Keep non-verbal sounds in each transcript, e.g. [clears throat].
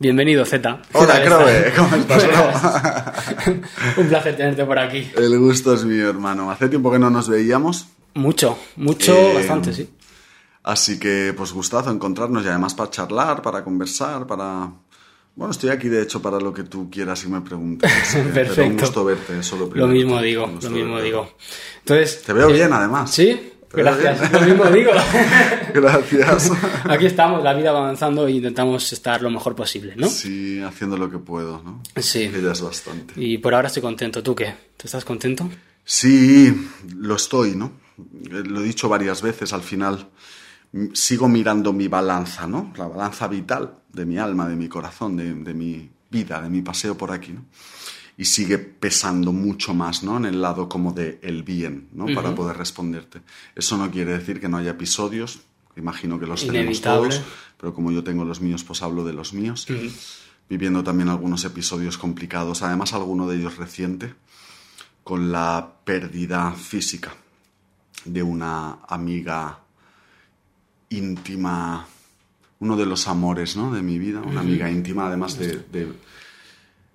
Bienvenido, Z. Hola, Crowe, ¿cómo estás, [laughs] Un placer tenerte por aquí. El gusto es mío, hermano. Hace tiempo que no nos veíamos. Mucho, mucho, Eh, bastante, sí. Así que, pues, gustazo encontrarnos y además para charlar, para conversar, para... Bueno, estoy aquí, de hecho, para lo que tú quieras y me preguntes. Eh, [laughs] Pero un Perfecto. gusto verte, eso lo Lo primero. mismo digo, lo mismo verte. digo. Entonces. Te veo eh, bien, además. Sí, gracias. Lo mismo digo. [laughs] Gracias. [laughs] Aquí estamos, la vida va avanzando e intentamos estar lo mejor posible, ¿no? Sí, haciendo lo que puedo, ¿no? Sí. Que ya es bastante. Y por ahora estoy contento. ¿Tú qué? ¿Tú estás contento? Sí, lo estoy, ¿no? Eh, Lo he dicho varias veces, al final sigo mirando mi balanza, ¿no? La balanza vital de mi alma, de mi corazón, de, de mi vida, de mi paseo por aquí, ¿no? Y sigue pesando mucho más, ¿no? En el lado como de el bien, ¿no? Para poder responderte. Eso no quiere decir que no haya episodios, imagino que los tenemos Inevitable. todos, pero como yo tengo los míos, pues hablo de los míos. Viviendo también algunos episodios complicados, además alguno de ellos reciente con la pérdida física de una amiga íntima, uno de los amores ¿no? de mi vida, una amiga íntima, además de, de,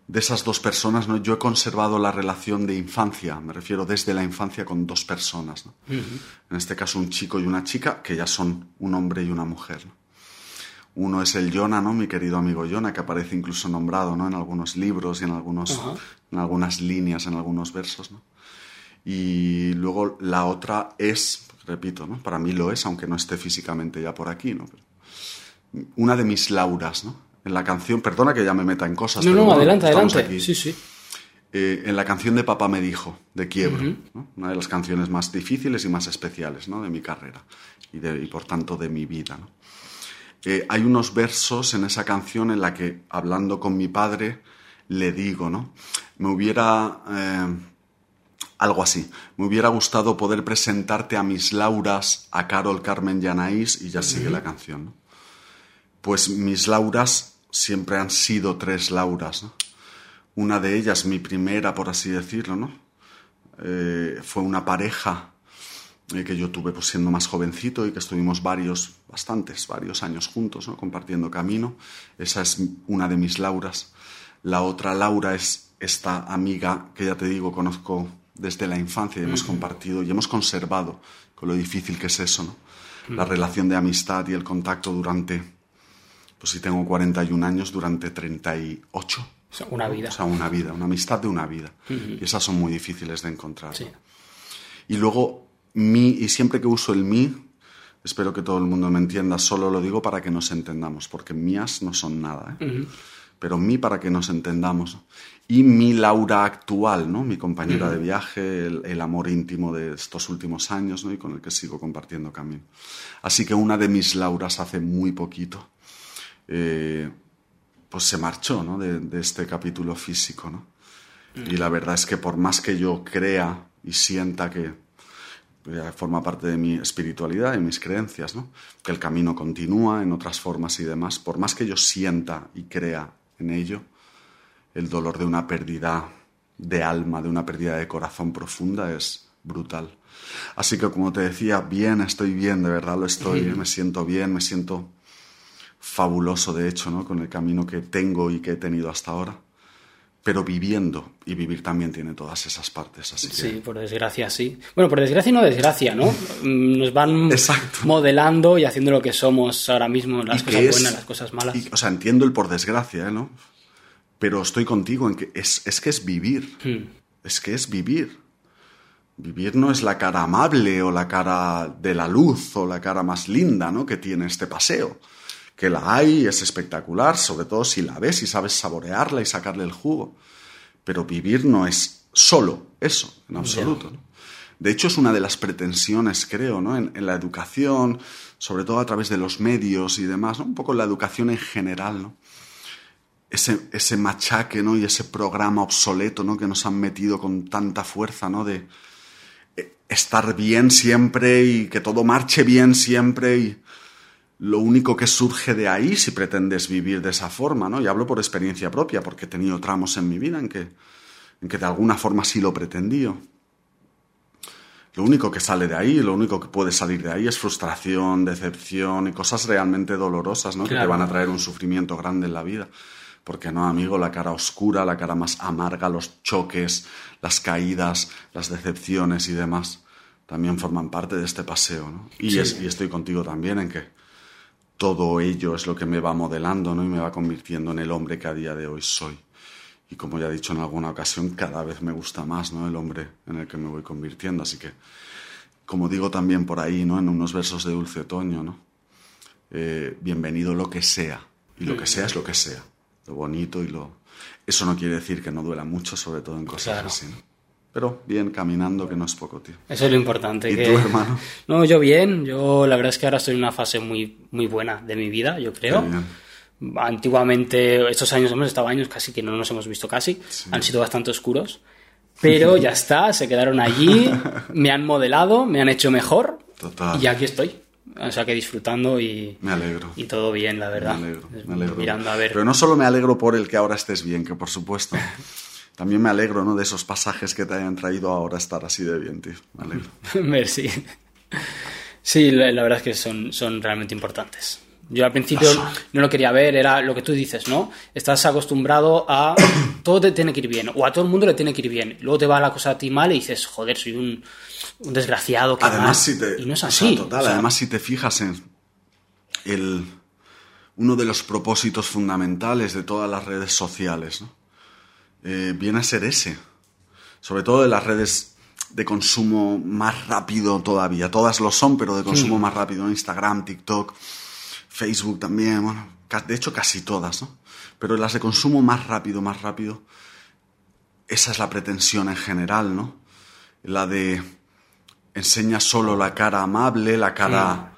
de esas dos personas. ¿no? Yo he conservado la relación de infancia, me refiero desde la infancia con dos personas. ¿no? En este caso un chico y una chica, que ya son un hombre y una mujer. ¿no? Uno es el Jonah, ¿no? Mi querido amigo Jonah, que aparece incluso nombrado, ¿no? En algunos libros y en, algunos, en algunas líneas, en algunos versos, ¿no? Y luego la otra es, repito, ¿no? Para mí lo es, aunque no esté físicamente ya por aquí, ¿no? Pero una de mis lauras, ¿no? En la canción, perdona que ya me meta en cosas. No, pero no, bueno, adelante, adelante. aquí. Sí, sí. Eh, en la canción de Papá me dijo, de Quiebro, ¿no? una de las canciones más difíciles y más especiales ¿no? de mi carrera y, de- y por tanto de mi vida. ¿no? Eh, hay unos versos en esa canción en la que, hablando con mi padre, le digo, ¿no? Me hubiera... eh, algo así. Me hubiera gustado poder presentarte a mis Lauras, a Carol, Carmen y Anaís, y ya sigue la canción, ¿no? Pues mis Lauras siempre han sido tres Lauras, ¿no? Una de ellas, mi primera, por así decirlo, ¿no? Eh, fue una pareja eh, que yo tuve pues, siendo más jovencito y que estuvimos varios, bastantes, varios años juntos, ¿no? compartiendo camino. Esa es una de mis Lauras. La otra Laura es esta amiga que ya te digo, conozco desde la infancia y hemos compartido y hemos conservado con lo difícil que es eso, ¿no? La relación de amistad y el contacto durante, pues si tengo 41 años, durante 38. O sea, Una vida. O sea, una vida, una amistad de una vida. Y esas son muy difíciles de encontrar. Sí. Y luego, mi, y siempre que uso el mi, espero que todo el mundo me entienda, solo lo digo para que nos entendamos, porque mías no son nada. ¿eh? Pero mi para que nos entendamos. Y mi Laura actual, ¿no? Mi compañera de viaje, el, el amor íntimo de estos últimos años, ¿no? Y con el que sigo compartiendo camino. Así que una de mis Lauras hace muy poquito, eh, pues se marchó, ¿no? De, de este capítulo físico, ¿no? Y la verdad es que por más que yo crea y sienta que eh, forma parte de mi espiritualidad y mis creencias, ¿no? Que el camino continúa en otras formas y demás, por más que yo sienta y crea en ello, el dolor de una pérdida de alma, de una pérdida de corazón profunda es brutal. Así que como te decía, bien, estoy bien, de verdad lo estoy, me siento bien, me siento fabuloso de hecho, ¿no? Con el camino que tengo y que he tenido hasta ahora. Pero viviendo, y vivir también tiene todas esas partes, así que... Sí, por desgracia, sí. Bueno, por desgracia y no desgracia, ¿no? [laughs] Nos van Exacto. modelando y haciendo lo que somos ahora mismo, las cosas es- buenas, las cosas malas. y, o sea, entiendo el por desgracia, ¿eh? ¿no? Pero estoy contigo en que es, es que es vivir. Hmm. Es que es vivir. Vivir no es la cara amable o la cara de la luz o la cara más linda, ¿no? Que tiene este paseo. Que la hay, es espectacular, sobre todo si la ves y sabes saborearla y sacarle el jugo. Pero vivir no es solo eso, en absoluto. ¿no? De hecho, es una de las pretensiones, creo, ¿no? En, en la educación, sobre todo a través de los medios y demás, ¿no? Un poco en la educación en general, ¿no? Ese, ese machaque, ¿no? Y ese programa obsoleto, ¿no? Que nos han metido con tanta fuerza, ¿no? De eh, estar bien siempre y que todo marche bien siempre y lo único que surge de ahí si pretendes vivir de esa forma, ¿no? Y hablo por experiencia propia, porque he tenido tramos en mi vida en que, en que de alguna forma sí lo pretendí. lo único que sale de ahí, lo único que puede salir de ahí es frustración, decepción y cosas realmente dolorosas, ¿no? Que te van a traer un sufrimiento grande en la vida. Porque no, amigo, la cara oscura, la cara más amarga, los choques, las caídas, las decepciones y demás, también forman parte de este paseo, ¿no? Y, Sí. es- y estoy contigo también en que todo ello es lo que me va modelando, ¿no? Y me va convirtiendo en el hombre que a día de hoy soy. Y como ya he dicho en alguna ocasión, cada vez me gusta más, ¿no? El hombre en el que me voy convirtiendo. Así que, como digo también por ahí, ¿no? En unos versos de Dulce Otoño, ¿no? Eh, bienvenido lo que sea. Y lo que sea es lo que sea. Lo bonito y lo... Eso no quiere decir que no duela mucho, sobre todo en cosas Claro. así, ¿no? Pero bien, caminando, que no es poco, tío. Eso es lo importante. ¿Y que- tú, hermano? [laughs] No, yo bien. Yo la verdad es que ahora estoy en una fase muy, muy buena de mi vida, yo creo. Antiguamente, estos años hemos estado años casi que no nos hemos visto casi. Han sido bastante oscuros. Pero [laughs] ya está, se quedaron allí, me han modelado, me han hecho mejor. Total. Y aquí estoy. O sea que disfrutando y, Me alegro. y todo bien, la verdad. Me alegro, me alegro. Mirando a ver. Pero no solo me alegro por el que ahora estés bien, que por supuesto. [laughs] También me alegro, ¿no? De esos pasajes que te hayan traído ahora a estar así de bien, tío. Me alegro. [laughs] Merci. Sí, la, la verdad es que son, son realmente importantes. Yo al principio no lo quería ver, era lo que tú dices, ¿no? Estás acostumbrado a [coughs] todo te tiene que ir bien, o a todo el mundo le tiene que ir bien. Luego te va la cosa a ti mal y dices, joder, soy un, un desgraciado. qué Además, mal". si te. Y no es o sea, así. total, o sea, además, si te fijas en el. Uno de los propósitos fundamentales de todas las redes sociales, ¿no? Eh, viene a ser ese. Sobre todo de las redes de consumo más rápido todavía. Todas lo son, pero de consumo más rápido. Instagram, TikTok, Facebook también. Bueno, de hecho, casi todas, ¿no? Pero las de consumo más rápido, más rápido. Esa es la pretensión en general, ¿no? La de enseña solo la cara amable, la cara,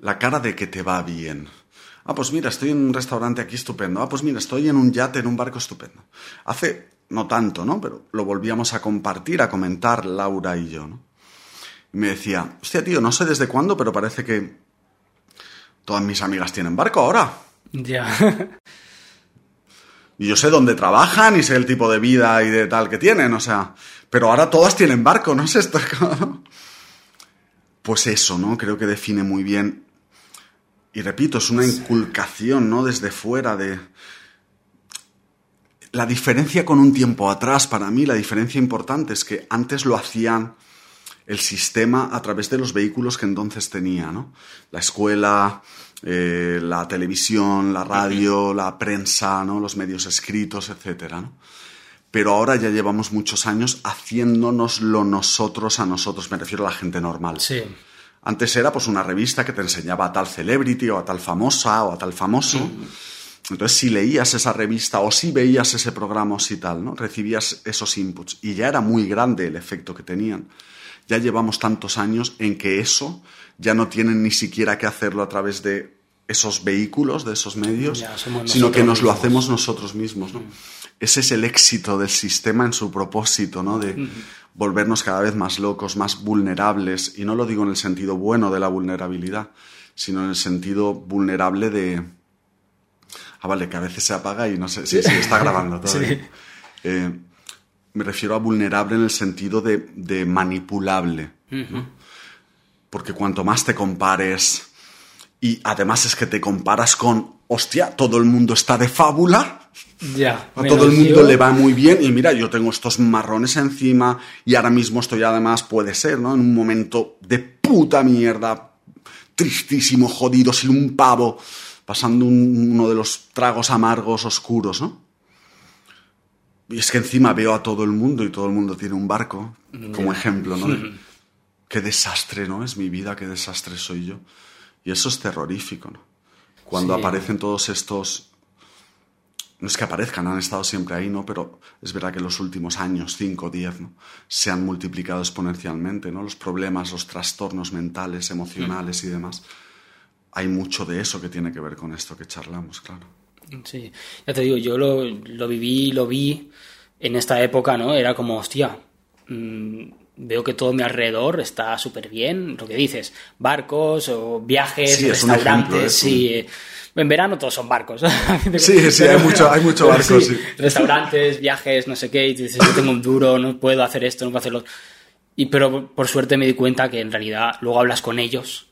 la cara de que te va bien. Ah, pues mira, estoy en un restaurante aquí estupendo. Ah, pues mira, estoy en un yate, en un barco estupendo. Hace no tanto, ¿no? Pero lo volvíamos a compartir, a comentar Laura y yo, ¿no? Y me decía, hostia, tío, no sé desde cuándo, pero parece que todas mis amigas tienen barco ahora. Ya. [laughs] Y yo sé dónde trabajan y sé el tipo de vida y de tal que tienen, o sea, pero ahora todas tienen barco, ¿no es esto? [laughs] Pues eso, ¿no? Creo que define muy bien. Y repito, es una inculcación, ¿no? Desde fuera de... La diferencia con un tiempo atrás, para mí, la diferencia importante es que antes lo hacían el sistema a través de los vehículos que entonces tenía, ¿no? La escuela, eh, la televisión, la radio, la prensa, ¿no? Los medios escritos, etcétera, ¿no? Pero ahora ya llevamos muchos años haciéndonoslo nosotros a nosotros, me refiero a la gente normal. Sí. Antes era pues una revista que te enseñaba a tal celebrity o a tal famosa o a tal famoso. Entonces, si leías esa revista o si veías ese programa o si tal, ¿no? Recibías esos inputs. Y ya era muy grande el efecto que tenían. Ya llevamos tantos años en que eso ya no tienen ni siquiera que hacerlo a través de esos vehículos, de esos medios, sino que nos lo hacemos nosotros mismos, ¿no? Ese es el éxito del sistema en su propósito, ¿no? De volvernos cada vez más locos, más vulnerables. Y no lo digo en el sentido bueno de la vulnerabilidad, sino en el sentido vulnerable de... Ah, vale, que a veces se apaga y no sé... Sí, sí, está grabando todavía. [laughs] Sí. Eh, me refiero a vulnerable en el sentido de, de manipulable. ¿no? Porque cuanto más te compares y además es que te comparas con, hostia, todo el mundo está de fábula, Ya. a todo el mundo yo. le va muy bien y mira, yo tengo estos marrones encima y ahora mismo estoy además, puede ser, ¿no? En un momento de puta mierda, tristísimo, jodido, sin un pavo, pasando un- uno de los tragos amargos oscuros, ¿no? Y es que encima veo a todo el mundo y todo el mundo tiene un barco, como ejemplo, ¿no? De [laughs] qué desastre, ¿no? Es mi vida, qué desastre soy yo. Y eso es terrorífico, ¿no? Cuando Sí. aparecen todos estos no es que aparezcan, han estado siempre ahí, ¿no? Pero es verdad que en los últimos años, 5 o 10, ¿no? Se han multiplicado exponencialmente, ¿no? Los problemas, los trastornos mentales, emocionales y demás. Hay mucho de eso que tiene que ver con esto que charlamos, claro. Sí, ya te digo, yo lo, lo viví, lo vi en esta época, ¿no? Era como, hostia, mm, veo que todo mi alrededor está súper bien, lo que dices, barcos o viajes, Sí, ejemplo, restaurantes, es sí. eh, En verano todos son barcos. [laughs] Sí, sí, hay mucho- hay mucho barco, sí. Restaurantes, viajes, no sé qué, y tú dices, yo tengo un duro, no puedo hacer esto, no puedo hacerlo. Y, pero por suerte me di cuenta que en realidad luego hablas con ellos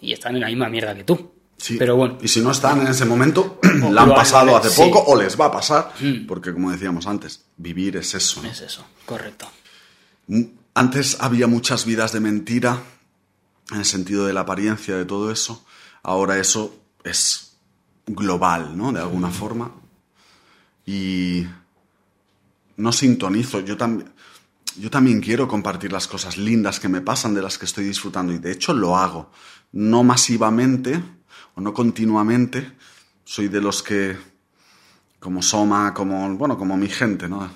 y están en la misma mierda que tú. Sí. Pero bueno. Y si no están en ese momento, [clears throat] la han pasado hace sí. poco o les va a pasar. Mm. Porque como decíamos antes, vivir es eso. ¿no? Es eso, correcto. Antes había muchas vidas de mentira, en el sentido de la apariencia de todo eso. Ahora eso es global, ¿no? De alguna forma. Y no sintonizo. Yo también. Yo también quiero compartir las cosas lindas que me pasan, de las que estoy disfrutando, y de hecho lo hago. No masivamente o no continuamente. Soy de los que, como Soma, como, bueno, como mi gente, ¿no?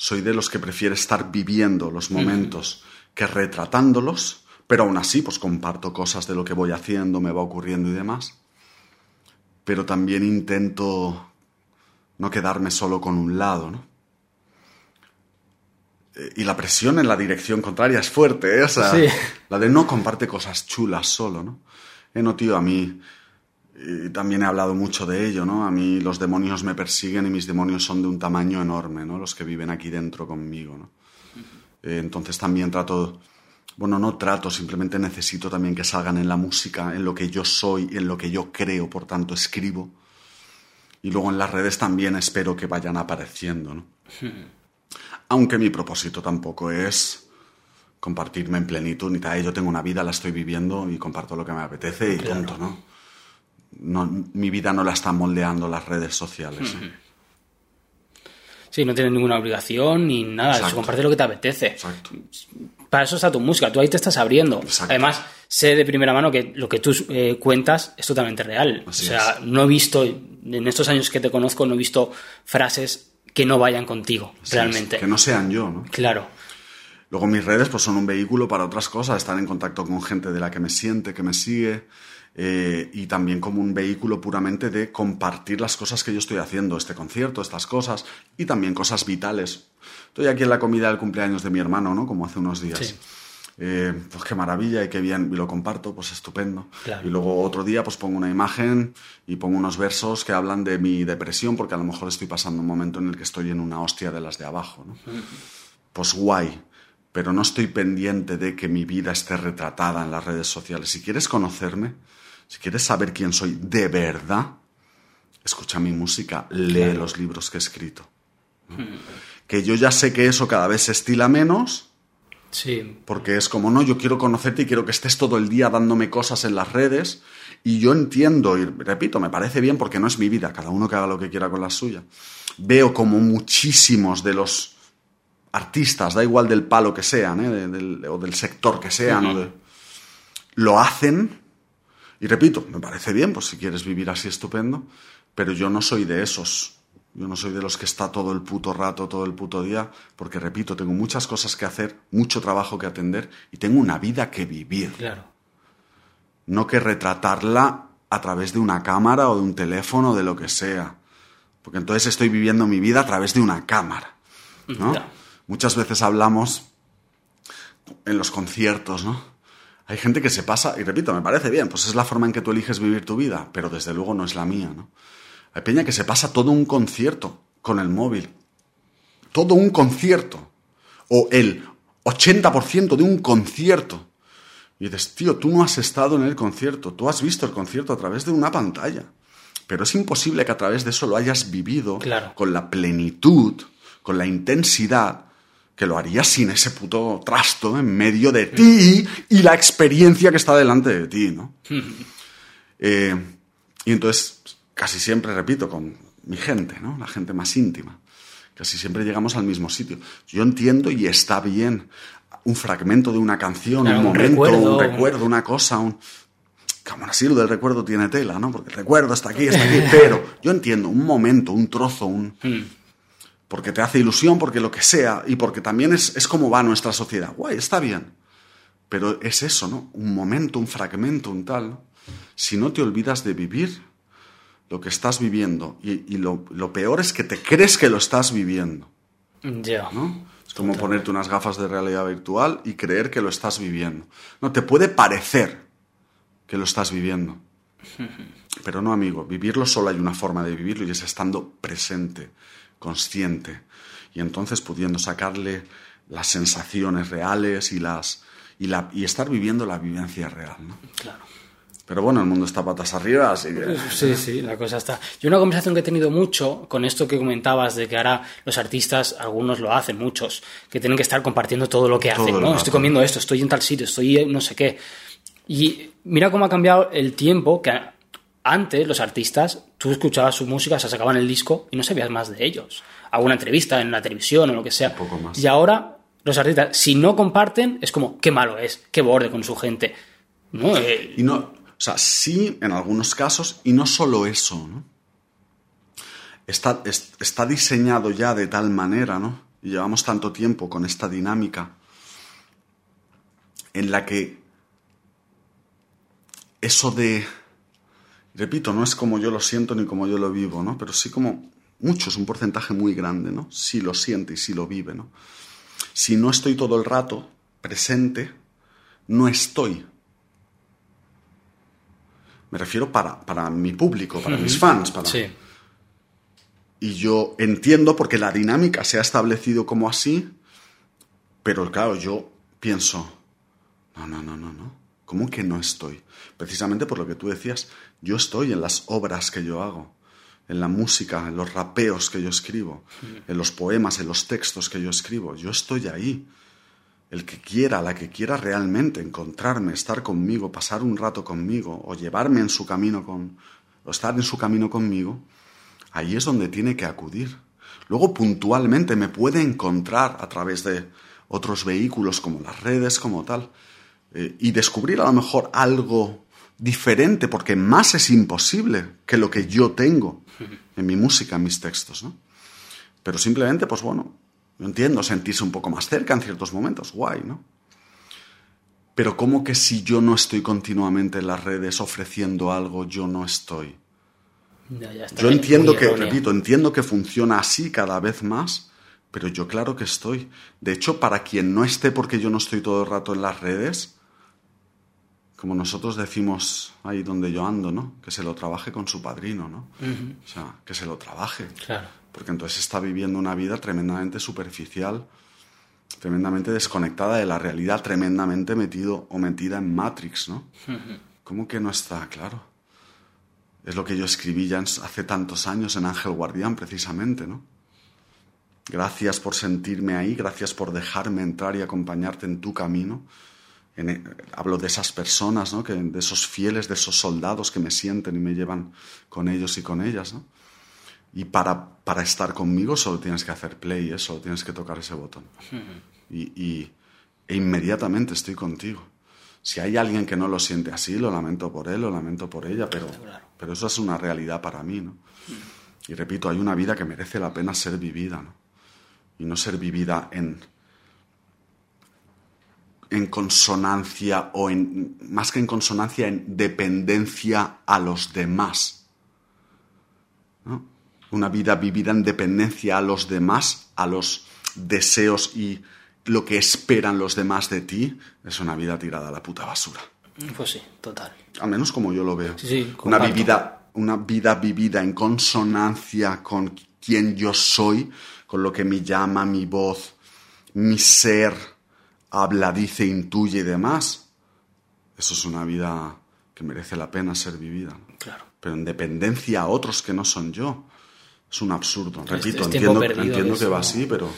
soy de los que prefiere estar viviendo los momentos que retratándolos, pero aún así pues comparto cosas de lo que voy haciendo, me va ocurriendo y demás. Pero también intento no quedarme solo con un lado, ¿no? Eh, Y la presión en la dirección contraria es fuerte, ¿eh? O sea, Sí. la de no comparte cosas chulas solo, ¿no? Eh, no, tío, a mí y también he hablado mucho de ello, ¿no? A mí los demonios me persiguen y mis demonios son de un tamaño enorme, ¿no? Los que viven aquí dentro conmigo, ¿no? Eh, entonces también trato, bueno, no trato, simplemente necesito también que salgan en la música, en lo que yo soy, en lo que yo creo, por tanto escribo. Y luego en las redes también espero que vayan apareciendo, ¿no? Aunque mi propósito tampoco es compartirme en plenitud, ni tal, yo tengo una vida, la estoy viviendo y comparto lo que me apetece y Claro. punto, ¿no? no, mi vida no la están moldeando las redes sociales. ¿eh? Sí, no tienes ninguna obligación ni nada. Exacto. Comparte lo que te apetece. Exacto. Para eso está tu música. Tú ahí te estás abriendo. Exacto. Además, sé de primera mano que lo que tú eh, cuentas es totalmente real. Así o sea, no he visto, en estos años que te conozco, no he visto frases que no vayan contigo, realmente. Que no sean yo, ¿no? Claro. Luego mis redes pues son un vehículo para otras cosas, estar en contacto con gente de la que me siente, que me sigue, eh, y también como un vehículo puramente de compartir las cosas que yo estoy haciendo, este concierto, estas cosas, y también cosas vitales. Estoy aquí en la comida del cumpleaños de mi hermano, ¿no? Como hace unos días. Sí. Eh, pues qué maravilla y qué bien, y lo comparto, pues estupendo. Claro. Y luego otro día pues pongo una imagen y pongo unos versos que hablan de mi depresión, porque a lo mejor estoy pasando un momento en el que estoy en una hostia de las de abajo, ¿no? pues guay, pero no estoy pendiente de que mi vida esté retratada en las redes sociales. Si quieres conocerme, si quieres saber quién soy de verdad, escucha mi música, lee los libros que he escrito. ¿no? Que yo ya sé que eso cada vez se estila menos, Sí. porque es como, no, yo quiero conocerte y quiero que estés todo el día dándome cosas en las redes. Y yo entiendo, y repito, me parece bien porque no es mi vida, cada uno que haga lo que quiera con la suya. Veo como muchísimos de los artistas, da igual del palo que sean, ¿eh? del- o del sector que sean, o de- lo hacen. Y repito, me parece bien, pues si quieres vivir así estupendo, pero yo no soy de esos. Yo no soy de los que está todo el puto rato, todo el puto día, porque repito, tengo muchas cosas que hacer, mucho trabajo que atender y tengo una vida que vivir, Claro. no que retratarla a través de una cámara o de un teléfono o de lo que sea. Porque entonces estoy viviendo mi vida a través de una cámara. ¿no? Muchas veces hablamos en los conciertos, ¿no? Hay gente que se pasa, y repito, me parece bien, pues es la forma en que tú eliges vivir tu vida, pero desde luego no es la mía, ¿no? Hay peña que se pasa todo un concierto con el móvil. Todo un concierto. O el 80% de un concierto. Y dices, tío, tú no has estado en el concierto, tú has visto el concierto a través de una pantalla. Pero es imposible que a través de eso lo hayas vivido Claro. con la plenitud, con la intensidad, que lo harías sin ese puto trasto en medio de ti y la experiencia que está delante de ti, ¿no? [laughs] Eh, y entonces, casi siempre, repito, con mi gente, ¿no? La gente más íntima. Casi siempre llegamos al mismo sitio. Yo entiendo y está bien un fragmento de una canción, Claro, un un momento, recuerdo. un recuerdo, una cosa, un... Como así lo del recuerdo tiene tela, ¿no? Porque el recuerdo está aquí, está aquí, [laughs] pero yo entiendo un momento, un trozo, un... Porque te hace ilusión, porque lo que sea, y porque también es, es como va nuestra sociedad. Guay, está bien. Pero es eso, ¿no? Un momento, un fragmento, un tal. Si no te olvidas de vivir lo que estás viviendo, y, y lo, lo peor es que te crees que lo estás viviendo, Ya. ¿no? Es como ponerte unas gafas de realidad virtual y creer que lo estás viviendo. No, te puede parecer que lo estás viviendo. [laughs] Pero no, amigo, vivirlo solo hay una forma de vivirlo y es estando presente, consciente, y entonces pudiendo sacarle las sensaciones reales y, las, y, la, y estar viviendo la vivencia real. ¿no? Claro. Pero bueno, el mundo está patas arriba, así que... Sí, sí, la cosa está. Yo una conversación que he tenido mucho con esto que comentabas de que ahora los artistas, algunos lo hacen, muchos, que tienen que estar compartiendo todo lo que Todo hacen, ¿no? Estoy comiendo esto, estoy en tal sitio, estoy en no sé qué. Y mira cómo ha cambiado el tiempo que antes los artistas, tú escuchabas su música, se sacaban el disco y no sabías más de ellos. Alguna entrevista en la televisión o lo que sea. Un poco más. Y ahora los artistas, si no comparten, es como, qué malo es, qué borde con su gente. ¿No? Eh, Y no, o sea, sí en algunos casos, y no solo eso, ¿no? Está, es- está diseñado ya de tal manera, ¿no? Y llevamos tanto tiempo con esta dinámica en la que eso de, repito, no es como yo lo siento ni como yo lo vivo, ¿no? Pero sí como muchos, un porcentaje muy grande, ¿no? Sí lo siente y sí lo vive, ¿no? Si no estoy todo el rato presente, no estoy. Me refiero para, para mi público, para mis fans, para... sí. Y yo entiendo porque la dinámica se ha establecido como así, pero claro, yo pienso, no, no, no, no, no. ¿Cómo que no estoy? Precisamente por lo que tú decías, yo estoy en las obras que yo hago, en la música, en los rapeos que yo escribo, en los poemas, en los textos que yo escribo. Yo estoy ahí. El que quiera, la que quiera realmente encontrarme, estar conmigo, pasar un rato conmigo, o llevarme en su camino con, o estar en su camino conmigo, ahí es donde tiene que acudir. Luego puntualmente me puede encontrar a través de otros vehículos como las redes, como tal, eh, y descubrir a lo mejor algo diferente, porque más es imposible que lo que yo tengo [laughs] en mi música, en mis textos, ¿no? Pero simplemente, pues bueno, yo entiendo sentirse un poco más cerca en ciertos momentos, guay, ¿no? Pero ¿cómo que si yo no estoy continuamente en las redes ofreciendo algo, yo no estoy? Ya, ya está Yo entiendo que, repito, entiendo que funciona así cada vez más, pero yo claro que estoy. De hecho, para quien no esté porque yo no estoy todo el rato en las redes, como nosotros decimos ahí donde yo ando, ¿no? Que se lo trabaje con su padrino, ¿no? O sea, que se lo trabaje. Claro. Porque entonces está viviendo una vida tremendamente superficial, tremendamente desconectada de la realidad, tremendamente metido o metida en Matrix, ¿no? ¿Cómo que no está claro? Es lo que yo escribí ya hace tantos años en Ángel Guardián, precisamente, ¿no? Gracias por sentirme ahí, gracias por dejarme entrar y acompañarte en tu camino. En e- hablo de esas personas, ¿no? Que, de esos fieles, de esos soldados que me sienten y me llevan con ellos y con ellas, ¿no? Y para, para estar conmigo solo tienes que hacer play, ¿eh? solo tienes que tocar ese botón. Y, y- e inmediatamente estoy contigo. Si hay alguien que no lo siente así, lo lamento por él, lo lamento por ella, pero, pero eso es una realidad para mí, ¿no? Y repito, hay una vida que merece la pena ser vivida, ¿no? Y no ser vivida en, en consonancia o en, más que en consonancia, en dependencia a los demás. ¿no? Una vida vivida en dependencia a los demás, a los deseos y lo que esperan los demás de ti, es una vida tirada a la puta basura. Pues sí, total. Al menos como yo lo veo. Sí, sí, una, vivida, una vida vivida en consonancia con quien yo soy, con lo que me llama mi voz, mi ser, habla, dice, intuye y demás. Eso es una vida que merece la pena ser vivida. Claro. Pero en dependencia a otros que no son yo. Es un absurdo. Repito, es entiendo, entiendo que va así, pero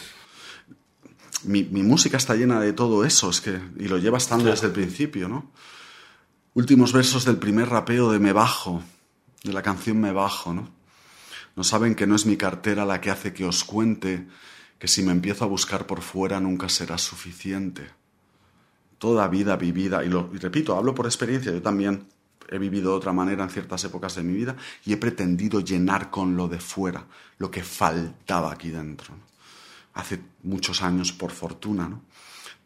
mi, mi música está llena de todo eso, es que, y lo lleva estando desde el principio, ¿no? Últimos versos del primer rapeo de Me Bajo, de la canción Me Bajo, ¿no? No saben que no es mi cartera la que hace que os cuente que si me empiezo a buscar por fuera nunca será suficiente. Toda vida vivida, y, lo, repito, hablo por experiencia, yo también he vivido de otra manera en ciertas épocas de mi vida y he pretendido llenar con lo de fuera lo que faltaba aquí dentro. Hace muchos años, por fortuna,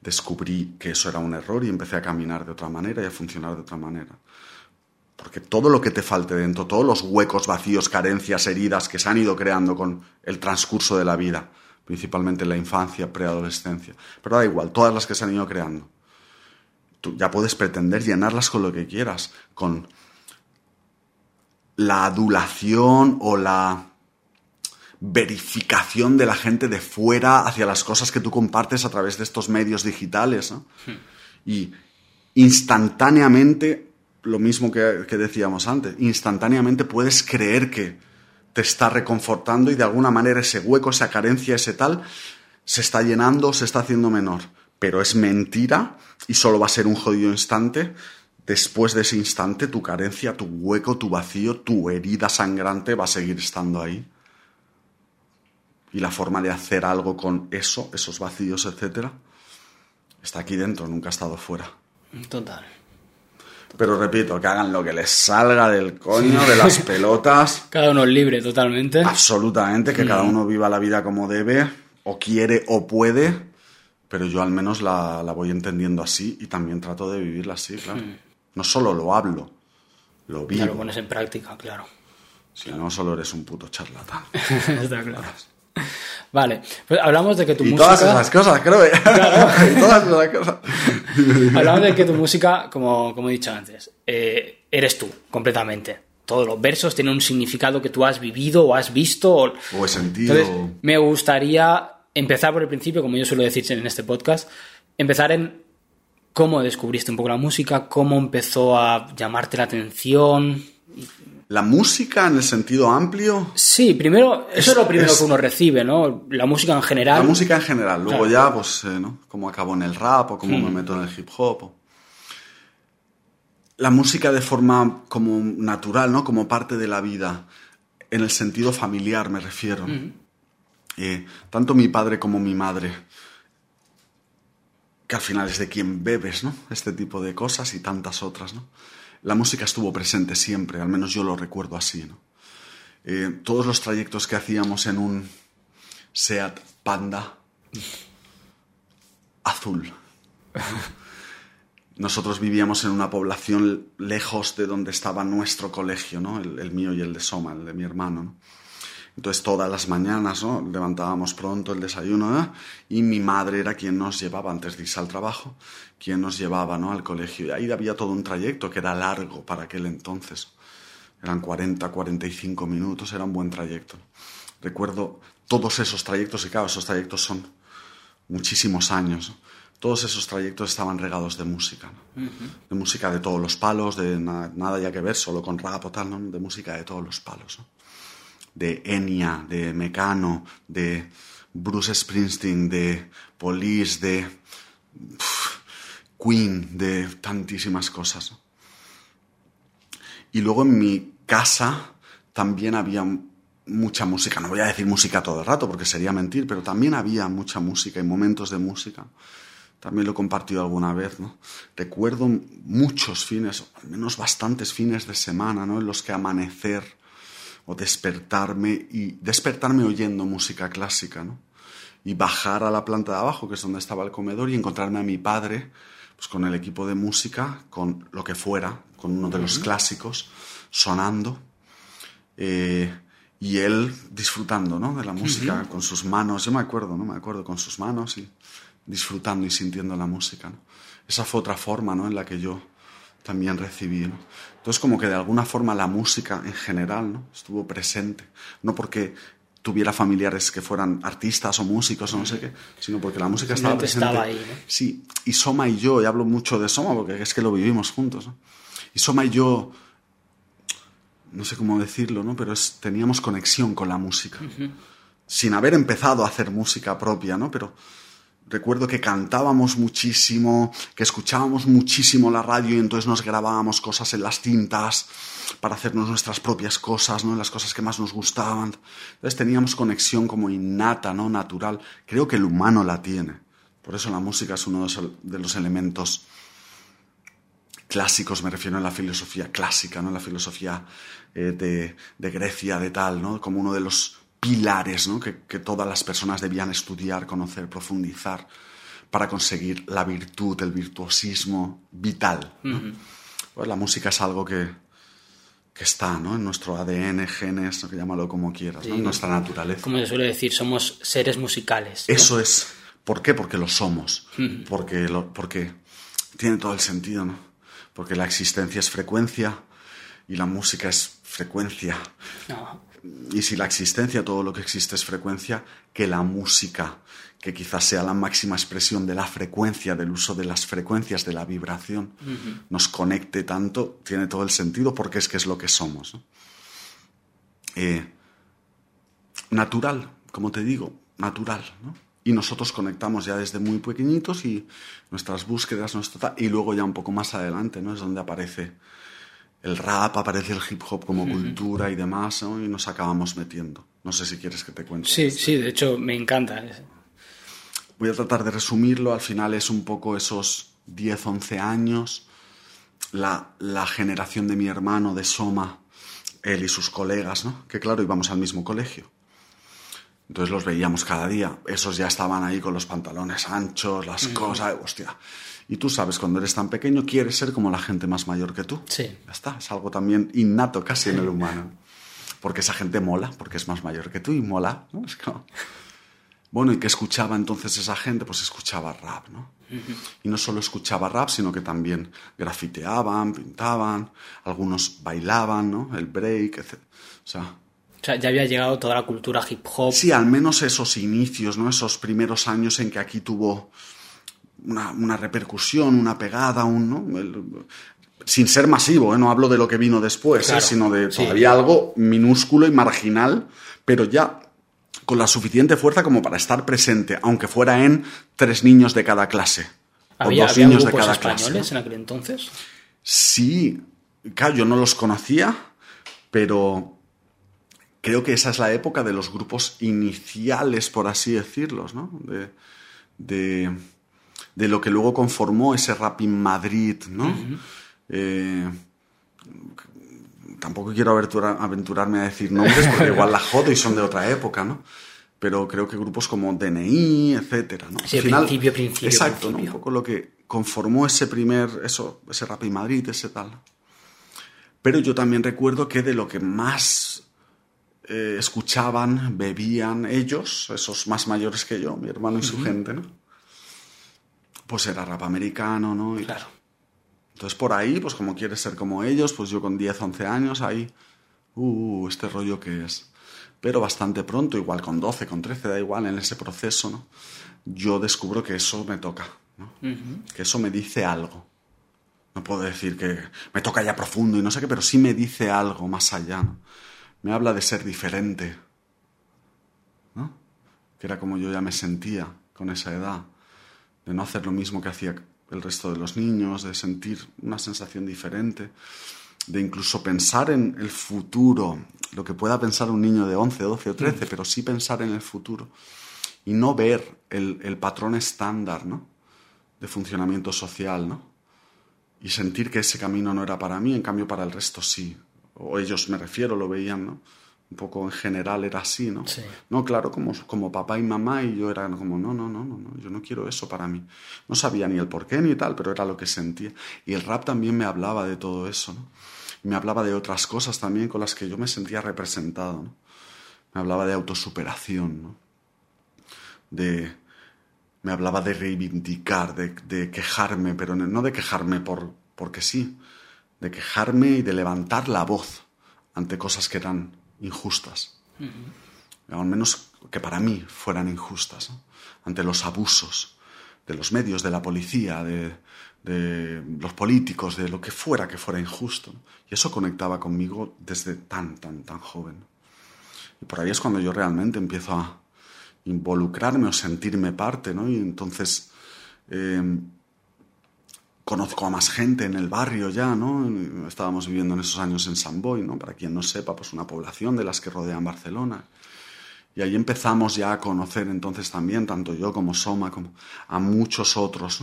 descubrí que eso era un error y empecé a caminar de otra manera y a funcionar de otra manera. Porque todo lo que te falte dentro, todos los huecos, vacíos, carencias, heridas que se han ido creando con el transcurso de la vida, principalmente en la infancia, preadolescencia, pero da igual, todas las que se han ido creando, tú ya puedes pretender llenarlas con lo que quieras, con la adulación o la verificación de la gente de fuera hacia las cosas que tú compartes a través de estos medios digitales. ¿no? Y instantáneamente, lo mismo que, que decíamos antes, instantáneamente puedes creer que te está reconfortando y de alguna manera ese hueco, esa carencia, ese tal, se está llenando, se está haciendo menor. Pero es mentira y solo va a ser un jodido instante. Después de ese instante, tu carencia, tu hueco, tu vacío, tu herida sangrante va a seguir estando ahí. Y la forma de hacer algo con eso, esos vacíos, etcétera, está aquí dentro, nunca ha estado fuera. Total. Pero repito, que hagan lo que les salga del coño, de las [laughs] pelotas. Cada uno es libre totalmente. Absolutamente, que cada uno viva la vida como debe, o quiere o puede, pero yo al menos la, la voy entendiendo así y también trato de vivirla así, claro. No solo lo hablo, lo vivo. Ya lo pones en práctica, claro. Si no, solo eres un puto charlatán. [laughs] Está claro. Vale, pues hablamos de que tu y música. todas esas cosas, creo. que- [laughs] [laughs] y todas esas cosas. Hablamos de que tu música, como, como he dicho antes, eh, eres tú, completamente. Todos los versos tienen un significado que tú has vivido o has visto. O, O he sentido. Entonces, me gustaría empezar por el principio, como yo suelo decir en este podcast, empezar en cómo descubriste un poco la música, cómo empezó a llamarte la atención. La música en el sentido amplio, Sí, primero, eso es, lo primero es- que uno recibe, ¿no? La música en general. la música en general. Luego Claro. ya, pues, eh, ¿no? Cómo acabo en el rap o cómo me meto en el hip hop. o- La música de forma como natural, ¿no? Como parte de la vida. En el sentido familiar, me refiero. Eh, tanto mi padre como mi madre, que al final es de quien bebes, ¿no? Este tipo de cosas y tantas otras, ¿no? La música estuvo presente siempre, al menos yo lo recuerdo así. Eh, todos los trayectos que hacíamos en un Seat Panda azul. Nosotros vivíamos en una población lejos de donde estaba nuestro colegio, ¿no? El, el mío y el de Soma, el de mi hermano, ¿no? Entonces todas las mañanas, ¿no? Levantábamos pronto el desayuno, ¿eh? Y mi madre era quien nos llevaba, antes de irse al trabajo, quien nos llevaba, ¿no? Al colegio. Y ahí había todo un trayecto que era largo para aquel entonces. Eran 40, 45 minutos, era un buen trayecto. Recuerdo todos esos trayectos, y claro, esos trayectos son muchísimos años. ¿no? Todos esos trayectos estaban regados de música. ¿no? De música de todos los palos, de na- nada ya que ver, solo con rap o tal, ¿no? De música de todos los palos. ¿no? De Enya, de Mecano, de Bruce Springsteen, de Police, de Queen, de tantísimas cosas. Y luego en mi casa también había mucha música. No voy a decir música todo el rato porque sería mentir, pero también había mucha música y momentos de música. También lo he compartido alguna vez, ¿no? Recuerdo muchos fines, al menos bastantes fines de semana, ¿no? En los que amanecer o despertarme y despertarme oyendo música clásica, ¿no? Y bajar a la planta de abajo, que es donde estaba el comedor, y encontrarme a mi padre, pues con el equipo de música, con lo que fuera, con uno de los clásicos, sonando, eh, y él disfrutando, ¿no? De la música, con sus manos, yo me acuerdo, ¿no? Me acuerdo, con sus manos y disfrutando y sintiendo la música, ¿no? Esa fue otra forma, ¿no? En la que yo también recibí, ¿no? Entonces, como que de alguna forma la música en general, ¿no? Estuvo presente. No porque tuviera familiares que fueran artistas o músicos o no sé qué, sino porque la música estaba presente. estaba ahí, ¿no? Sí, y Soma y yo, y hablo mucho de Soma porque es que lo vivimos juntos, ¿no? Y Soma y yo, no sé cómo decirlo, ¿no? Pero es- teníamos conexión con la música. Sin haber empezado a hacer música propia, ¿no? Pero recuerdo que cantábamos muchísimo, que escuchábamos muchísimo la radio y entonces nos grabábamos cosas en las cintas para hacernos nuestras propias cosas, ¿no? Las cosas que más nos gustaban. Entonces teníamos conexión como innata, ¿no? Natural. Creo que el humano la tiene. Por eso la música es uno de los- elementos clásicos, me refiero en la filosofía clásica, ¿no? La filosofía eh, de, de Grecia, de tal, ¿no? Como uno de los pilares, ¿no? Que, que todas las personas debían estudiar, conocer, profundizar para conseguir la virtud, el virtuosismo vital. ¿no? Pues la música es algo que, que está, ¿no? En nuestro ADN, genes, que llámalo como quieras, ¿no? En nuestra naturaleza. Como se suele decir, somos seres musicales. Eso es. ¿Por qué? Porque lo somos. Porque, lo, porque tiene todo el sentido, ¿no? Porque la existencia es frecuencia y la música es frecuencia. No. Y si la existencia, todo lo que existe es frecuencia, que la música, que quizás sea la máxima expresión de la frecuencia, del uso de las frecuencias, de la vibración, nos conecte tanto, tiene todo el sentido porque es que es lo que somos. Eh, natural, como te digo, natural. Y nosotros conectamos ya desde muy pequeñitos y nuestras búsquedas, nuestro, y luego ya un poco más adelante, ¿no? Es donde aparece el rap, aparece el hip hop como cultura y demás, y nos acabamos metiendo. No sé si quieres que te cuente. Sí, sí, de hecho me encanta. Voy a tratar de resumirlo, al final es un poco esos 10, 11 años, la, la generación de mi hermano, de Soma, él y sus colegas, ¿no? Que claro, íbamos al mismo colegio. Entonces los veíamos cada día. Esos ya estaban ahí con los pantalones anchos, las cosas, hostia. Y tú sabes, cuando eres tan pequeño quieres ser como la gente más mayor que tú. Sí. Ya está, es algo también innato casi en el humano. Porque esa gente mola, porque es más mayor que tú y mola. ¿no? Es como... Bueno, ¿y qué escuchaba entonces esa gente? Pues escuchaba rap, ¿no? Y no solo escuchaba rap, sino que también grafiteaban, pintaban, algunos bailaban, ¿no? El break, etc. O sea, o sea, ya había llegado toda la cultura hip hop. Sí, al menos esos inicios, ¿no? Esos primeros años en que aquí tuvo una, una repercusión, una pegada, un, ¿no? El, sin ser masivo, ¿eh? no hablo de lo que vino después, ¿eh? Sino de sí. todavía algo minúsculo y marginal, pero ya con la suficiente fuerza como para estar presente, aunque fuera en tres niños de cada clase. ¿Había, o dos había niños de cada españoles clase. en aquel entonces? Sí, claro, yo no los conocía, pero creo que esa es la época de los grupos iniciales, por así decirlos, ¿no? De, de, de lo que luego conformó ese rap in Madrid, ¿no? Eh, tampoco quiero aventura- aventurarme a decir nombres porque igual la jodo y son de otra época, ¿no? Pero creo que grupos como DNI, etcétera, ¿no? Sí, Al final- principio, principio, Exacto, ¿no? Un poco lo que conformó ese primer, eso, ese rap in Madrid, ese tal. Pero yo también recuerdo que de lo que más eh, escuchaban, bebían ellos, esos más mayores que yo, mi hermano y su gente, ¿no? Pues era rap americano, ¿no? Y Claro. entonces por ahí, pues como quieres ser como ellos, pues yo con 10, 11 años ahí, uh, este rollo que es. Pero bastante pronto, igual con 12, con 13, da igual, en ese proceso, ¿no? Yo descubro que eso me toca, ¿no? Que eso me dice algo. No puedo decir que me toca ya profundo y no sé qué, pero sí me dice algo más allá, ¿no? Me habla de ser diferente, ¿no? Que era como yo ya me sentía con esa edad de no hacer lo mismo que hacía el resto de los niños, de sentir una sensación diferente, de incluso pensar en el futuro, lo que pueda pensar un niño de 11, 12 o 13, pero sí pensar en el futuro y no ver el, el patrón estándar, ¿no? De funcionamiento social, ¿no? Y sentir que ese camino no era para mí, en cambio para el resto sí. O ellos me refiero, lo veían, ¿no? Un poco en general era así, ¿no? Sí. No, claro, como, como papá y mamá, y yo era como, no, no, no, no, no, yo no quiero eso para mí. No sabía ni el por qué ni tal, pero era lo que sentía. Y el rap también me hablaba de todo eso, ¿no? Y me hablaba de otras cosas también con las que yo me sentía representado, ¿no? Me hablaba de autosuperación, ¿no? De, me hablaba de reivindicar, de, de quejarme, pero no de quejarme por, porque sí, de quejarme y de levantar la voz ante cosas que eran injustas. Al menos que para mí fueran injustas, ¿no? ante los abusos de los medios, de la policía, de, de los políticos, de lo que fuera que fuera injusto. ¿no? Y eso conectaba conmigo desde tan, tan, tan joven. Y por ahí es cuando yo realmente empiezo a involucrarme o sentirme parte, ¿no? Y entonces eh, conozco a más gente en el barrio ya, ¿no? Estábamos viviendo en esos años en San Boi, ¿no? Para quien no sepa, pues una población de las que rodean Barcelona. Y ahí empezamos ya a conocer entonces también, tanto yo como Soma, como a muchos otros.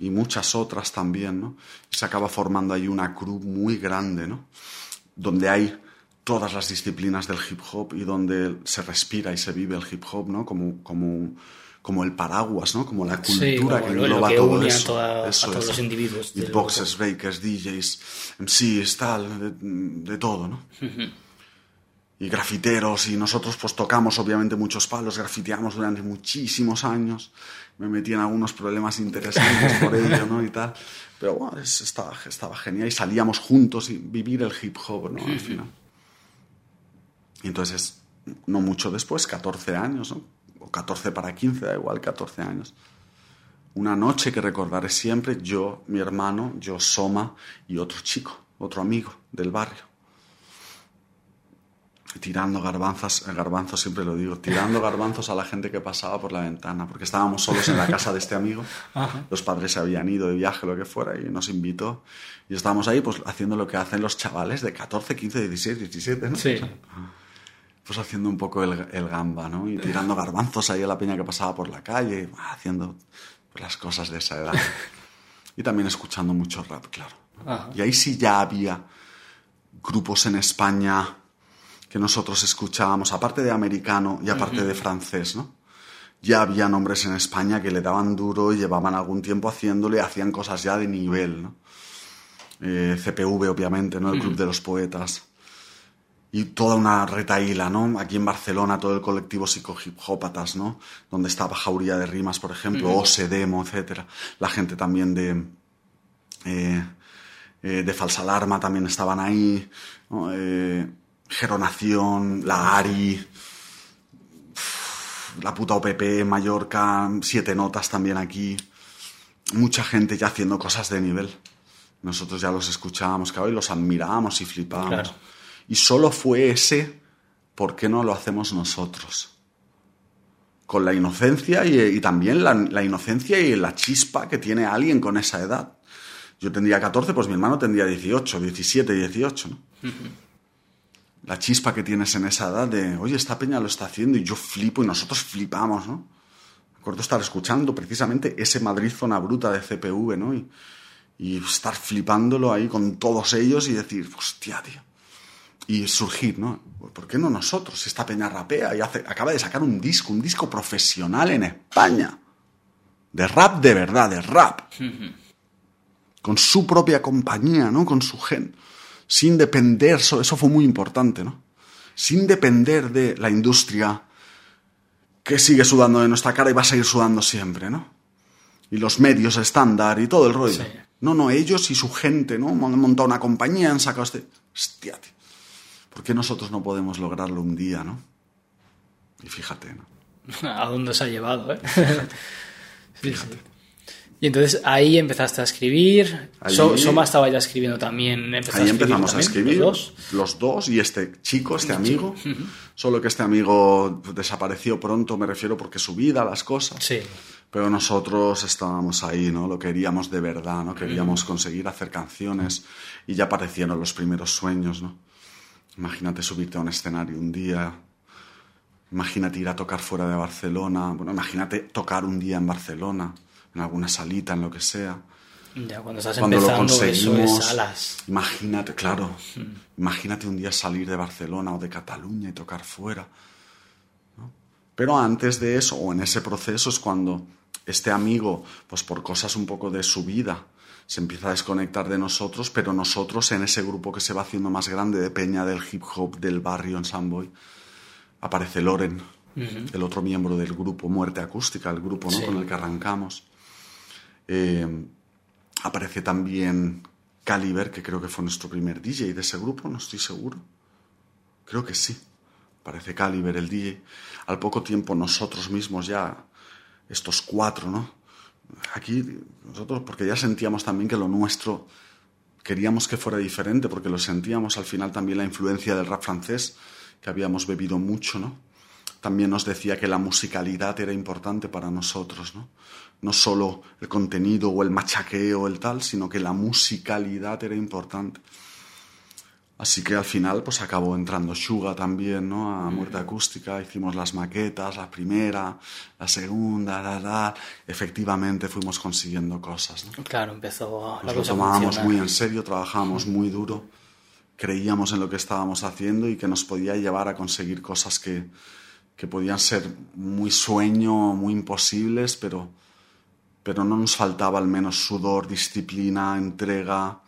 Y muchas otras también, ¿no? Y se acaba formando ahí una cruz muy grande, ¿no? Donde hay todas las disciplinas del hip hop y donde se respira y se vive el hip hop, ¿no? Como, como, como el paraguas, ¿no? Como la cultura Sí, que lo- lo engloba que todo une a eso. toda- a Eso todos es. los individuos Beatboxers, bakers, DJs, MCs, tal, de, de todo, ¿no? y grafiteros y nosotros pues tocamos obviamente muchos palos, grafiteamos durante muchísimos años, me metí en algunos problemas interesantes por ello, ¿no? Y tal, pero bueno, es- estaba, estaba genial y salíamos juntos y vivir el hip hop, ¿no? Al final. Y entonces, no mucho después, 14 años, ¿no? O 14 para 15, da igual, 14 años. Una noche que recordaré siempre, yo, mi hermano, yo, Soma y otro chico, otro amigo del barrio. Tirando garbanzos, garbanzos siempre lo digo, tirando garbanzos a la gente que pasaba por la ventana, porque estábamos solos en la casa de este amigo, los padres se habían ido de viaje, lo que fuera, y nos invitó. Y estábamos ahí pues haciendo lo que hacen los chavales de 14, 15, 16, 17, ¿no? Sí. Pues haciendo un poco el, el gamba, ¿no? Y tirando garbanzos ahí a la peña que pasaba por la calle, haciendo pues, las cosas de esa edad. Y también escuchando mucho rap, claro. Ajá. Y ahí sí ya había grupos en España que nosotros escuchábamos, aparte de americano y aparte de francés, ¿no? Ya había nombres en España que le daban duro y llevaban algún tiempo haciéndole, hacían cosas ya de nivel, ¿no? Eh, CPV, obviamente, ¿no? El Club de los Poetas. Y toda una retaíla, ¿no? Aquí en Barcelona, todo el colectivo psico-hipópatas, ¿no? Donde estaba Jauría de Rimas, por ejemplo, Ose Demo, etc. La gente también de... eh, eh, de Falsa Alarma también estaban ahí. ¿no? Eh, Geronación, la ARI, la puta OPP, Mallorca, Siete Notas también aquí. Mucha gente ya haciendo cosas de nivel. Nosotros ya los escuchábamos, claro, y los admirábamos y flipábamos. Claro. Y solo fue ese, ¿por qué no lo hacemos nosotros? Con la inocencia y, también la, inocencia y la chispa que tiene alguien con esa edad. Yo tendría 14, pues mi hermano tendría 18, 17, 18, ¿no? La chispa que tienes en esa edad de, oye, esta peña lo está haciendo y yo flipo y nosotros flipamos, ¿no? Me estar escuchando precisamente ese Madrid Zona Bruta de CPV, ¿no? Y, y estar flipándolo ahí con todos ellos y decir, hostia, tío. Y surgir, ¿no? ¿Por qué no nosotros? Esta peña rapea y hace, acaba de sacar un disco, un disco profesional en España. De rap de verdad, de rap. Con su propia compañía, ¿no? Con su gen. Sin depender, eso, eso fue muy importante, ¿no? Sin depender de la industria que sigue sudando de nuestra cara y va a seguir sudando siempre, ¿no? Y los medios estándar y todo el rollo. Sí. No, no, ellos y su gente, ¿no? Han montado una compañía, han sacado este... Hostia, tío. ¿Por qué nosotros no podemos lograrlo un día, no? Y fíjate, ¿no? [laughs] ¿A dónde os ha llevado, eh? [laughs] Sí, sí. Y entonces ahí empezaste a escribir. So- Soma estaba ya escribiendo también. Ahí empezamos a escribir los dos. los dos y este chico, este amigo. Solo que este amigo desapareció pronto, me refiero porque su vida, las cosas. Sí. Pero nosotros estábamos ahí, ¿no? Lo queríamos de verdad, ¿no? Queríamos conseguir hacer canciones y ya aparecieron los primeros sueños, ¿no? Imagínate subirte a un escenario un día, imagínate ir a tocar fuera de Barcelona, bueno, imagínate tocar un día en Barcelona, en alguna salita, en lo que sea. Ya cuando estás Cuando lo empezando, eso conseguimos, alas. imagínate, claro, imagínate un día salir de Barcelona o de Cataluña y tocar fuera. ¿no? Pero antes de eso, o en ese proceso, es cuando este amigo, pues por cosas un poco de su vida, se empieza a desconectar de nosotros, pero nosotros en ese grupo que se va haciendo más grande de peña del hip hop del barrio en Samboy, aparece Loren, el otro miembro del grupo Muerte Acústica, el grupo ¿no? Sí. con el que arrancamos. Eh, aparece también Caliber, que creo que fue nuestro primer DJ de ese grupo, no estoy seguro. Creo que sí. Aparece Caliber, el DJ. Al poco tiempo nosotros mismos ya, estos cuatro, ¿no? Aquí nosotros, porque ya sentíamos también que lo nuestro queríamos que fuera diferente, porque lo sentíamos al final también la influencia del rap francés, que habíamos bebido mucho, ¿no? También nos decía que la musicalidad era importante para nosotros, ¿no? No solo el contenido o el machaqueo o el tal, sino que la musicalidad era importante. Así que al final pues acabó entrando Suga también, ¿no? A Muerte Acústica, hicimos las maquetas, la primera, la segunda, la, la. efectivamente fuimos consiguiendo cosas, ¿no? Claro, empezó la Nos lo tomábamos muy en serio, trabajábamos muy duro, creíamos en lo que estábamos haciendo y que nos podía llevar a conseguir cosas que, que podían ser muy sueño, muy imposibles, pero, pero no nos faltaba al menos sudor, disciplina, entrega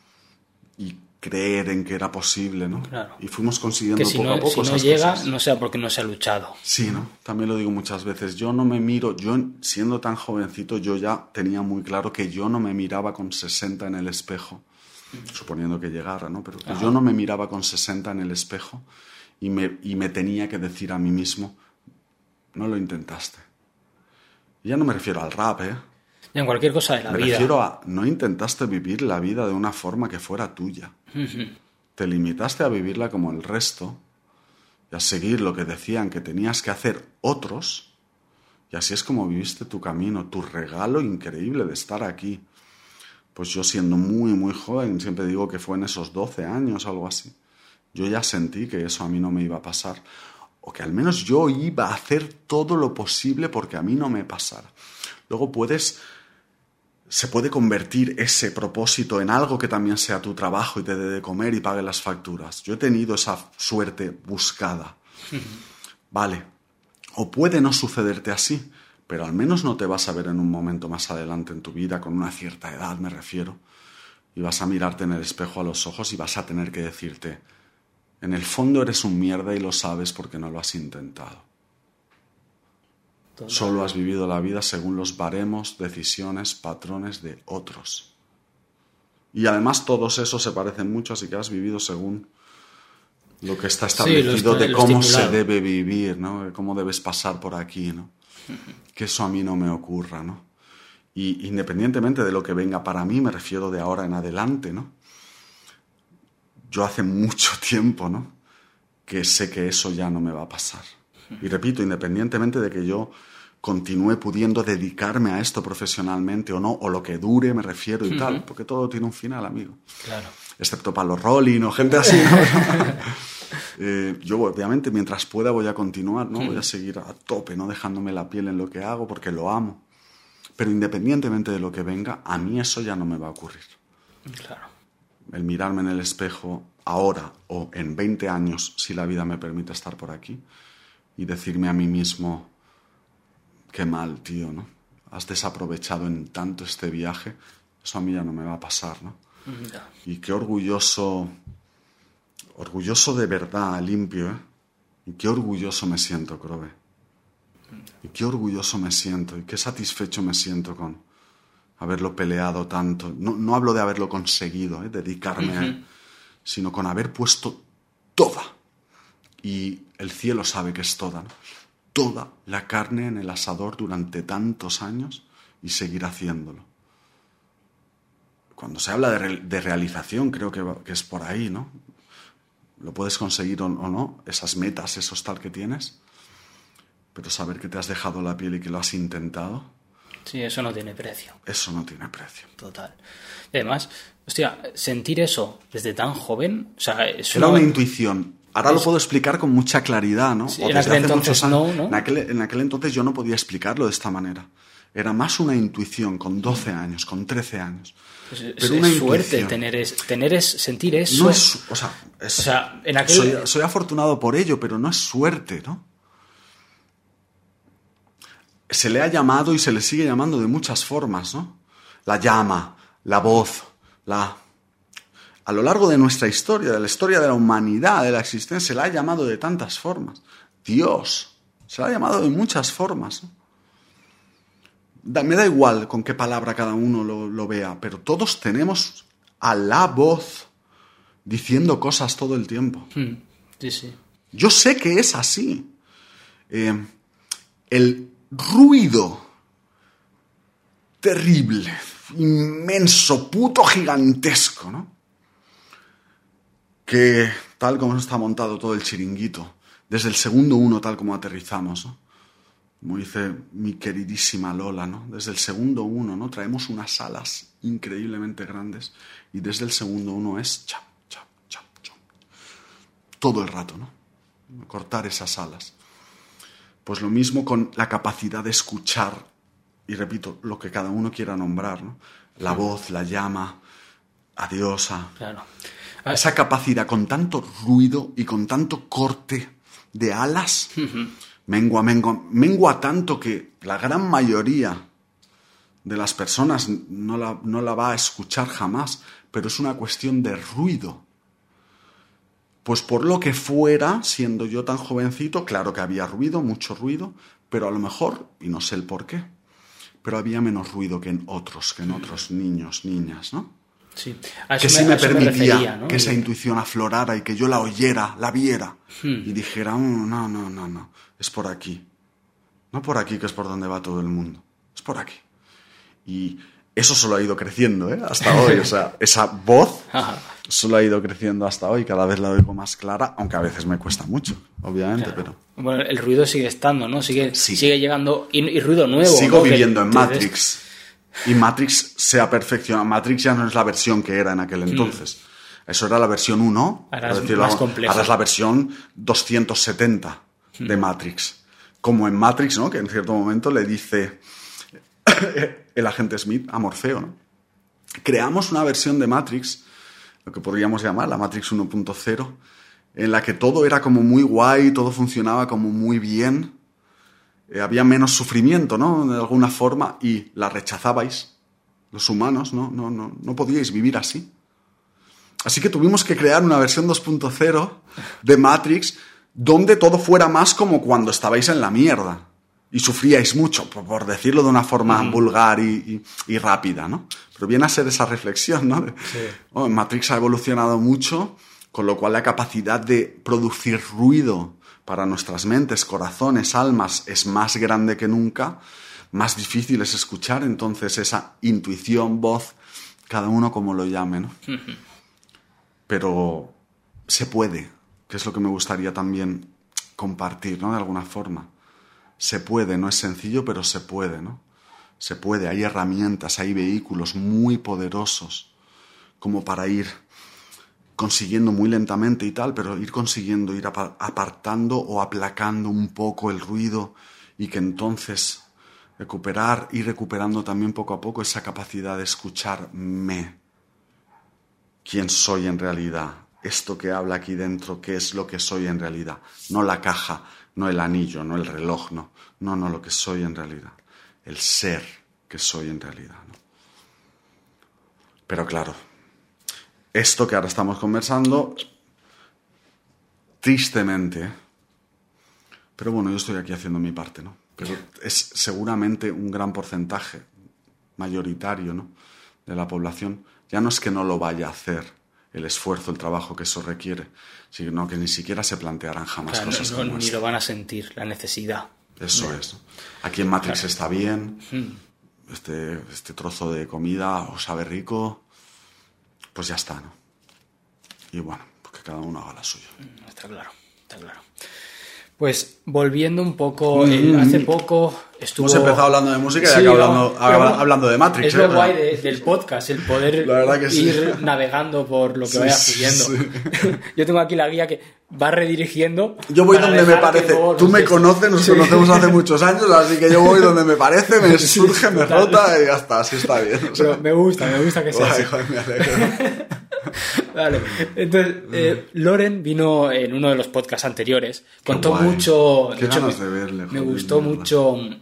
y creer en que era posible, ¿no? Claro. Y fuimos consiguiendo Que si poco no, a poco si no esas llega, cosas. no sea porque no se ha luchado. Sí, ¿no? También lo digo muchas veces. Yo no me miro, yo siendo tan jovencito, yo ya tenía muy claro que yo no me miraba con 60 en el espejo, suponiendo que llegara, ¿no? Pero yo no me miraba con 60 en el espejo y me, y me tenía que decir a mí mismo, no lo intentaste. Y ya no me refiero al rap, ¿eh? En cualquier cosa de la Me vida. refiero a, no intentaste vivir la vida de una forma que fuera tuya. Te limitaste a vivirla como el resto y a seguir lo que decían que tenías que hacer otros. Y así es como viviste tu camino, tu regalo increíble de estar aquí. Pues yo siendo muy, muy joven, siempre digo que fue en esos 12 años, algo así. Yo ya sentí que eso a mí no me iba a pasar. O que al menos yo iba a hacer todo lo posible porque a mí no me pasara. Luego puedes se puede convertir ese propósito en algo que también sea tu trabajo y te dé de comer y pague las facturas. Yo he tenido esa suerte buscada. [laughs] Vale. O puede no sucederte así, pero al menos no te vas a ver en un momento más adelante en tu vida, con una cierta edad me refiero, y vas a mirarte en el espejo a los ojos y vas a tener que decirte, en el fondo eres un mierda y lo sabes porque no lo has intentado. Solo has vivido la vida según los baremos, decisiones, patrones de otros. Y además todos esos se parecen mucho, así que has vivido según lo que está Sí, establecido está- de cómo se debe vivir, ¿no? De cómo debes pasar por aquí, ¿no? [laughs] Que eso a mí no me ocurra, ¿no? Y independientemente de lo que venga para mí, me refiero de ahora en adelante, ¿no? Yo hace mucho tiempo, ¿no? Que sé que eso ya no me va a pasar. [laughs] Y repito, independientemente de que yo continúe pudiendo dedicarme a esto profesionalmente o no, o lo que dure, me refiero y tal, porque todo tiene un final, amigo Claro. excepto para los Rolling o gente así. ¿no? [laughs] Eh, yo, obviamente, mientras pueda, voy a continuar, ¿no? Voy a seguir a tope, no dejándome la piel en lo que hago, porque lo amo. Pero independientemente de lo que venga, a mí eso ya no me va a ocurrir. Claro. El mirarme en el espejo ahora o en 20 años, si la vida me permite estar por aquí, y decirme a mí mismo, qué mal, tío, ¿no? Has desaprovechado en tanto este viaje, eso a mí ya no me va a pasar, ¿no? Y qué orgulloso, orgulloso de verdad, limpio, ¿eh? Y qué orgulloso me siento, Crobe. Y qué orgulloso me siento, y qué satisfecho me siento con haberlo peleado tanto. No, no hablo de haberlo conseguido, ¿eh? dedicarme a él, sino con haber puesto toda, y el cielo sabe que es toda, ¿no? Toda la carne en el asador durante tantos años y seguir haciéndolo cuando se habla de, re- de realización, creo que, es por ahí, ¿no? Lo puedes conseguir o, o no, esas metas, esos tal que tienes, pero saber que te has dejado la piel y que lo has intentado, Sí, eso no tiene precio. eso no tiene precio. Total. Y además, hostia, sentir eso desde tan joven, o sea, es Era una- una intuición. Ahora lo puedo explicar con mucha claridad, ¿no? Sí, en aquel entonces no, ¿no? En aquel, en aquel entonces yo no podía explicarlo de esta manera. Era más una intuición con 12 años, con 13 años. pues es, Pero es una suerte intuición. tener, es, tener es, sentir eso. No es, o sea, es- O sea, en aquel- soy, soy afortunado por ello, pero no es suerte, ¿no? Se le ha llamado y se le sigue llamando de muchas formas, ¿no? La llama, la voz, la... A lo largo de nuestra historia, de la historia de la humanidad, de la existencia, se la ha llamado de tantas formas. Dios, se la ha llamado de muchas formas. ¿no? Da- me da igual con qué palabra cada uno lo, lo vea, pero todos tenemos a la voz diciendo cosas todo el tiempo. Mm, Sí, sí. Yo sé que es así. Eh, el ruido terrible, inmenso, puto gigantesco, ¿no? Que tal como está montado todo el chiringuito, desde el segundo uno tal como aterrizamos, ¿no? Como dice mi queridísima Lola, ¿no? Desde el segundo uno, ¿no? Traemos unas alas increíblemente grandes y desde el segundo uno es chap, chap, chap, chap. Todo el rato, ¿no? Cortar esas alas. Pues lo mismo con la capacidad de escuchar, y repito, lo que cada uno quiera nombrar, ¿no? La voz, la llama, a Claro. Esa capacidad con tanto ruido y con tanto corte de alas, mengua, mengua, mengua tanto que la gran mayoría de las personas no la, no la va a escuchar jamás, pero es una cuestión de ruido. Pues por lo que fuera, siendo yo tan jovencito, claro que había ruido, mucho ruido, pero a lo mejor, y no sé el por qué, pero había menos ruido que en otros, que en otros niños, niñas, ¿no? Sí. A que eso sí a me eso permitía refería, ¿no? que esa intuición aflorara y que yo la oyera, la viera y dijera, "Mm, no, no, no, no, es por aquí. No por aquí, que es por donde va todo el mundo. Es por aquí. Y eso solo ha ido creciendo, ¿eh? Hasta hoy. O sea, [laughs] esa voz solo ha ido creciendo hasta hoy. Cada vez la oigo más clara, aunque a veces me cuesta mucho, obviamente, pero... Bueno, el ruido sigue estando, ¿no? Sigue, Sí. sigue llegando. Y, y ruido nuevo. Sigo ¿no? Que viviendo en te des- Matrix. Y Matrix se ha perfeccionado. Matrix ya no es la versión que era en aquel entonces. Eso era la versión 1. Ahora es más compleja. Ahora es la versión 270 de Matrix. Como en Matrix, ¿no? Que en cierto momento le dice [coughs] el agente Smith a Morfeo, ¿no? Creamos una versión de Matrix, lo que podríamos llamar la Matrix 1.0, en la que todo era como muy guay, todo funcionaba como muy bien, eh, había menos sufrimiento, ¿no? De alguna forma, y la rechazabais, los humanos, ¿no? No, no, no podíais vivir así. Así que tuvimos que crear una versión 2.0 de Matrix donde todo fuera más como cuando estabais en la mierda y sufríais mucho, por, por decirlo de una forma vulgar y, y- y rápida, ¿no? Pero viene a ser esa reflexión, ¿no? De, oh, Matrix ha evolucionado mucho, con lo cual la capacidad de producir ruido para nuestras mentes, corazones, almas es más grande que nunca, más difícil es escuchar, entonces esa intuición, voz, cada uno como lo llame, ¿no? pero se puede, que es lo que me gustaría también compartir, ¿no? De alguna forma. Se puede, no es sencillo, pero se puede, ¿no? Se puede, hay herramientas, hay vehículos muy poderosos como para ir consiguiendo muy lentamente y tal, pero ir consiguiendo, ir apa- apartando o aplacando un poco el ruido y que entonces recuperar y recuperando también poco a poco esa capacidad de escucharme quién soy en realidad, esto que habla aquí dentro, qué es lo que soy en realidad, no la caja, no el anillo, no el reloj, no, no, no lo que soy en realidad, el ser que soy en realidad. Pero claro, esto que ahora estamos conversando, tristemente, pero bueno, yo estoy aquí haciendo mi parte, ¿no? Pero es seguramente un gran porcentaje mayoritario, ¿no? de la población, ya no es que no lo vaya a hacer el esfuerzo, el trabajo que eso requiere, sino que ni siquiera se plantearán jamás O sea, cosas no- como ni esta. lo van a sentir, la necesidad. Eso es. ¿no? Aquí en Matrix está bien, este, este trozo de comida os sabe rico, pues ya está, ¿no? Y bueno, pues que cada uno haga la suya. Está claro, está claro. Pues volviendo un poco, eh, hace poco estuvo... Mm. Hemos empezado hablando de música y Sí, hablando, bueno, hablando de Matrix. Es ¿eh? lo guay de- del podcast, el poder verdad que sí. ir navegando por lo que Sí, vaya fluyendo. [laughs] Yo tengo aquí la guía que va redirigiendo. Yo voy donde me parece. luego Tú me conoces, nos conocemos hace muchos años, así que yo voy [laughs] donde me parece, me surge, me rota y ya está, así está bien. o sea. Pero me gusta, me gusta que sea Guay, así. guay, me alegro. [laughs] Vale. Entonces, eh, Loren vino en uno de los podcasts anteriores. Contó mucho. Qué ganas me, de verle, me gustó mierda. mucho mm,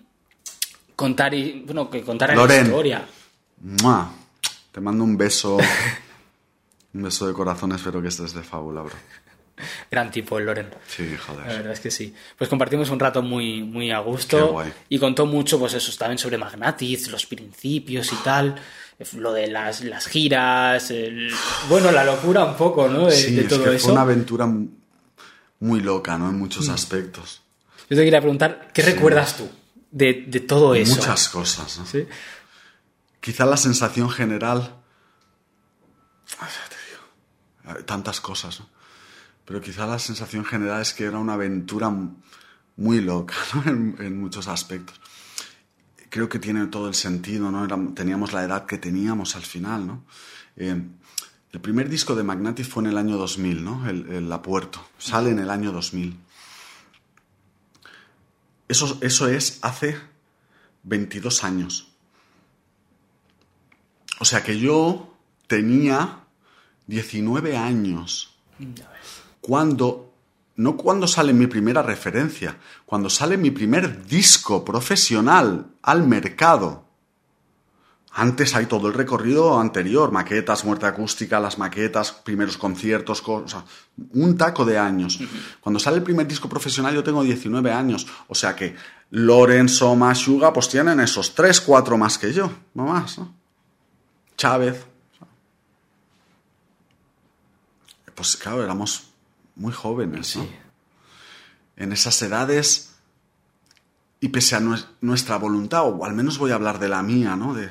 contar y. Bueno, que contara la historia. Mua. Te mando un beso. [laughs] Un beso de corazón, espero que estés de fábula, bro. Gran tipo el Loren. Sí, La joder. verdad es que sí. Pues compartimos un rato muy, muy a Qué gusto. guay. Y contó mucho, pues eso, también sobre Magnatiz, los principios y tal. Lo de las, las giras. el- Bueno, la locura un poco, ¿no? De, Sí, de es que eso. fue una aventura mu- muy loca, ¿no? En muchos aspectos. Yo te quería preguntar, ¿qué recuerdas tú de, de todo eso? Muchas cosas, ¿no? ¿Sí? Quizá la sensación general. Ay, te digo. eh, Tantas cosas, ¿no? Pero quizá la sensación general es que era una aventura muy loca, ¿no? [laughs] En, en muchos aspectos. Creo que tiene todo el sentido, ¿no? Éramos- teníamos la edad que teníamos al final, ¿no? Eh, el primer disco de Magnatis fue en el año 2000, ¿no? El, el Apuerto. Sale en el año 2000. Eso, eso es hace 22 años. O sea que yo tenía 19 años cuando, no cuando sale mi primera referencia, cuando sale mi primer disco profesional al mercado. Antes hay todo el recorrido anterior, maquetas, muerte acústica, las maquetas, primeros conciertos, cosas, un taco de años. Cuando sale el primer disco profesional yo tengo 19 años, o sea que Loren, Soma, Suga, pues tienen esos 3, 4 más que yo, no más, ¿no? Chávez. pues claro, éramos muy jóvenes, ¿no? En esas edades, y pese a nuestra voluntad, o al menos voy a hablar de la mía, ¿no? De,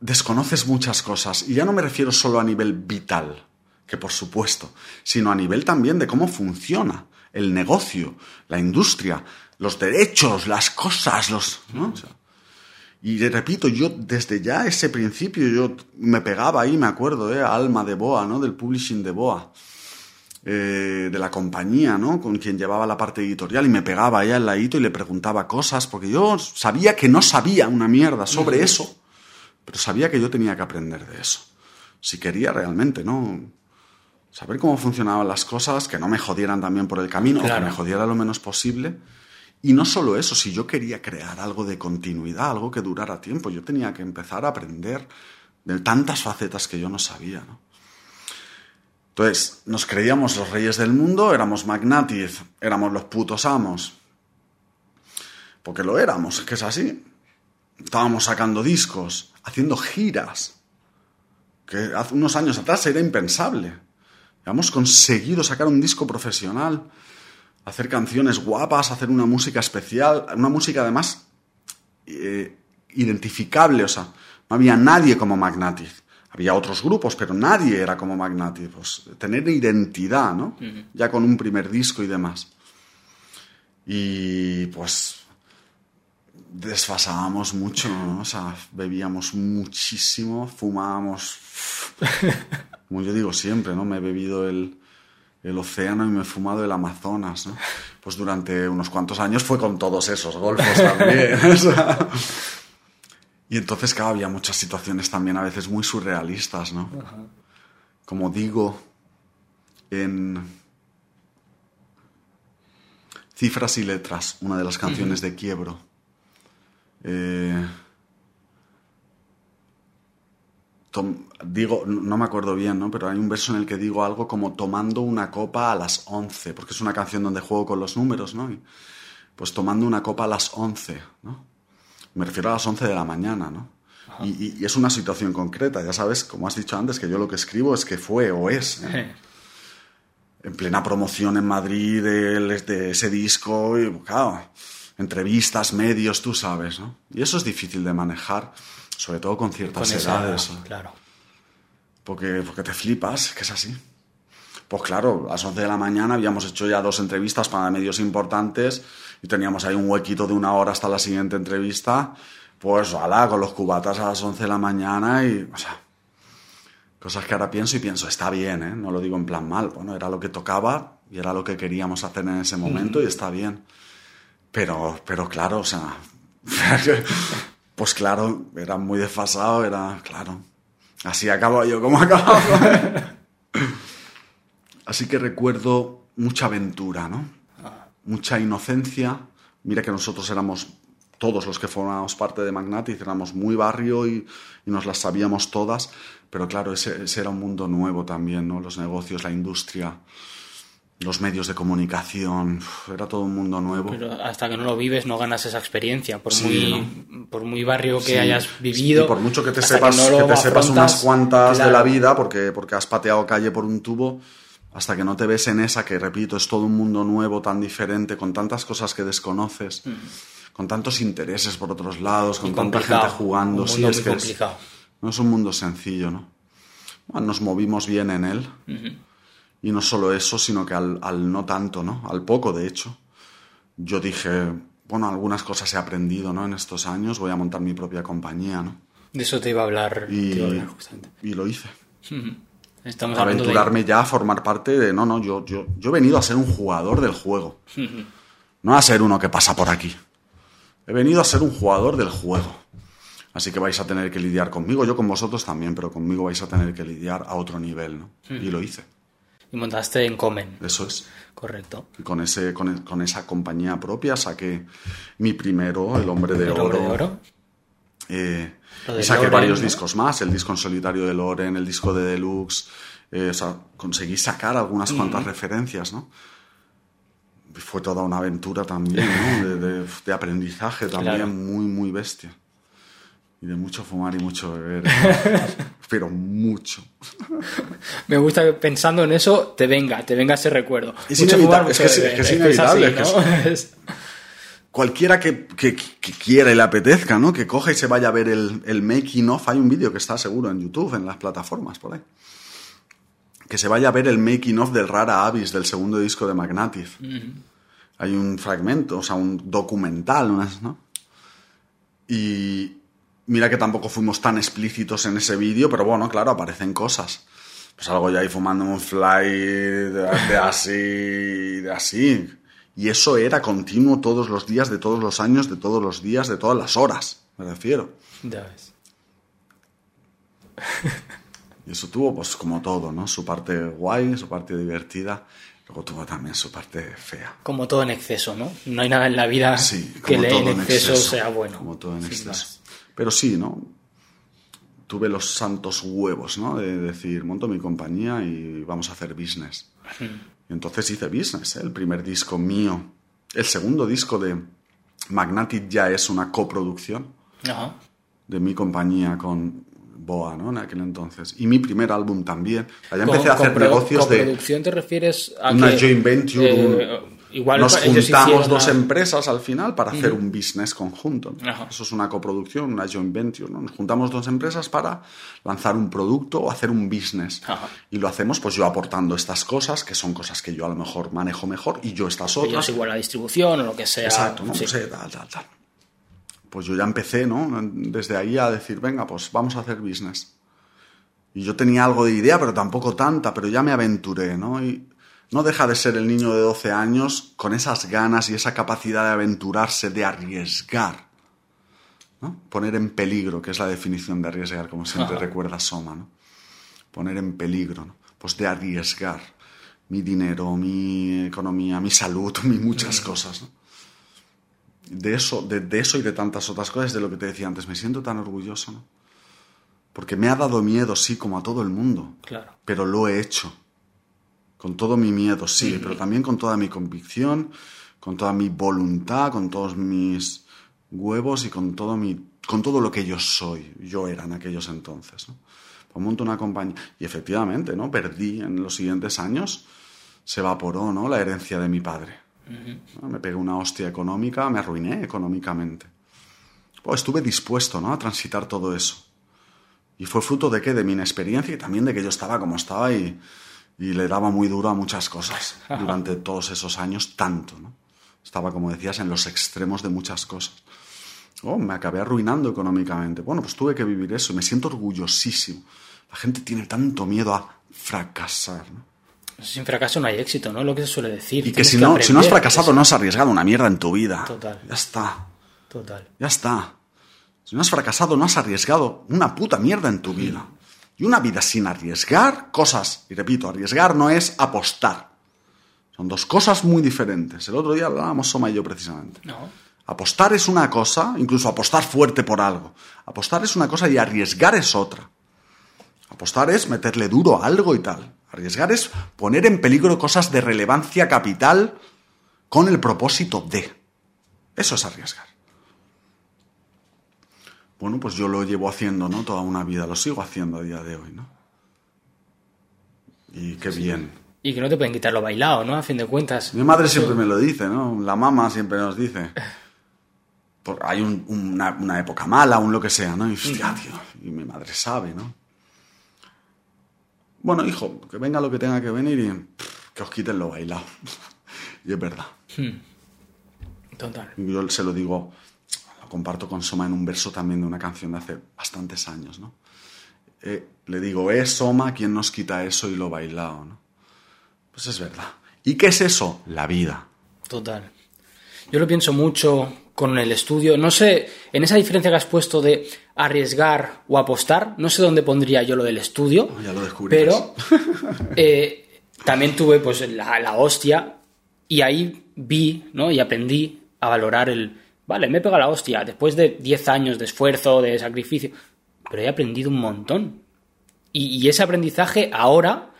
desconoces muchas cosas, y ya no me refiero solo a nivel vital, que por supuesto, sino a nivel también de cómo funciona el negocio, la industria, los derechos, las cosas, los... ¿no? y repito, yo desde ya ese principio yo me pegaba ahí, me acuerdo, ¿eh? Alma de Boa, ¿no? Del publishing de Boa. Eh, de la compañía, ¿no? Con quien llevaba la parte editorial y me pegaba allá al ladito y le preguntaba cosas, porque yo sabía que no sabía una mierda sobre eso, pero sabía que yo tenía que aprender de eso. Si quería realmente, ¿no? Saber cómo funcionaban las cosas, que no me jodieran también por el camino, o que me jodiera lo menos posible y no solo eso, si yo quería crear algo de continuidad, algo que durara tiempo, yo tenía que empezar a aprender de tantas facetas que yo no sabía. ¿no? Entonces, nos creíamos los reyes del mundo, éramos magnatis, éramos los putos amos. Porque lo éramos, que es así. Estábamos sacando discos, haciendo giras, que hace unos años atrás era impensable. Hemos conseguido sacar un disco profesional hacer canciones guapas, hacer una música especial, una música además eh, identificable, o sea, no había nadie como Magnatis. Había otros grupos, pero nadie era como Magnatis. Pues, tener identidad, ¿no? Ya con un primer disco y demás. Y pues desfasábamos mucho, ¿no? O sea, bebíamos muchísimo, fumábamos. [laughs] Como yo digo siempre, ¿no? Me he bebido el, el océano y me he fumado el Amazonas, ¿no? Pues durante unos cuantos años fue con todos esos golfos también. [laughs] Y entonces, claro, había muchas situaciones también a veces muy surrealistas, ¿no? Como digo, en Cifras y Letras, una de las canciones de Quiebro, eh, digo, no me acuerdo bien, ¿no? Pero hay un verso en el que digo algo como tomando una copa a las 11, porque es una canción donde juego con los números, ¿no? pues tomando una copa a las 11, ¿no? Me refiero a las 11 de la mañana, ¿no? Y, es una situación concreta, ya sabes, como has dicho antes, que yo lo que escribo es que fue o es. en plena promoción en Madrid de, de, ese disco, y claro, entrevistas, medios, tú sabes, ¿no? Y eso es difícil de manejar sobre todo con ciertas edades. claro. Porque, porque te flipas, que es así. Pues claro, a las 11 de la mañana habíamos hecho ya dos entrevistas para medios importantes y teníamos ahí un huequito de una hora hasta la siguiente entrevista. Pues, ala, con los cubatas a las 11 de la mañana y, o sea, cosas que ahora pienso y pienso, está bien, ¿eh? No lo digo en plan mal. Bueno, era lo que tocaba y era lo que queríamos hacer en ese momento y está bien. Pero, pero claro, o sea, [laughs] Pues claro, era muy desfasado, era, claro. Así acabo yo, como acabo. [laughs] Así que recuerdo mucha aventura, ¿no? Mucha inocencia. Mira que nosotros éramos, todos los que formábamos parte de Magnatis, éramos muy barrio y, nos las sabíamos todas, pero claro, ese, ese, era un mundo nuevo también, ¿no? Los negocios, la industria los medios de comunicación, era todo un mundo nuevo. Pero hasta que no lo vives no ganas esa experiencia, por, muy, por muy barrio que hayas vivido. Y por mucho que te sepas, que, te sepas unas cuantas de la vida, porque, porque has pateado calle por un tubo, hasta que no te ves en esa, que repito, es todo un mundo nuevo, tan diferente, con tantas cosas que desconoces, mm. con tantos intereses por otros lados, con tanta gente jugando. sí, es que no es un mundo sencillo, ¿no? nos movimos bien en él. Y no solo eso, sino que al, no tanto, ¿no? Al poco, de hecho. Yo dije, bueno, algunas cosas he aprendido, ¿no? En estos años voy a montar mi propia compañía, ¿no? De eso te iba a hablar. Y, y lo hice. Estamos Aventurarme ya a formar parte de... No, no, yo, yo, yo he venido a ser un jugador del juego. [laughs] No a ser uno que pasa por aquí. He venido a ser un jugador del juego. Así que vais a tener que lidiar conmigo, yo con vosotros también, pero conmigo vais a tener que lidiar a otro nivel, ¿no? Y lo hice. Y montaste en Comen. Eso es. Correcto. Y con, ese, con, esa compañía propia saqué mi primero, El Hombre de Oro. De oro? Eh, y saqué varios discos más, el disco en solitario de Loren, el disco de Deluxe. Eh, o sea, conseguí sacar algunas cuantas referencias, ¿no? Fue toda una aventura también, ¿no? [laughs] De, aprendizaje también muy, muy bestia. Y de mucho fumar y mucho beber. [laughs] Pero mucho. Me gusta que pensando en eso te venga, te venga ese recuerdo. Es Mucho inevitable, fumar, es que mucho es- que es beber. inevitable, así, es ¿no? Cualquiera que, que- que quiera y le apetezca, ¿no? Que coja y se vaya a ver el, el making of. Hay un vídeo que está seguro en YouTube, en las plataformas, por ahí. Que se vaya a ver el making of del Rara Abyss, del segundo disco de Magnative. Hay un fragmento, o sea, un documental, unas, ¿no? Y mira que tampoco fuimos tan explícitos en ese vídeo, pero bueno, claro, aparecen cosas. Pues algo ya ahí fumando un fly de, de así, de así. Y eso era continuo todos los días, de todos los años, de todos los días, de todas las horas, me refiero. Ya ves. [laughs] Y eso tuvo, pues como todo, ¿no? Su parte guay, su parte divertida. Luego tuvo también su parte fea. Como todo en exceso, ¿no? No hay nada en la vida Sí, que le- en exceso, sea bueno. Como todo en exceso. más. Pero sí, ¿no? Tuve los santos huevos, ¿no? De decir, monto mi compañía y vamos a hacer business. Entonces hice business, ¿eh? El primer disco mío. El segundo disco de Magnatic ya es una coproducción Ajá. de mi compañía con Boa, ¿no? En aquel entonces. Y mi primer álbum también. Allá empecé a hacer negocios con de producción te refieres a una que, joint venture. eh, un- igual nos ellos juntamos dos una- empresas al final para hacer un business conjunto. Ajá. Eso es una coproducción, una joint venture. ¿no? Nos juntamos dos empresas para lanzar un producto o hacer un business. Ajá. Y lo hacemos pues yo aportando estas cosas, que son cosas que yo a lo mejor manejo mejor, y yo estas ellos otras. igual la distribución o lo que sea. Exacto, ¿no? Sí. Pues, eh, tal, tal, tal. Pues yo ya empecé, ¿no? Desde ahí a decir, venga, pues vamos a hacer business. Y yo tenía algo de idea, pero tampoco tanta, pero ya me aventuré, ¿no? Y no deja de ser el niño de 12 años con esas ganas y esa capacidad de aventurarse, de arriesgar. ¿no? Poner en peligro, que es la definición de arriesgar, como siempre Ajá. recuerda Soma, ¿no? Poner en peligro, ¿no? Pues de arriesgar mi dinero, mi economía, mi salud, mi muchas cosas, ¿no? De eso, de, de eso y de tantas otras cosas, de lo que te decía antes, me siento tan orgulloso, ¿no? Porque me ha dado miedo, sí, como a todo el mundo, Claro. pero lo he hecho. Con todo mi miedo, sí, pero también con toda mi convicción, con toda mi voluntad, con todos mis huevos y con todo mi con todo lo que yo soy, yo era en aquellos entonces, ¿no? Pues monto una compañía y efectivamente, ¿no? Perdí en los siguientes años se evaporó, ¿no? La herencia de mi padre. ¿no? Me pegué una hostia económica, me arruiné económicamente. Pues estuve dispuesto, ¿no? A transitar todo eso. Y fue fruto de qué? De mi inexperiencia y también de que yo estaba como estaba y, y le daba muy duro a muchas cosas durante [laughs] todos esos años, tanto, ¿no? Estaba, como decías, en los extremos de muchas cosas. Oh, me acabé arruinando económicamente. Bueno, pues tuve que vivir eso. Me siento orgullosísimo. La gente tiene tanto miedo a fracasar, ¿no? Sin fracaso no hay éxito, ¿no? Lo que se suele decir. Y que si no, si no has aprender. fracasado, no has arriesgado una mierda en tu vida. Total. Ya está. Total. Ya está. Si no has fracasado, no has arriesgado una puta mierda en tu vida. Y una vida sin arriesgar cosas, y repito, arriesgar no es apostar. Son dos cosas muy diferentes. El otro día hablábamos Soma y yo precisamente. No. Apostar es una cosa, incluso apostar fuerte por algo. Apostar es una cosa y arriesgar es otra. Apostar es meterle duro a algo y tal. Arriesgar es poner en peligro cosas de relevancia capital con el propósito de. Eso es arriesgar. Bueno, pues yo lo llevo haciendo, ¿no? Toda una vida, lo sigo haciendo a día de hoy, ¿no? Y qué bien. Y que no te pueden quitar lo bailado, ¿no? A fin de cuentas. Mi madre siempre me lo dice, ¿no? La mamá siempre nos dice. Por- hay un- una, una época mala, un lo que sea, ¿no? Y hostia, tío, y mi madre sabe, ¿no? Bueno, hijo, que venga lo que tenga que venir y pff, que os quiten lo bailado. [laughs] y es verdad. Total. Y Yo se lo digo, comparto con Soma en un verso también de una canción de hace bastantes años, ¿no? Eh, le digo, eh, Soma, ¿quién nos quita eso y lo bailado, ¿no? Pues es verdad. ¿Y qué es eso? La vida. Total. Yo lo pienso mucho con el estudio. No sé, en esa diferencia que has puesto de arriesgar o apostar, no sé dónde pondría yo lo del estudio. Ya lo descubrirás. Pero eh, también tuve pues la, la hostia y ahí vi ¿no? y aprendí a valorar el... Vale, me he pegado la hostia después de 10 años de esfuerzo, de sacrificio, pero he aprendido un montón. Y, y ese aprendizaje ahora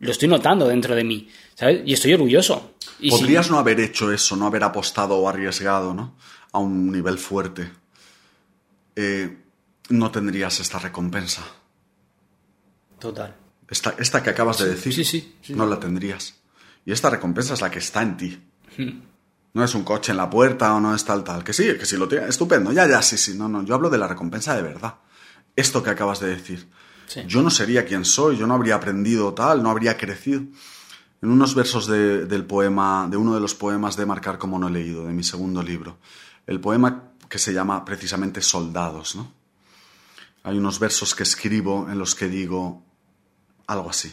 lo estoy notando dentro de mí, ¿sabes? Y estoy orgulloso. Y si- Podrías no haber hecho eso, no haber apostado o arriesgado, ¿no? A un nivel fuerte. Eh, no tendrías esta recompensa. Total. Esta, esta que acabas de decir, sí, sí, sí. no la tendrías. Y esta recompensa es la que está en ti. No es un coche en la puerta o no es tal, tal. Que sí, que sí lo tiene. Estupendo. Ya, ya, sí, sí. No, no. Yo hablo de la recompensa de verdad. Esto que acabas de decir. Sí. Yo no sería quien soy, yo no habría aprendido tal, no habría crecido. En unos versos de- del poema, de uno de los poemas de Marcar como no he leído, de mi segundo libro, el poema que se llama precisamente Soldados, ¿no? Hay unos versos que escribo en los que digo algo así.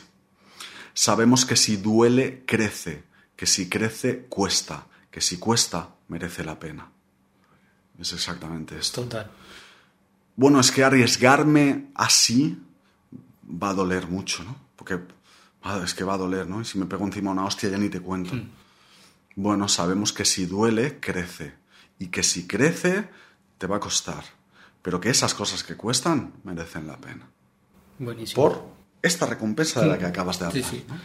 Sabemos que si duele, crece, que si crece, cuesta, que si cuesta, merece la pena. Es exactamente esto. Total. Bueno, es que arriesgarme así va a doler mucho, ¿no? Porque es que va a doler, ¿no? Y si me pego encima una hostia ya ni te cuento. Bueno, sabemos que si duele, crece. Y que si crece, te va a costar. Pero que esas cosas que cuestan merecen la pena. Buenísimo. Por esta recompensa de la que acabas de hablar. Sí, sí. ¿no?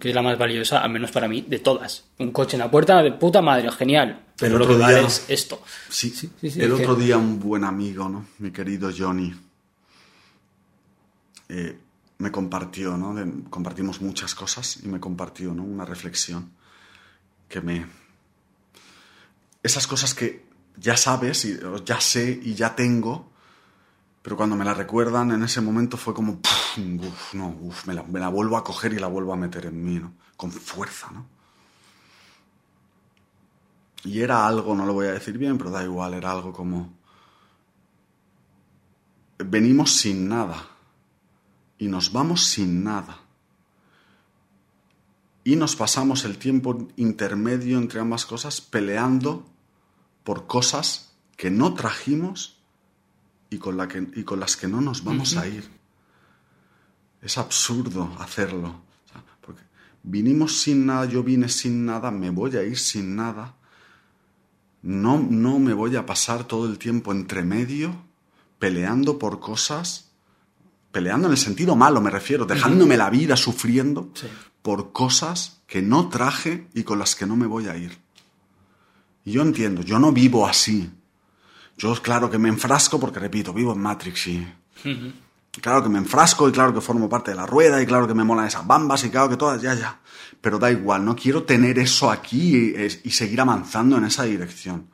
Que es la más valiosa, al menos para mí, de todas. Un coche en la puerta, de puta madre, genial. Pero El lo que otro día- es esto. Sí, sí, sí, el que- otro día un buen amigo, ¿no? Mi querido Johnny, eh, me compartió, ¿no? De- compartimos muchas cosas y me compartió, ¿no? Una reflexión que me... Esas cosas que ya sabes, y, ya sé y ya tengo, pero cuando me la recuerdan en ese momento fue como, "Puf, uf, no, uf, me la, me la vuelvo a coger y la vuelvo a meter en mí, ¿no? Con fuerza, ¿no? Y era algo, no lo voy a decir bien, pero da igual, era algo como... Venimos sin nada y nos vamos sin nada. Y nos pasamos el tiempo intermedio entre ambas cosas peleando por cosas que no trajimos y con, la que- y con las que no nos vamos a ir. Es absurdo hacerlo. O sea, porque vinimos sin nada, yo vine sin nada, me voy a ir sin nada. No, no me voy a pasar todo el tiempo entre medio peleando por cosas, peleando en el sentido malo me refiero, dejándome la vida sufriendo Sí. por cosas que no traje y con las que no me voy a ir. Y yo entiendo, yo no vivo así. Yo claro que me enfrasco porque, repito, vivo en Matrix y... Claro que me enfrasco y claro que formo parte de la rueda y claro que me molan esas bambas y claro que todas, ya, ya. Pero da igual, no quiero tener eso aquí y, seguir avanzando en esa dirección.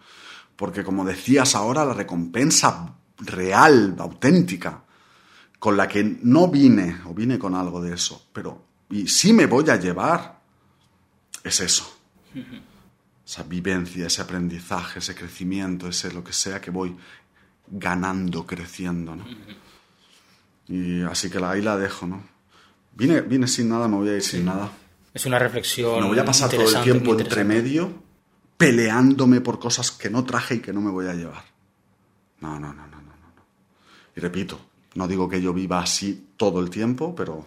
Porque como decías ahora, la recompensa real, auténtica, con la que no vine, o vine con algo de eso, pero y sí me voy a llevar, es eso. [laughs] Esa vivencia, ese aprendizaje, ese crecimiento, ese lo que sea que voy ganando, creciendo, ¿no? [laughs] Y así que la- ahí la dejo, ¿no? Vine, vine sin nada, me voy a ir sin nada. Es una reflexión. Me voy a pasar todo el tiempo entre medio peleándome por cosas que no traje y que no me voy a llevar. No, no, no, no, no, no. Y repito, no digo que yo viva así todo el tiempo, pero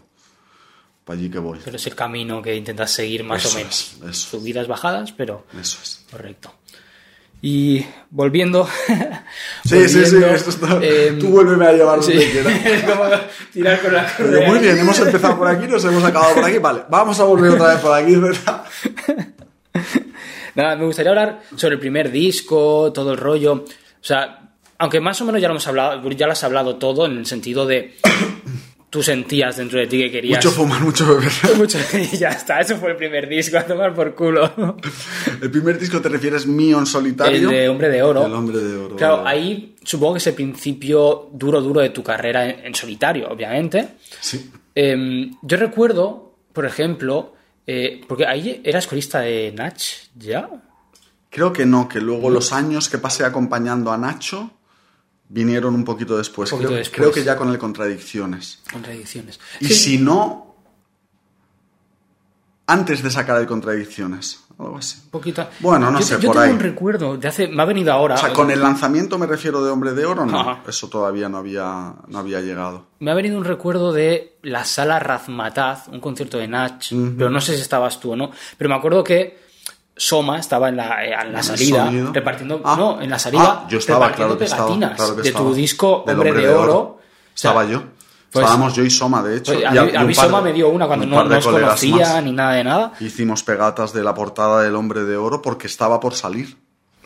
para allí que voy. Pero es el camino que intentas seguir más Eso o menos. es. Subidas, bajadas, pero Eso es. correcto. Y volviendo. [laughs] Sí, sí, sí, esto está- em, tú vuélveme a llevar sí, donde quieras. [laughs] tirar con la Pero muy bien, hemos empezado por aquí, nos hemos acabado por aquí. Vale, vamos a volver otra vez por aquí, ¿verdad? [laughs] Nada, me gustaría hablar sobre el primer disco, todo el rollo. O sea, aunque más o menos ya lo hemos hablado, ya lo has hablado todo en el sentido de tú sentías dentro de ti que querías. Mucho fumar, mucho beber. [laughs] Mucho- y ya está, eso fue el primer disco, a tomar por culo. [laughs] ¿El primer disco te refieres mío en solitario? El de Hombre de Oro. El Hombre de Oro. Claro, ahí supongo que es el principio duro, duro de tu carrera en, en solitario, obviamente. Sí. Em, yo recuerdo, por ejemplo, eh, porque ahí eras corista de Nach, ¿ya? Creo que no, que luego los años que pasé acompañando a Nacho vinieron un poquito después. Un poquito creo, después. creo que ya con el Contradicciones. Contradicciones. Y Sí, si no, antes de sacar el Contradicciones. Algo así. poquito. Bueno, no Yo- sé, yo por tengo ahí. un recuerdo de hace. Me ha venido ahora. O sea, con el lanzamiento me refiero de Hombre de Oro, no. Ajá. Eso todavía no había, no había llegado. Me ha venido un recuerdo de la sala Razmataz, un concierto de Nach, pero no sé si estabas tú o no. Pero me acuerdo que Soma estaba en la, eh, en la salida sonido. repartiendo. Ah. no, en la salida Ah, yo estaba, repartiendo claro estaba, pegatinas claro que de estaba. tu disco Hombre, de, Oro. O sea, Estaba yo. pues- Estábamos yo y Soma, de hecho. pues a y mí, a Soma de- me dio una cuando no, par no de os colegas conocía más. ni nada de nada. Hicimos pegatas de la portada del Hombre de Oro porque estaba por salir.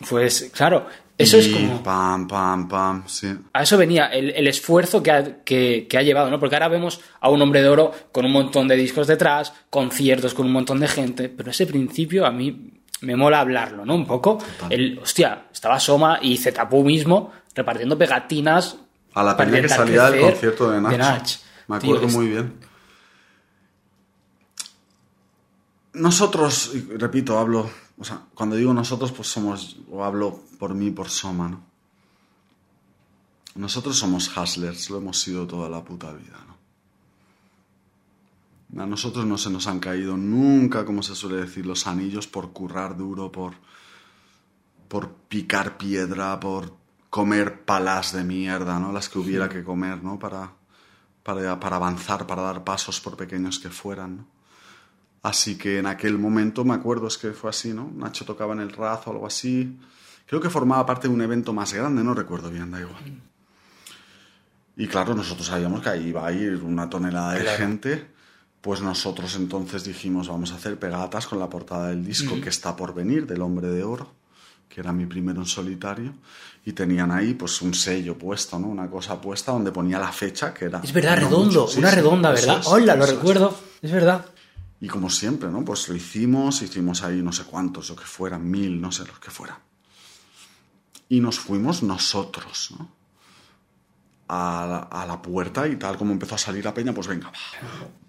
Pues claro, Eso es como... Pam, pam, pam, sí. A eso venía el, el esfuerzo que ha, que, que ha llevado, ¿no? Porque ahora vemos a un hombre de oro con un montón de discos detrás, conciertos con un montón de gente, pero ese principio a mí me mola hablarlo, ¿no? Un poco. El, hostia, estaba Soma y Zetapu mismo repartiendo pegatinas. A la peña que salía del concierto de Nach. Me Tío, acuerdo es- muy bien. Nosotros, y repito, hablo, o sea, cuando digo nosotros, pues somos, o hablo por mí, por Soma, ¿no? Nosotros somos hustlers, lo hemos sido toda la puta vida, ¿no? A nosotros no se nos han caído nunca, como se suele decir, los anillos por currar duro, por, por picar piedra, por comer palas de mierda, ¿no? Las que hubiera que comer, ¿no? Para, para, para avanzar, para dar pasos por pequeños que fueran, ¿no? Así que en aquel momento me acuerdo, es que fue así, ¿no? Nacho tocaba en el Raz o algo así. Creo que formaba parte de un evento más grande, no recuerdo bien, da igual. Y claro, nosotros sabíamos que ahí iba a ir una tonelada de Claro. gente. Pues nosotros entonces dijimos, vamos a hacer pegatas con la portada del disco que está por venir, del Hombre de Oro, que era mi primero en solitario. Y tenían ahí pues un sello puesto, ¿no? Una cosa puesta donde ponía la fecha, que era... Es verdad, no redondo, mucho, sí, una sí, redonda, ¿verdad? Hola, lo recuerdo, es verdad. Y como siempre, ¿no? Pues lo hicimos, hicimos ahí no sé cuántos, lo que fueran, mil, no sé, los que fueran. Y nos fuimos nosotros, ¿no? A la, a la puerta y tal como empezó a salir la peña, pues venga, va.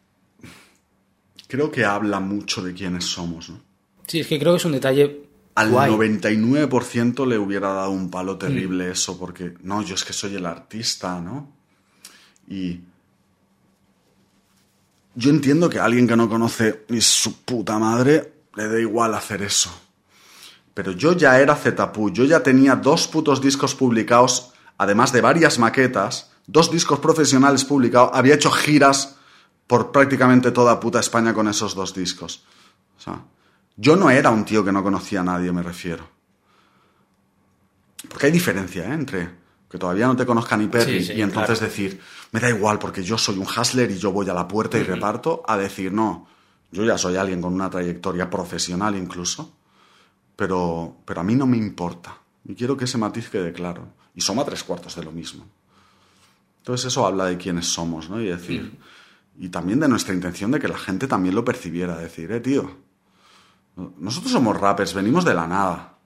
Creo que habla mucho de quiénes somos, ¿no? Sí, es que creo que es un detalle Al guay. 99% le hubiera dado un palo terrible eso, porque no, yo es que soy el artista, ¿no? Y yo entiendo que a alguien que no conoce ni su puta madre le da igual hacer eso. Pero yo ya era Zetapu, yo ya tenía dos putos discos publicados, además de varias maquetas, dos discos profesionales publicados, había hecho giras por prácticamente toda puta España con esos dos discos. O sea, yo no era un tío que no conocía a nadie, me refiero. Porque hay diferencia ¿eh? entre que todavía no te conozca ni Perry Sí, sí, y entonces claro. decir, me da igual porque yo soy un hustler y yo voy a la puerta y reparto, a decir, no, yo ya soy alguien con una trayectoria profesional incluso, pero, pero a mí no me importa. Y quiero que ese matiz quede claro. Y soma tres cuartos de lo mismo. Entonces eso habla de quiénes somos, ¿no? Y decir, y también de nuestra intención de que la gente también lo percibiera, decir, eh, tío, nosotros somos rappers, venimos de la nada.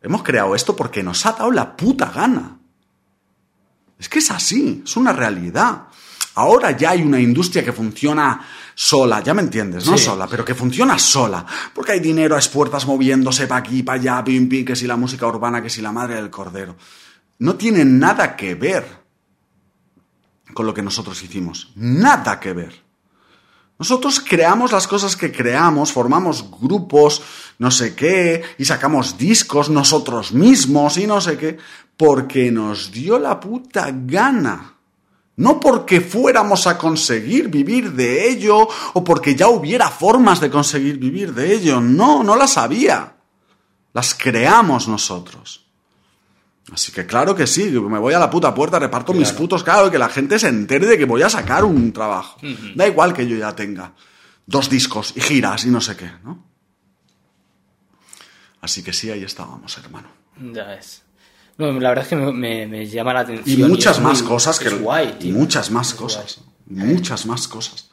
Hemos creado esto porque nos ha dado la puta gana. Es que es así, es una realidad. Ahora ya hay una industria que funciona sola, ya me entiendes, no Sí. sola, pero que funciona sola. Porque hay dinero a expuertas moviéndose para aquí, para allá, pim, pim, que si la música urbana, que si la madre del cordero. No tiene nada que ver con lo que nosotros hicimos. Nada que ver. Nosotros creamos las cosas que creamos, formamos grupos, no sé qué, y sacamos discos nosotros mismos y no sé qué, porque nos dio la puta gana. No porque fuéramos a conseguir vivir de ello o porque ya hubiera formas de conseguir vivir de ello. No, no las había. Las creamos nosotros. Así que claro que sí, me voy a la puta puerta, reparto mis putos, claro, y que la gente se entere de que voy a sacar un trabajo. Da igual que yo ya tenga dos discos y giras y no sé qué, ¿no? Así que sí, ahí estábamos, hermano. Ya es. No, la verdad es que me, me- me llama la atención. Y muchas más muy- cosas que... es guay, y tío. muchas más Es cosas. guay. Muchas más cosas.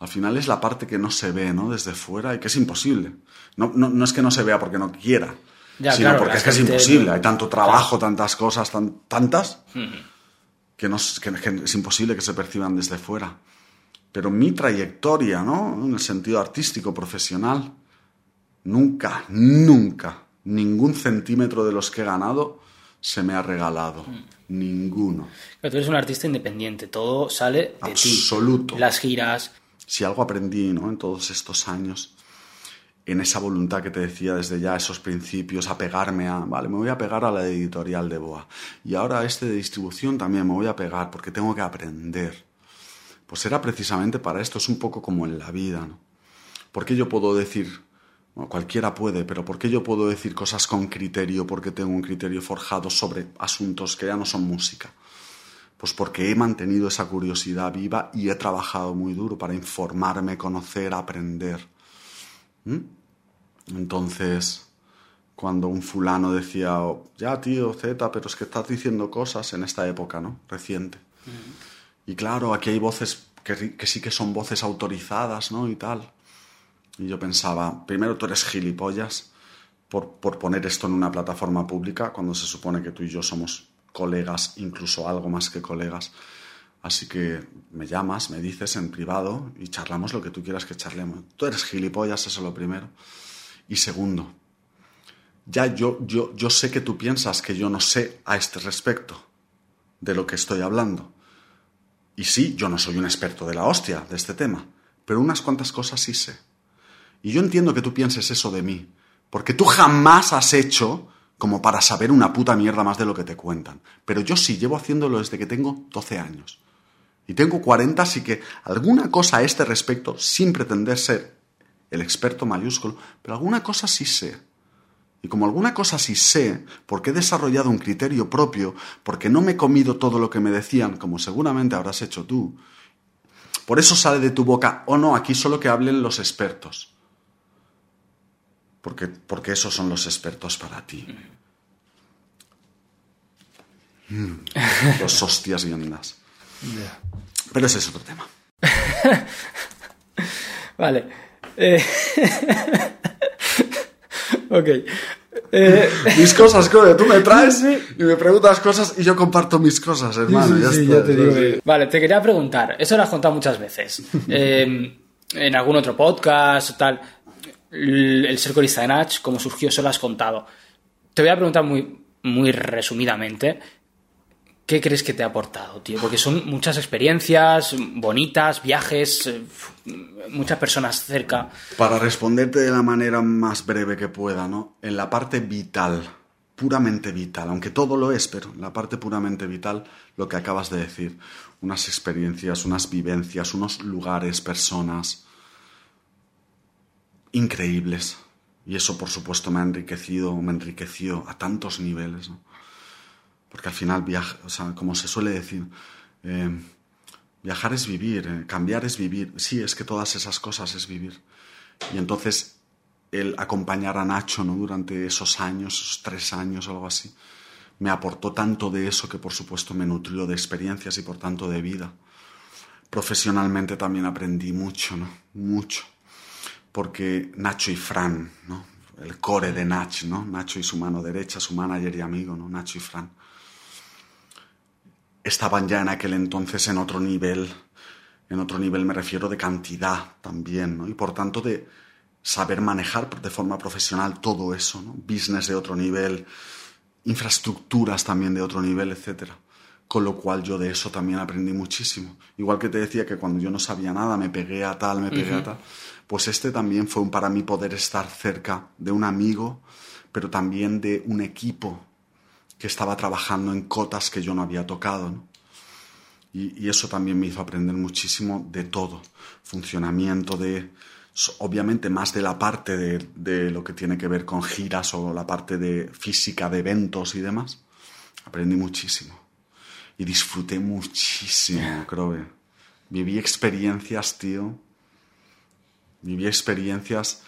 Al final es la parte que no se ve, ¿no? Desde fuera y que es imposible. No, no, no es que no se vea porque no quiera, Ya, sino claro, porque es que es imposible. Hay tanto trabajo, tantas cosas, tan- tantas, que, no, es- que- que es imposible que se perciban desde fuera. Pero mi trayectoria, ¿no? En el sentido artístico, profesional, nunca, nunca, ningún centímetro de los que he ganado se me ha regalado. Ninguno. Pero tú eres un artista independiente, todo sale de Absoluto. ti. Las giras. si algo aprendí ¿no? en todos estos años, en esa voluntad que te decía desde ya, esos principios, a pegarme a, vale, me voy a pegar a la editorial de Boa. Y ahora este de distribución también me voy a pegar porque tengo que aprender. Pues era precisamente para esto, es un poco como en la vida. ¿no? ¿Por qué yo puedo decir, bueno, cualquiera puede, pero por qué yo puedo decir cosas con criterio porque tengo un criterio forjado sobre asuntos que ya no son música? Pues porque he mantenido esa curiosidad viva y he trabajado muy duro para informarme, conocer, aprender. ¿Mm? Entonces, cuando un fulano decía, oh, ya tío, Z, pero es que estás diciendo cosas en esta época, ¿no? Reciente. Y claro, aquí hay voces que, que, sí que son voces autorizadas, ¿no? Y tal. Y yo pensaba, primero tú eres gilipollas por, por poner esto en una plataforma pública cuando se supone que tú y yo somos colegas, incluso algo más que colegas. Así que me llamas, me dices en privado y charlamos lo que tú quieras que charlemos. Tú eres gilipollas, eso es lo primero. Y segundo, ya yo, yo, yo sé que tú piensas que yo no sé a este respecto de lo que estoy hablando. Y sí, yo no soy un experto de la hostia de este tema, pero unas cuantas cosas sí sé. Y yo entiendo que tú pienses eso de mí, porque tú jamás has hecho como para saber una puta mierda más de lo que te cuentan. Pero yo sí llevo haciéndolo desde que tengo 12 años. Y tengo 40, así que alguna cosa a este respecto, sin pretender ser el experto mayúsculo, pero alguna cosa sí sé. Y como alguna cosa sí sé, porque he desarrollado un criterio propio, porque no me he comido todo lo que me decían, como seguramente habrás hecho tú, por eso sale de tu boca, o oh no, aquí solo que hablen los expertos. Porque, porque esos son los expertos para ti. Mm, los hostias y ondas. Pero ese es otro tema. [laughs] vale. Eh... [laughs] ok. Eh... Mis cosas, coño, tú me traes y me preguntas cosas y yo comparto mis cosas, hermano. Sí, ya, te digo. Vale, te quería preguntar, eso lo has contado muchas veces. [laughs] Eh, en algún otro podcast, tal. El ser corista de cómo surgió, eso lo has contado. Te voy a preguntar muy, muy resumidamente. ¿Qué crees que te ha aportado, tío? Porque son muchas experiencias bonitas, viajes, eh, muchas personas cerca. Para responderte de la manera más breve que pueda, ¿no? En la parte vital, puramente vital, aunque todo lo es, pero en la parte puramente vital, lo que acabas de decir, unas experiencias, unas vivencias, unos lugares, personas increíbles. Y eso, por supuesto, me ha enriquecido, me enriqueció a tantos niveles, ¿no? Porque al final, viaja, o sea, como se suele decir, eh, viajar es vivir, eh, cambiar es vivir. Sí, es que todas esas cosas es vivir. Y entonces, el acompañar a Nacho ¿no? durante esos años, esos tres años algo así, me aportó tanto de eso que por supuesto me nutrió de experiencias y por tanto de vida. Profesionalmente también aprendí mucho, ¿no? Mucho. Porque Nacho y Fran, ¿no? El core de Nacho, ¿no? Nacho y su mano derecha, su manager y amigo, ¿no? Nacho y Fran estaban ya en aquel entonces en otro nivel. En otro nivel me refiero de cantidad también, ¿no? Y por tanto de saber manejar de forma profesional todo eso, ¿no? Business de otro nivel, infraestructuras también de otro nivel, etcétera. Con lo cual yo de eso también aprendí muchísimo. Igual que te decía que cuando yo no sabía nada me pegué a tal, me pegué a tal, pues este también fue un, para mí poder estar cerca de un amigo, pero también de un equipo que estaba trabajando en cotas que yo no había tocado. ¿no? Y, eso también me hizo aprender muchísimo de todo. Funcionamiento de, obviamente más de la parte de, de, lo que tiene que ver con giras o la parte de física de eventos y demás. Aprendí muchísimo. Y disfruté muchísimo, creo. Viví experiencias, tío. Viví experiencias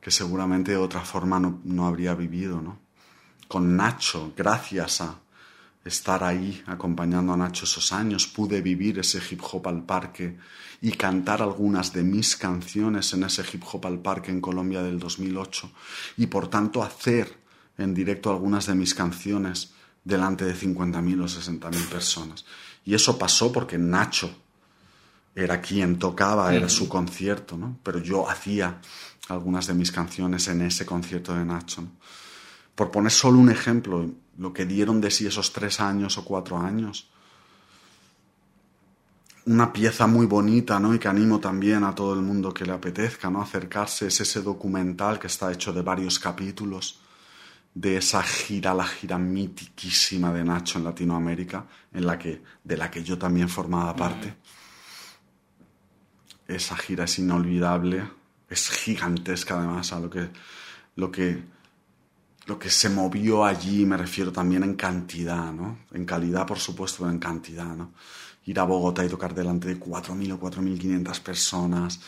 que seguramente de otra forma no, no habría vivido, ¿no? Con Nacho, gracias a estar ahí acompañando a Nacho esos años, pude vivir ese hip hop al parque y cantar algunas de mis canciones en ese hip hop al parque en Colombia del 2008 y por tanto hacer en directo algunas de mis canciones delante de 50.000 o 60.000 personas. Y eso pasó porque Nacho era quien tocaba, era su concierto, ¿no? Pero yo hacía algunas de mis canciones en ese concierto de Nacho. ¿no? Por poner solo un ejemplo, lo que dieron de sí esos tres años o cuatro años. Una pieza muy bonita, ¿no? Y que animo también a todo el mundo que le apetezca, ¿no? Acercarse es ese documental que está hecho de varios capítulos de esa gira, la gira mitiquísima de Nacho en Latinoamérica, en la que, de la que yo también formaba parte. Esa gira es inolvidable, es gigantesca además a lo que, lo que lo que se movió allí, me refiero también en cantidad, ¿no? En calidad, por supuesto, pero en cantidad, ¿no? Ir a Bogotá y tocar delante de 4.000 o 4.500 personas,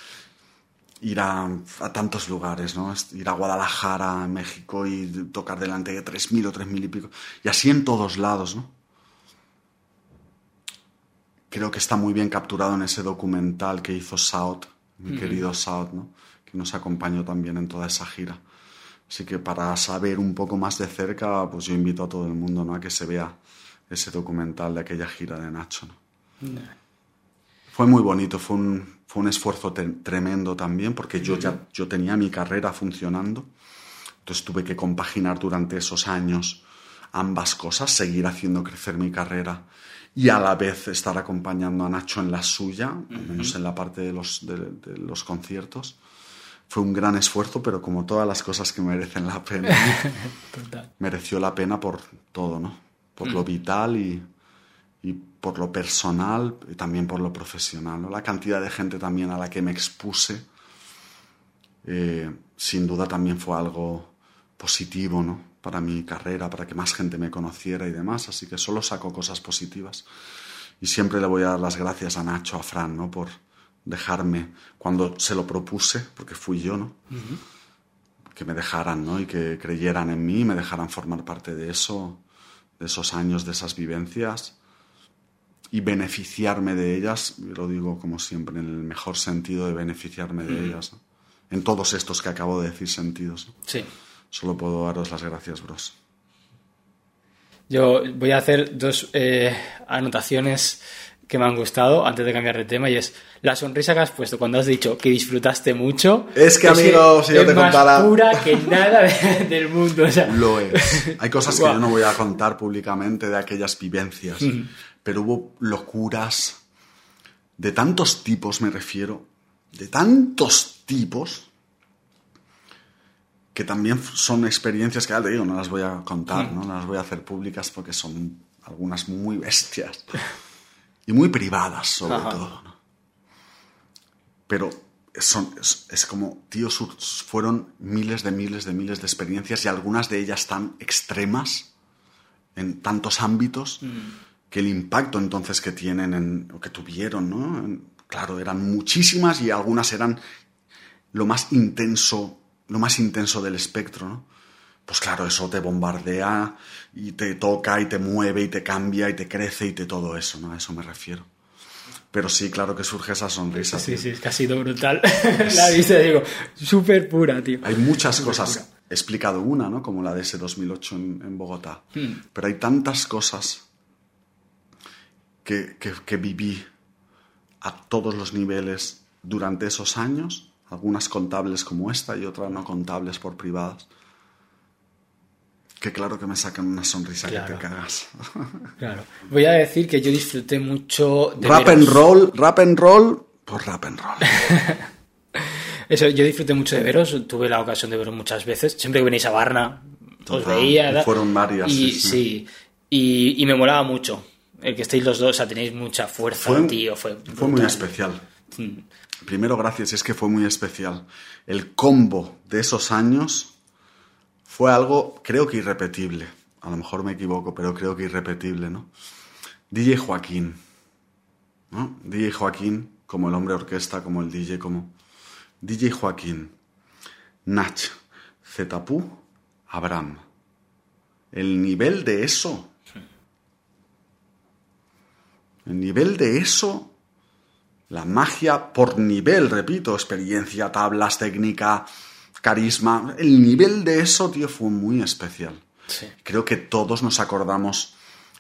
ir a, a tantos lugares, ¿no? Ir a Guadalajara, México y tocar delante de 3.000 o 3.000 y pico. Y así en todos lados, ¿no? Creo que está muy bien capturado en ese documental que hizo South, mi querido South, ¿no? Que nos acompañó también en toda esa gira. Así que para saber un poco más de cerca, pues yo invito a todo el mundo, ¿no? A que se vea ese documental de aquella gira de Nacho, ¿no? Fue muy bonito, fue un, fue un esfuerzo tremendo también, porque yo ya yo tenía mi carrera funcionando, entonces tuve que compaginar durante esos años ambas cosas, seguir haciendo crecer mi carrera y a la vez estar acompañando a Nacho en la suya, al menos en la parte de los, de, los conciertos. Fue un gran esfuerzo, pero como todas las cosas que merecen la pena, [laughs] mereció la pena por todo, ¿no? Por lo vital y, y por lo personal y también por lo profesional. La cantidad de gente también a la que me expuse, eh, sin duda también fue algo positivo ¿no? para mi carrera, para que más gente me conociera y demás, así que solo saco cosas positivas. Y siempre le voy a dar las gracias a Nacho, a Fran, ¿no? por dejarme, cuando se lo propuse, porque fui yo, ¿no? que me dejaran ¿no? y que creyeran en mí, me dejaran formar parte de eso, de esos años, de esas vivencias y beneficiarme de ellas, lo digo como siempre, en el mejor sentido de beneficiarme de ellas, en todos estos que acabo de decir sentidos. Sí. Solo puedo daros las gracias, bros. Yo voy a hacer dos eh, anotaciones que me han gustado antes de cambiar de tema y es la sonrisa que has puesto cuando has dicho que disfrutaste mucho. Es que, amigo, si yo te más pura que nada del mundo. Lo es. Hay cosas que yo no voy a contar públicamente de aquellas vivencias pero hubo locuras de tantos tipos, me refiero, de tantos tipos, que también son experiencias que, ya te digo, no las voy a contar, ¿no? las voy a hacer públicas porque son algunas muy bestias y muy privadas, sobre todo. Pero son, es, como, tío, fueron miles de miles de miles de experiencias y algunas de ellas tan extremas en tantos ámbitos. Mm que el impacto entonces que tienen, en, o que tuvieron, ¿no? claro, eran muchísimas y algunas eran lo más intenso, lo más intenso del espectro, ¿no? Pues claro, eso te bombardea y te toca y te mueve y te cambia y te crece y te todo eso, ¿no? A eso me refiero. Pero sí, claro que surge esa sonrisa. Sí, sí, es que ha sido brutal. [laughs] la vista, digo, súper pura, tío. Hay muchas cosas. He explicado una, ¿no? Como la de ese 2008 en, Bogotá. Hmm. Pero hay tantas cosas que, viví a todos los niveles durante esos años, algunas contables como esta y otras no contables por privadas, que claro que me sacan una sonrisa que te cagas. [laughs] Claro. Voy a decir que yo disfruté mucho de rap and roll, rap and roll, por rap and roll. [laughs] Eso, yo disfruté mucho de veros, tuve la ocasión de veros muchas veces. Siempre que venís a Varna, os veía. Fueron varias. Y, sí, Y, y, me molaba mucho el que estéis los dos, o sea, tenéis mucha fuerza, fue, tío. Fue, fue muy especial. Mm. Primero, gracias, es que fue muy especial. El combo de esos años fue algo, creo que irrepetible. A lo mejor me equivoco, pero creo que irrepetible, ¿no? DJ Joaquín, ¿no? DJ Joaquín, como el hombre orquesta, como el DJ, como. DJ Joaquín, Nach, Zetapú, Abraham. El nivel de eso el nivel de eso, la magia por nivel, repito, experiencia, tablas, técnica, carisma, el nivel de eso, tío, fue muy especial. Creo que todos nos acordamos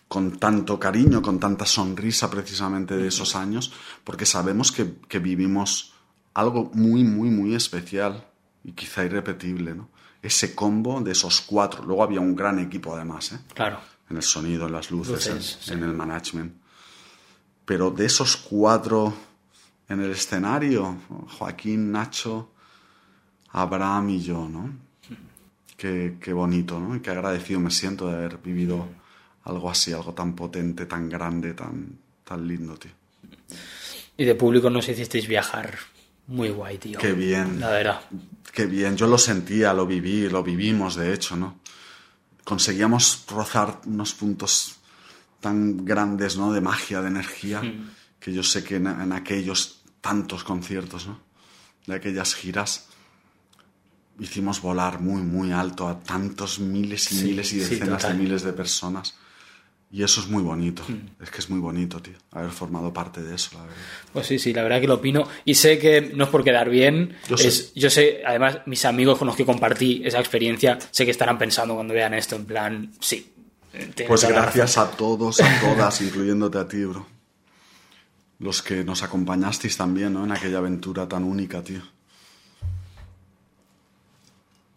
con tanto cariño, con tanta sonrisa precisamente de esos años, porque sabemos que, que vivimos algo muy, muy, muy especial y quizá irrepetible, ¿no? Ese combo de esos cuatro. Luego había un gran equipo además, ¿eh? Claro. En el sonido, en las luces, en el management. Pero de esos cuatro en el escenario, Joaquín, Nacho, Abraham y yo, ¿no? Qué, qué bonito, ¿no? Y qué agradecido me siento de haber vivido algo así, algo tan potente, tan grande, tan, tan lindo, tío. Y de público nos hicisteis viajar muy guay, tío. Qué bien. La verdad. Qué bien. Yo lo sentía, lo viví, lo vivimos, de hecho, ¿no? Conseguíamos rozar unos puntos tan grandes, ¿no? De magia, de energía, hmm. que yo sé que en, aquellos tantos conciertos, ¿no? de aquellas giras, hicimos volar muy, muy alto a tantos miles y Sí, miles y sí, decenas de total. miles de personas. Y eso es muy bonito. Mm. Es que es muy bonito, tío, haber formado parte de eso, la verdad. Pues sí, sí, la verdad que lo opino. Y sé que no es por quedar bien. Yo sé. es- yo sé, además, mis amigos con los que compartí esa experiencia, sé que estarán pensando cuando vean esto, en plan, sí. Pues gracias a todos, a [laughs] todas, incluyéndote a ti, bro. Los que nos acompañasteis también, ¿no? En aquella aventura tan única, tío.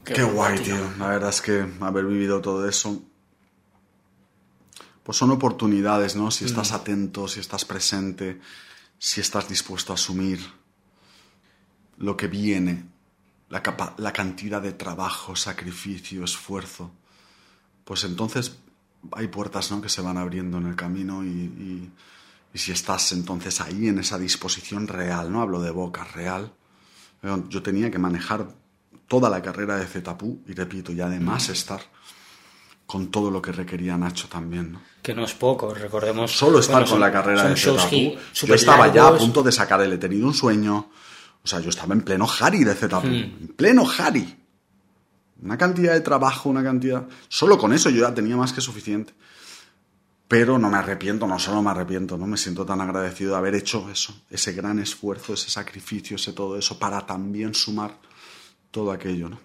Qué, guay, tío. La verdad es que haber vivido todo eso. Pues son oportunidades, ¿no? Si estás atento, si estás presente, si estás dispuesto a asumir lo que viene, la, capa- la cantidad de trabajo, sacrificio, esfuerzo, pues entonces hay puertas ¿no? que se van abriendo en el camino y, y- y si estás entonces ahí en esa disposición real, no hablo de boca, real, yo tenía que manejar toda la carrera de Zetapu y repito, y además estar con todo lo que requería Nacho también. ¿no? Que no es poco, recordemos. Solo estar bueno, con son- la carrera de gi- Yo estaba ya a punto de sacar el He tenido un sueño. O sea, yo estaba en pleno Harry de Zetapu. Hmm. En pleno Harry. Una cantidad de trabajo, una cantidad. Solo con eso yo ya tenía más que suficiente. Pero no me arrepiento, no solo me arrepiento, no me siento tan agradecido de haber hecho eso, ese gran esfuerzo, ese sacrificio, ese todo eso, para también sumar todo aquello, ¿no?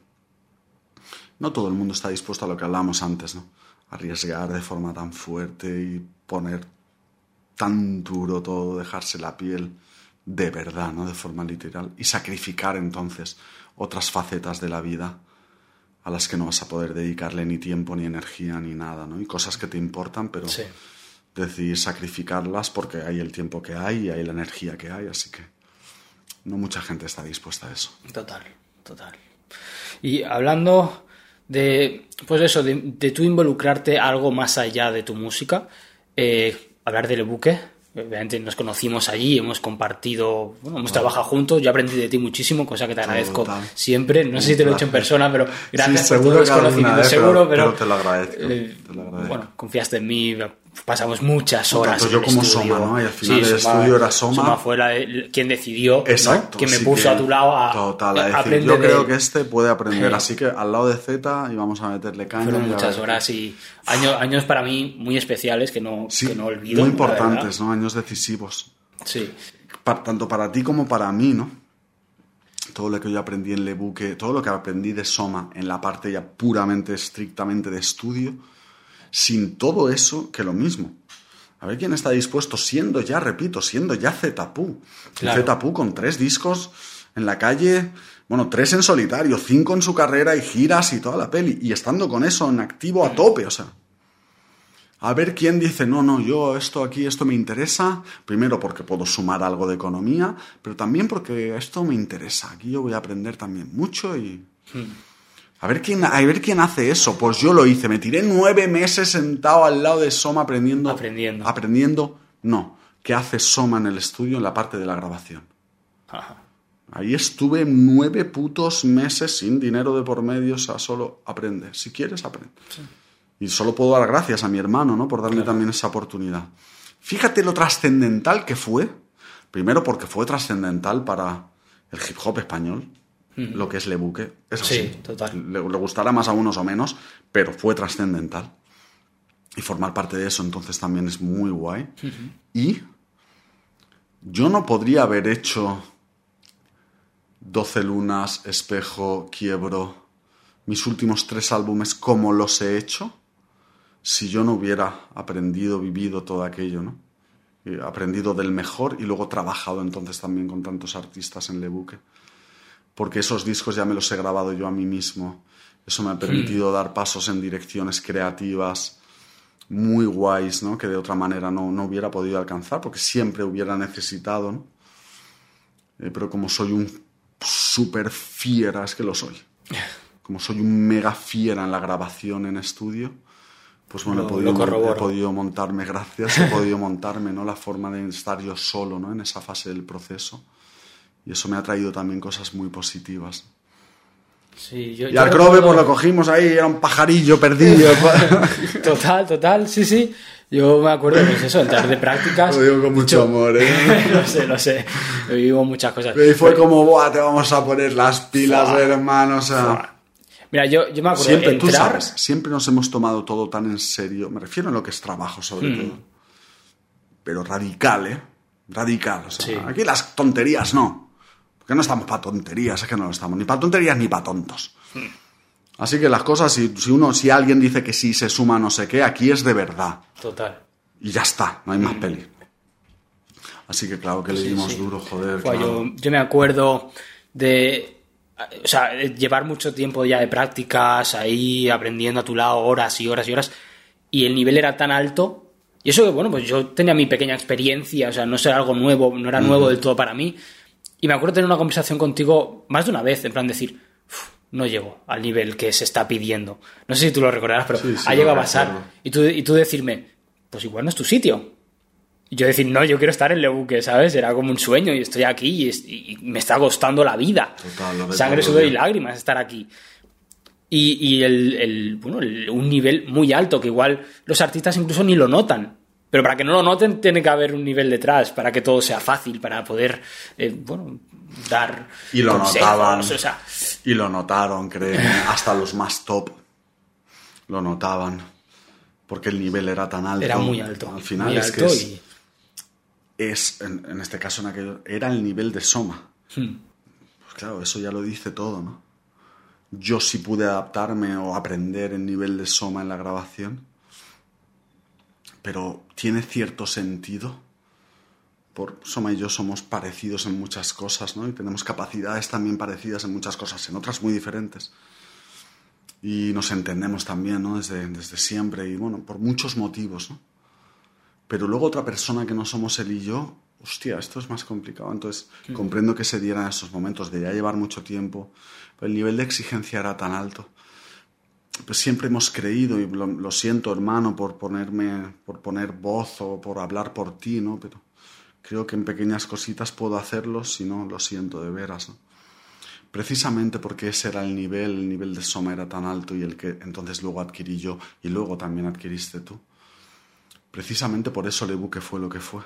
No todo el mundo está dispuesto a lo que hablamos antes, ¿no? Arriesgar de forma tan fuerte y poner tan duro todo, dejarse la piel de verdad, ¿no? De forma literal. Y sacrificar entonces otras facetas de la vida a las que no vas a poder dedicarle ni tiempo, ni energía, ni nada, ¿no? Y cosas que te importan, pero Sí. decidir sacrificarlas porque hay el tiempo que hay y hay la energía que hay, así que no mucha gente está dispuesta a eso. Total, total. Y hablando de, pues eso, de, de tú involucrarte algo más allá de tu música, eh, hablar del buque. Obviamente nos conocimos allí, hemos compartido, bueno, hemos trabajado juntos, yo aprendí de ti muchísimo, cosa que te agradezco Total. siempre. No sé si te lo he hecho en persona, pero gracias Sí, por seguro todos los conocimientos, pero- seguro, pero, pero te lo agradezco, eh, te lo agradezco. Bueno, confiaste en mí, pasamos muchas No, horas. tanto en yo el como estudio. Soma, ¿no? Y al final Sí, el estudio era Soma. fue la de- quien decidió, ¿no? Exacto. quien me así puso que- a tu lado a, Total, a decir, aprender yo de creo él. que este puede aprender, Sí. así que al lado de Z y vamos a meterle caña. Fueron muchas horas y años, años para mí muy especiales que no, Sí, que no olvido. muy importantes, ¿no? Años decisivos. Sí, Pa- tanto para ti como para mí, ¿no? Todo lo que yo aprendí en Lebuque, todo lo que aprendí de Soma en la parte ya puramente, estrictamente de estudio, sin todo eso, que lo mismo. A ver quién está dispuesto, siendo ya, repito, siendo ya Zetapu. Claro. Zetapu con tres discos en la calle, bueno, tres en solitario, cinco en su carrera y giras y toda la peli, y estando con eso en activo a tope, o sea. A ver quién dice, no, no, yo esto aquí, esto me interesa, primero porque puedo sumar algo de economía, pero también porque esto me interesa, aquí yo voy a aprender también mucho y... A ver, quién, a ver quién hace eso. Pues yo lo hice. Me tiré nueve meses sentado al lado de Soma aprendiendo. Aprendiendo. Aprendiendo. No. ¿Qué hace Soma en el estudio en la parte de la grabación? Ajá. Ahí estuve nueve putos meses sin dinero de por medio. O sea, solo aprende. Si quieres, aprende. Y solo puedo dar gracias a mi hermano, ¿no? Por darme también esa oportunidad. Fíjate lo trascendental que fue. Primero porque fue trascendental para el hip hop español. Lo que es Lebuque. Es Sí, así. total. Le, le gustará más a unos o menos, pero fue trascendental. Y formar parte de eso entonces también es muy guay. Y yo no podría haber hecho 12 lunas, espejo, quiebro, mis últimos tres álbumes como los he hecho si yo no hubiera aprendido, vivido todo aquello, ¿no? Y aprendido del mejor y luego trabajado entonces también con tantos artistas en Lebuque. Porque esos discos ya me los he grabado yo a mí mismo. Eso me ha permitido dar pasos en direcciones creativas muy guays, ¿no? Que de otra manera no, no hubiera podido alcanzar, porque siempre hubiera necesitado, ¿no? Eh, pero como soy un super fiera, es que lo soy. [laughs] Como soy un mega fiera en la grabación en estudio, pues bueno, Lo- he, podido, lo he podido montarme, [laughs] gracias, he podido montarme, ¿no? La forma de estar yo solo, ¿no? En esa fase del proceso. Y eso me ha traído también cosas muy positivas. Sí, yo, Y yo al Crobe recuerdo- pues lo cogimos ahí, era un pajarillo perdido. [laughs] Total, total, sí, sí. Yo me acuerdo, pues eso, entrar de prácticas. [laughs] Lo digo con mucho amor, ¿eh? [laughs] lo sé, lo sé. Vivo muchas cosas. Y fue como, Buah, te vamos a poner las pilas, hermano. O sea, Mira, yo, yo me acuerdo siempre, tú sabes, siempre nos hemos tomado todo tan en serio. Me refiero a lo que es trabajo, sobre Hmm. todo. Pero radical, ¿eh? Radical. O sea, Sí. aquí las tonterías no. Porque no estamos para tonterías, es que no lo estamos. Ni para tonterías ni para tontos. Así que las cosas, si, si uno, si alguien dice que sí se suma no sé qué, aquí es de verdad. Total. Y ya está, no hay más peli. Así que claro que le dimos sí. duro, joder. Fue, claro. yo, yo me acuerdo de. O sea, de llevar mucho tiempo ya de prácticas ahí, aprendiendo a tu lado horas y horas y horas. Y el nivel era tan alto. Y eso que, bueno, pues yo tenía mi pequeña experiencia, o sea, no era algo nuevo, no era nuevo del todo para mí. Y me acuerdo tener una conversación contigo más de una vez, en plan decir, "Uf, no llego al nivel que se está pidiendo. No sé si tú lo recordarás, pero Sí, sí, ha llegado a pasar. Y tú, y tú decirme, pues igual no es tu sitio. Y yo decir, no, yo quiero estar en Lebuque, ¿sabes? Era como un sueño y estoy aquí y, es- y me está costando la vida. Total, lo Sangre, sudor y lágrimas estar aquí. Y, y el, el- bueno, el- un nivel muy alto que igual los artistas incluso ni lo notan. Pero para que no lo noten tiene que haber un nivel detrás, para que todo sea fácil, para poder, eh, bueno, dar Y lo consejos, notaban. o sea, Y lo notaron, créeme. Hasta los más top lo notaban. Porque el nivel era tan alto. era muy alto. Al final muy es que es, y- es, en, en este caso, en aquello, era el nivel de Soma. Hmm. Pues claro, eso ya lo dice todo, ¿no? Yo sí pude adaptarme o aprender el nivel de Soma en la grabación. Pero tiene cierto sentido. Por Soma y yo somos parecidos en muchas cosas, ¿no? Y tenemos capacidades también parecidas en muchas cosas, en otras muy diferentes. Y nos entendemos también, ¿no? Desde, desde siempre y, bueno, por muchos motivos, ¿no? Pero luego otra persona que no somos él y yo, hostia, esto es más complicado. Entonces, comprendo que se dieran esos momentos de ya llevar mucho tiempo, pero el nivel de exigencia era tan alto. Pues siempre hemos creído, y lo, siento, hermano, por ponerme, por poner voz o por hablar por ti, ¿no? Pero creo que en pequeñas cositas puedo hacerlo, si no, lo siento de veras. Precisamente porque ese era el nivel, el nivel de Soma era tan alto y el que entonces luego adquirí yo y luego también adquiriste tú. Precisamente por eso Lebuque fue lo que fue.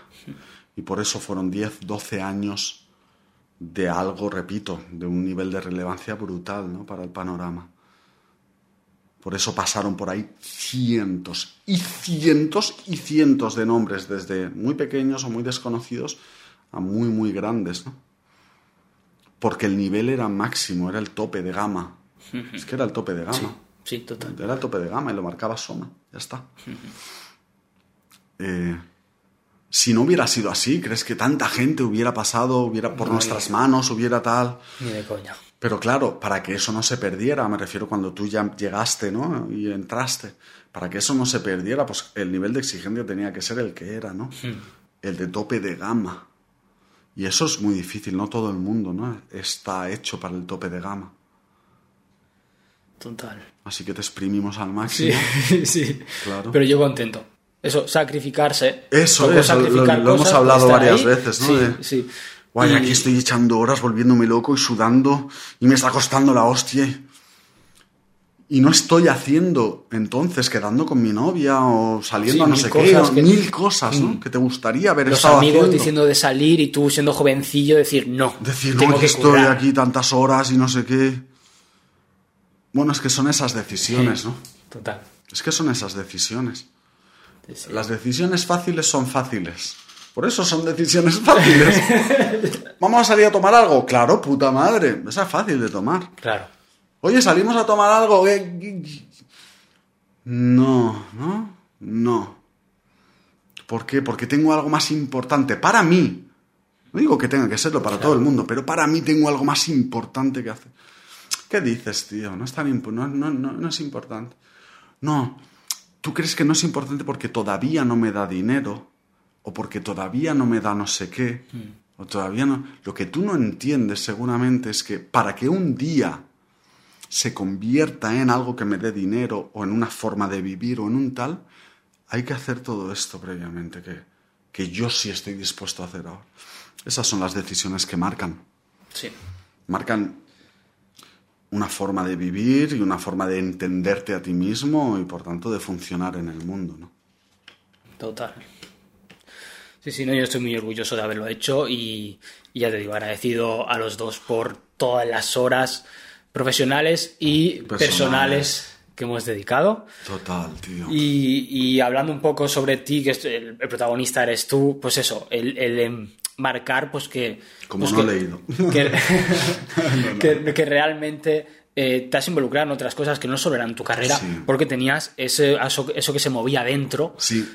Y por eso fueron 10, 12 años de algo, repito, de un nivel de relevancia brutal ¿no? para el panorama. Por eso pasaron por ahí cientos y cientos y cientos de nombres, desde muy pequeños o muy desconocidos a muy, muy grandes, ¿no? Porque el nivel era máximo, era el tope de gama. [laughs] Es que era el tope de gama. Sí, sí, total. Era el tope de gama y lo marcaba Soma. Ya está. [laughs] Eh, si no hubiera sido así, ¿crees que tanta gente hubiera pasado, hubiera por No, nuestras manos, hubiera tal? Ni de coña. Pero claro, para que eso no se perdiera, me refiero cuando tú ya llegaste, ¿no? Y entraste. Para que eso no se perdiera, pues el nivel de exigencia tenía que ser el que era, ¿no? El de tope de gama. Y eso es muy difícil, no todo el mundo, ¿no? Está hecho para el tope de gama. Total. Así que te exprimimos al Sí, máximo. [laughs] sí. Claro. Pero yo contento. Eso, sacrificarse. Eso lo, hemos hablado varias ahí. veces, ¿no? Sí, De, sí. Guay, Y- aquí estoy echando horas volviéndome loco y sudando y me está costando la hostia. Y no estoy haciendo entonces quedando con mi novia o saliendo Sí, a no sé qué, o que- mil cosas, ¿no? Mm. Que te gustaría haber Los estado amigos haciendo. diciendo de salir y tú siendo jovencillo decir no. Decir, tengo no, que estoy currar". aquí tantas horas y no sé qué. Bueno, es que son esas decisiones, ¿no? Total. Es que son esas decisiones. Sí. Las decisiones fáciles son fáciles. Por eso son decisiones fáciles. [laughs] ¿Vamos a salir a tomar algo? Claro, puta madre. Esa es fácil de tomar. Claro. Oye, ¿salimos a tomar algo? Eh, No, ¿no? No. ¿Por qué? Porque tengo algo más importante para mí. No digo que tenga que serlo para todo el mundo, pero para mí tengo algo más importante que hacer. ¿Qué dices, tío? No es tan impo- no, no, no, no es importante. No, tú crees que no es importante porque todavía no me da dinero o porque todavía no me da no sé qué o todavía no. Lo que tú no entiendes seguramente es que para que un día se convierta en algo que me dé dinero o en una forma de vivir o en un tal, hay que hacer todo esto previamente que, que yo sí estoy dispuesto a hacer ahora. Esas son las decisiones que marcan. Sí. Marcan una forma de vivir y una forma de entenderte a ti mismo y por tanto de funcionar en el mundo. ¿no? Total. Sí, sí, no, yo estoy muy orgulloso de haberlo hecho y, y ya te digo, agradecido a los dos por todas las horas profesionales y Personales. personales que hemos dedicado. Total, tío. Y, y hablando un poco sobre ti, que el, el protagonista eres tú, pues eso, el, el, marcar pues que... Como pues no que- he leído. que, [laughs] [laughs] que- que realmente eh, te has involucrado en otras cosas que no solo eran tu carrera, Sí. porque tenías ese, eso, eso que se movía dentro. Sí,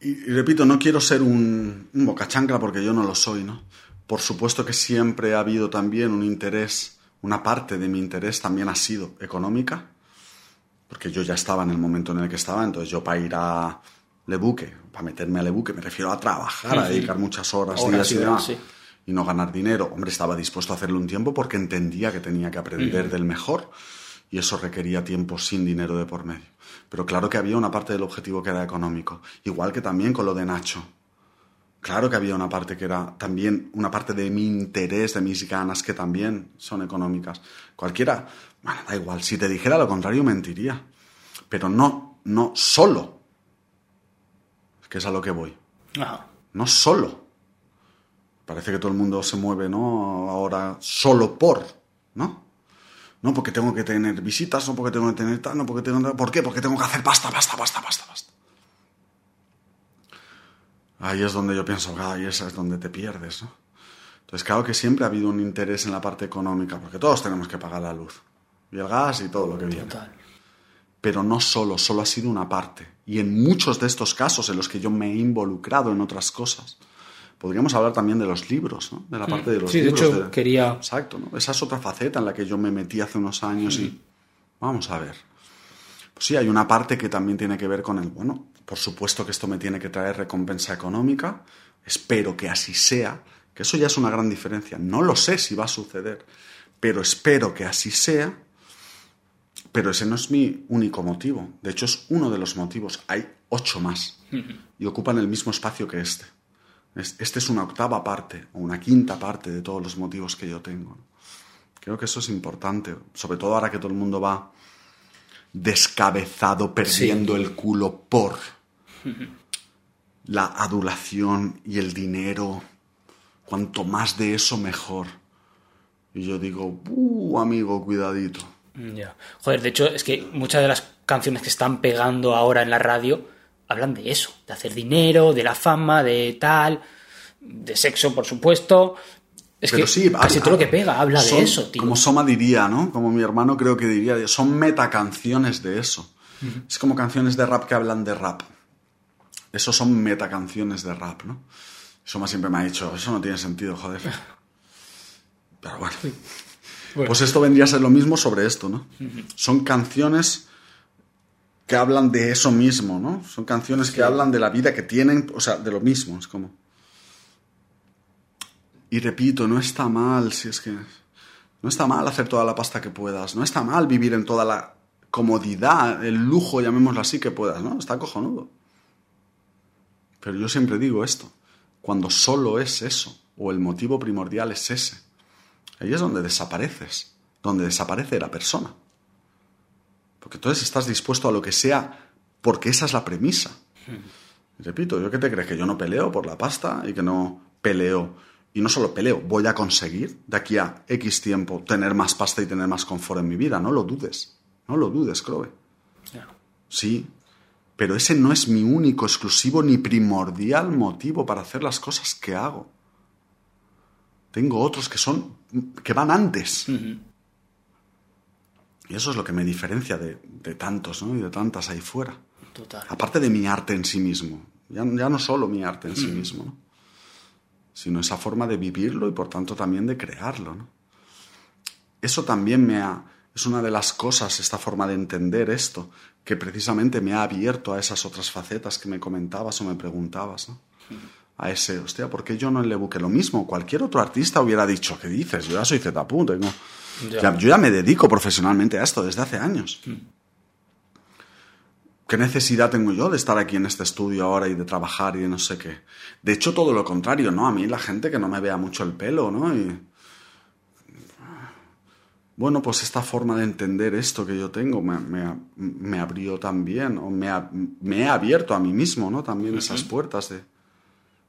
y, y repito, no quiero ser un, un bocachancla porque yo no lo soy, ¿no? Por supuesto que siempre ha habido también un interés, una parte de mi interés también ha sido económica, porque yo ya estaba en el momento en el que estaba, entonces yo para ir a Lebuque, para meterme a Lebuque, me refiero a trabajar, a dedicar muchas horas, Horas días y demás, sí. y no ganar dinero. Hombre, estaba dispuesto a hacerlo un tiempo porque entendía que tenía que aprender del mejor y eso requería tiempo sin dinero de por medio. Pero claro que había una parte del objetivo que era económico, igual que también con lo de Nacho. Claro que había una parte que era también una parte de mi interés, de mis ganas, que también son económicas. Cualquiera, bueno, da igual, si te dijera lo contrario mentiría. Pero no, no solo. Es que es a lo que voy. Ah, No solo. Parece que todo el mundo se mueve, ¿no? Ahora solo por, ¿no? No porque tengo que tener visitas, no porque tengo que tener tal, no porque tengo... ¿Por qué? Porque tengo que hacer pasta, pasta, pasta, pasta, pasta. Ahí es donde yo pienso, ahí esa es donde te pierdes, ¿no? Entonces, claro que siempre ha habido un interés en la parte económica, porque todos tenemos que pagar la luz, y el gas y todo lo que viene total. pero no solo, solo ha sido una parte. Y en muchos de estos casos en los que yo me he involucrado en otras cosas, podríamos hablar también de los libros, ¿no? De la parte de los Mm. Sí, de libros. hecho, quería- Exacto, ¿no? Esa es otra faceta en la que yo me metí hace unos años y vamos a ver. Pues sí, hay una parte que también tiene que ver con el, bueno, por supuesto que esto me tiene que traer recompensa económica, espero que así sea, que eso ya es una gran diferencia. No lo sé si va a suceder, pero espero que así sea. Pero ese no es mi único motivo. De hecho, es uno de los motivos. Hay ocho más. Y ocupan el mismo espacio que este. Es- Este es una octava parte o una quinta parte de todos los motivos que yo tengo. Creo que eso es importante. Sobre todo ahora que todo el mundo va descabezado, perdiendo el culo por [laughs] la adulación y el dinero. Cuanto más de eso, mejor. Y yo digo, uh, amigo, cuidadito. Ya. Joder, de hecho, es que muchas de las canciones que están pegando ahora en la radio hablan de eso, de hacer dinero, de la fama, de tal, de sexo, por supuesto. Es Pero que sí, casi todo lo que pega habla son- de eso, tío. Como Soma diría, ¿no? Como mi hermano creo que diría, son metacanciones de eso. Es como canciones de rap que hablan de rap. Eso son metacanciones de rap, ¿no? Soma siempre me ha dicho, eso no tiene sentido, joder. [laughs] Pero bueno. Bueno. Pues esto vendría a ser lo mismo sobre esto, ¿no? Son canciones que hablan de eso mismo, ¿no? Son canciones que hablan de la vida que tienen, o sea, de lo mismo, es como... Y repito, no está mal, si es que... No está mal hacer toda la pasta que puedas, no está mal vivir en toda la comodidad, el lujo, llamémoslo así, que puedas, ¿no? Está cojonudo. Pero yo siempre digo esto, cuando solo es eso, o el motivo primordial es ese, ahí es donde desapareces, donde desaparece la persona. Porque entonces estás dispuesto a lo que sea, porque esa es la premisa. Y repito, ¿yo qué te crees? Que yo no peleo por la pasta y que no peleo. Y no solo peleo, voy a conseguir de aquí a X tiempo tener más pasta y tener más confort en mi vida. No lo dudes. No lo dudes. Ya. Sí, pero ese no es mi único, exclusivo ni primordial motivo para hacer las cosas que hago. Tengo otros que son que van antes. Y eso es lo que me diferencia de, de tantos, ¿no? Y de tantas ahí fuera. Total. Aparte de mi arte en sí mismo. Ya, ya no solo mi arte en sí mismo, ¿no? Sino esa forma de vivirlo y por tanto también de crearlo, ¿no? Eso también me ha... Es una de las cosas, esta forma de entender esto, que precisamente me ha abierto a esas otras facetas que me comentabas o me preguntabas, ¿no? A ese, hostia, ¿por qué yo no le buque lo mismo? Cualquier otro artista hubiera dicho, ¿qué dices? Yo ya soy tengo... Ya. Yo ya me dedico profesionalmente a esto desde hace años. ¿Qué necesidad tengo yo de estar aquí en este estudio ahora y de trabajar y de no sé qué? De hecho, todo lo contrario, ¿no? A mí la gente que no me vea mucho el pelo, ¿no? Y... bueno, pues esta forma de entender esto que yo tengo me, me, abrió también, o me, me, he abierto a mí mismo, ¿no? También esas puertas de,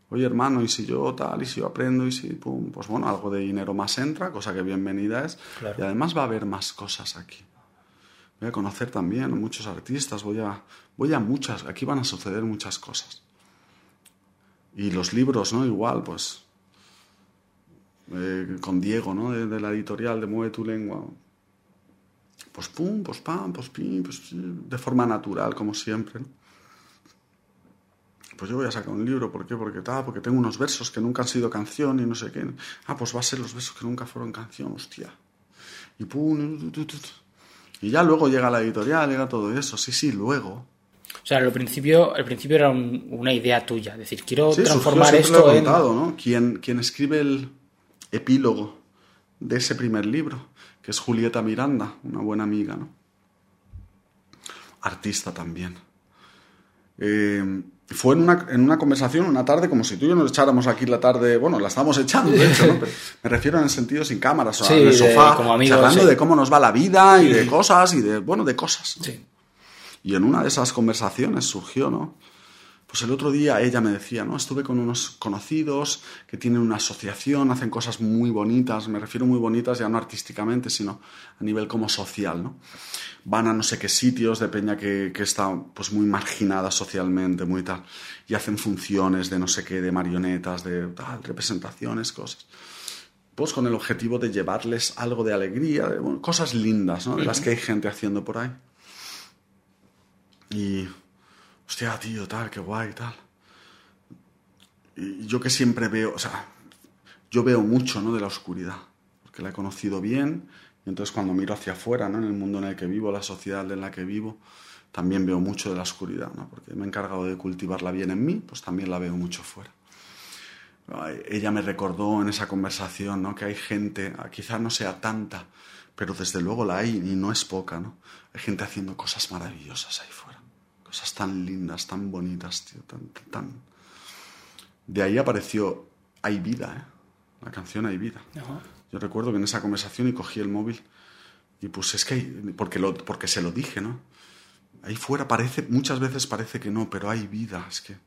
oye hermano, y si yo tal, y si yo aprendo, y si, pum, pues bueno, algo de dinero más entra, cosa que bienvenida es, y además va a haber más cosas aquí. Voy a conocer también muchos artistas, voy a, voy a muchas, aquí van a suceder muchas cosas. Y los libros, ¿no? Igual, pues eh, con Diego, ¿no? De, la editorial de Mueve tu lengua. Pues pum, pues pam, pues pim, pues de forma natural, como siempre. Pues yo voy a sacar un libro, ¿por qué? Porque tal, porque tengo unos versos que nunca han sido canción y no sé qué. Ah, pues va a ser los versos que nunca fueron canción, hostia. Y pum, y ya luego llega la editorial, llega todo eso. Sí, sí, luego. O sea, al principio, al principio era una idea tuya, es decir, quiero transformar esto en... ¿no? Quien, quien escribe el, epílogo de ese primer libro, que es Julieta Miranda, una buena amiga, ¿no? Artista también. Eh, fue en una, en una, conversación, una tarde, como si tú y yo nos echáramos aquí la tarde, bueno, la estamos echando, de hecho, ¿no? [laughs] me refiero en el sentido sin cámaras, o en el sofá, como charlando de cómo nos va la vida y de cosas, y de, bueno, de cosas. Y en una de esas conversaciones surgió, ¿no? Pues el otro día ella me decía, ¿no? Estuve con unos conocidos que tienen una asociación, hacen cosas muy bonitas, me refiero muy bonitas ya no artísticamente, sino a nivel como social, ¿no? Van a no sé qué sitios de peña que, que está pues muy marginada socialmente, muy tal, y hacen funciones de no sé qué, de marionetas, de tal, representaciones, cosas. Pues con el objetivo de llevarles algo de alegría, de, cosas lindas, ¿no? De las que hay gente haciendo por ahí. Y hostia, tío, tal, qué guay, tal. Yo que siempre veo, o sea, yo veo mucho, ¿no? De la oscuridad, porque la he conocido bien, y entonces cuando miro hacia afuera, ¿no? En el mundo en el que vivo, la sociedad en la que vivo, también veo mucho de la oscuridad, ¿no? Porque me he encargado de cultivarla bien en mí, pues también la veo mucho fuera. Ella me recordó en esa conversación, ¿no? Que hay gente, quizás no sea tanta, pero desde luego la hay y no es poca, ¿no? Hay gente haciendo cosas maravillosas ahí fuera. Cosas tan lindas, tan bonitas, tío, tan, tan... De ahí apareció Hay vida, ¿eh? La canción Hay vida. Yo recuerdo que en esa conversación y cogí el móvil y pues es que hay, porque, lo, porque se lo dije, ¿no? Ahí fuera parece, muchas veces parece que no, pero hay vida, es que...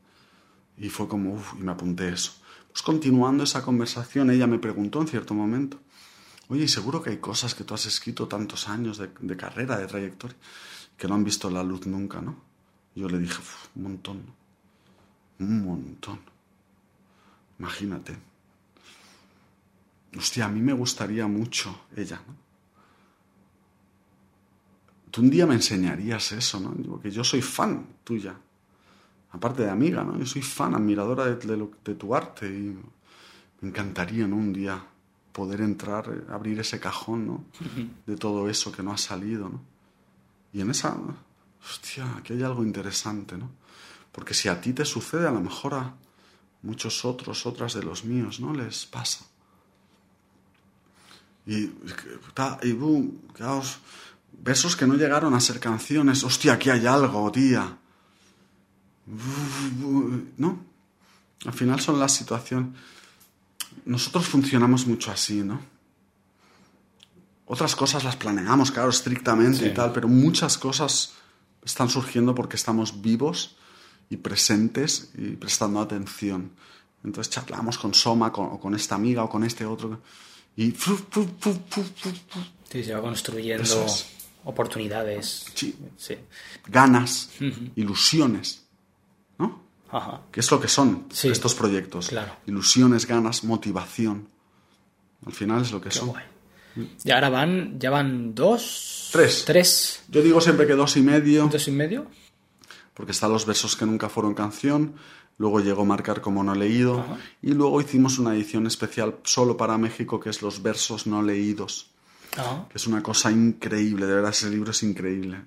Y fue como, uff, y me apunté eso. Pues continuando esa conversación, ella me preguntó en cierto momento, oye, seguro que hay cosas que tú has escrito tantos años de, de carrera, de trayectoria, que no han visto la luz nunca, ¿no? Yo le dije, un montón, un montón. Imagínate. Hostia, a mí me gustaría mucho ella, ¿no? Tú un día me enseñarías eso, ¿no? Porque yo soy fan tuya. Aparte de amiga, ¿no? Yo soy fan, admiradora de, tu arte y me encantaría, ¿no? Un día poder entrar, abrir ese cajón, ¿no? De todo eso que no ha salido, ¿no? Y en esa, hostia, aquí hay algo interesante, ¿no? Porque si a ti te sucede, a lo mejor a muchos otros, otras de los míos, ¿no? Les pasa. Y, y boom, quedaos, besos que no llegaron a ser canciones, hostia, aquí hay algo, tía. ¿No? Al final son las situaciones. Nosotros funcionamos mucho así, ¿no? Otras cosas las planeamos, claro, estrictamente y tal, pero muchas cosas están surgiendo porque estamos vivos y presentes y prestando atención. Entonces charlamos con Soma o con esta amiga o con este otro y... Sí, se va construyendo oportunidades. Sí. Ganas, ilusiones, ¿no? Ajá. ¿Qué es lo que son estos proyectos? Claro. Ilusiones, ganas, motivación. Al final es lo que son. Y ahora van, ya van dos. Tres. Tres. Yo digo siempre que dos y medio. Dos y medio. Porque están los versos que nunca fueron canción. Luego llegó Marcar como no leído. Y luego hicimos una edición especial solo para México que es los versos no leídos. Que es una cosa increíble, de verdad, ese libro es increíble.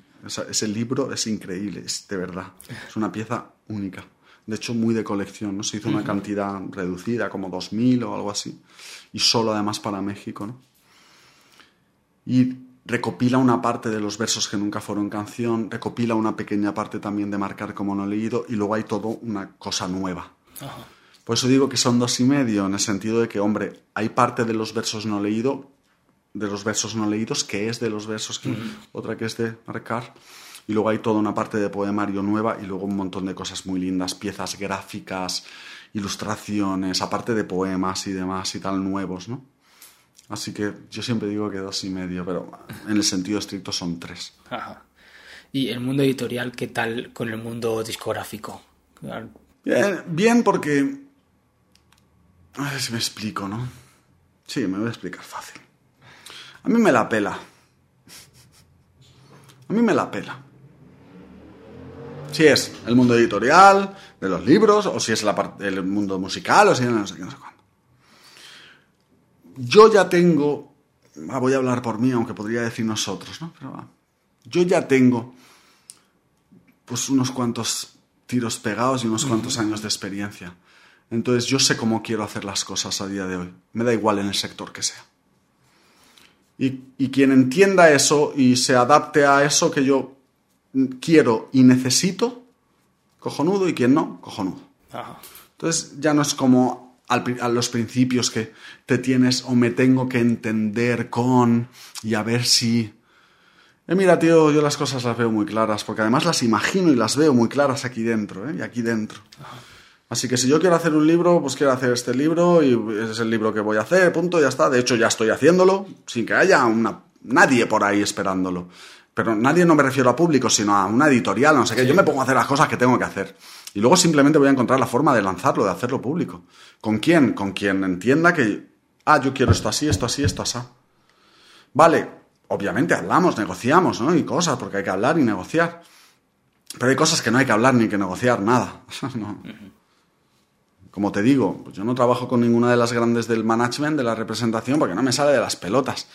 ese libro es increíble, es de verdad. Es una pieza única. De hecho, muy de colección, ¿no? Se hizo una cantidad reducida, como 2.000 o algo así. Y solo además para México, ¿no? Y recopila una parte de los versos que nunca fueron canción, recopila una pequeña parte también de marcar como no leído y luego hay todo una cosa nueva. Por eso digo que son dos y medio, en el sentido de que, hombre, hay parte de los versos no leído de los versos no leídos, que es de los versos, que, otra que es de marcar. Y luego hay toda una parte de poemario nueva y luego un montón de cosas muy lindas, piezas gráficas, ilustraciones, aparte de poemas y demás y tal nuevos, ¿no? Así que yo siempre digo que dos y medio, pero en el sentido estricto son tres. Ajá. ¿Y el mundo editorial qué tal con el mundo discográfico? Bien, bien porque... A ver si me explico, ¿no? Sí, me voy a explicar fácil. A mí me la pela. A mí me la pela. Si es el mundo editorial, de los libros, o si es la parte, el mundo musical, o si no sé qué, no sé. Yo ya tengo, ah, voy a hablar por mí, aunque podría decir nosotros, ¿no? Pero va. yo ya tengo pues unos cuantos tiros pegados y unos cuantos años de experiencia. Entonces yo sé cómo quiero hacer las cosas a día de hoy. Me da igual en el sector que sea. Y, y quien entienda eso y se adapte a eso que yo quiero y necesito, cojonudo, y quien no, cojonudo. Ajá. Entonces ya no es como a los principios que te tienes o me tengo que entender con y a ver si... Eh, mira, tío, yo las cosas las veo muy claras, porque además las imagino y las veo muy claras aquí dentro, ¿eh? Y aquí dentro. Así que si yo quiero hacer un libro, pues quiero hacer este libro y ese es el libro que voy a hacer, punto, ya está. De hecho, ya estoy haciéndolo, sin que haya una, nadie por ahí esperándolo. Pero nadie no me refiero a público, sino a una editorial, no sé qué. Yo me pongo a hacer las cosas que tengo que hacer. Y luego simplemente voy a encontrar la forma de lanzarlo, de hacerlo público. ¿Con quién? Con quien entienda que, ah, yo quiero esto así, esto así, esto así. Vale, obviamente hablamos, negociamos, ¿no? Y cosas, porque hay que hablar y negociar. Pero hay cosas que no hay que hablar ni que negociar, nada. [laughs] No. Como te digo, pues yo no trabajo con ninguna de las grandes del management, de la representación, porque no me sale de las pelotas.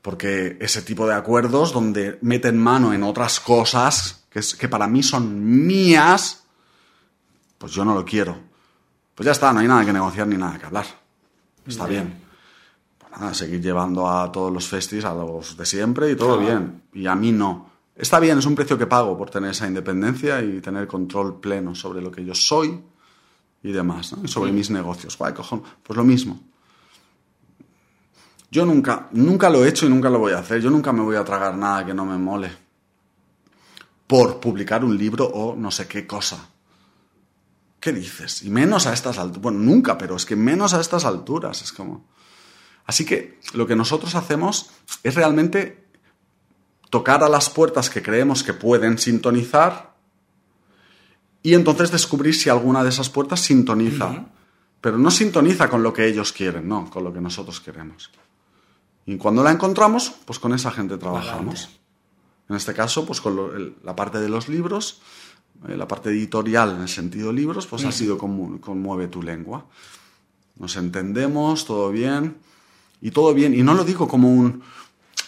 Porque ese tipo de acuerdos donde meten mano en otras cosas que, es- que para mí son mías, pues yo no lo quiero. Pues ya está, no hay nada que negociar ni nada que hablar. Está bien. Pues nada, seguir llevando a todos los festis, a los de siempre y todo bien. Y a mí no. Está bien, es un precio que pago por tener esa independencia y tener control pleno sobre lo que yo soy y demás, ¿no? Y sobre mis negocios. Guay, cojón. Pues lo mismo. Yo nunca, nunca lo he hecho y nunca lo voy a hacer. Yo nunca me voy a tragar nada que no me mole. Por publicar un libro o no sé qué cosa. ¿Qué dices? Y menos a estas alturas. Bueno, nunca, pero es que menos a estas alturas. Es como. Así que lo que nosotros hacemos es realmente tocar a las puertas que creemos que pueden sintonizar y entonces descubrir si alguna de esas puertas sintoniza. Pero no sintoniza con lo que ellos quieren, no, con lo que nosotros queremos. Y cuando la encontramos, pues con esa gente trabajamos. En este caso, pues con lo- el- la parte de los libros, la parte editorial en el sentido libros, pues ha sido como conmueve tu lengua. Nos entendemos, todo bien, y todo bien. Y no lo digo como un,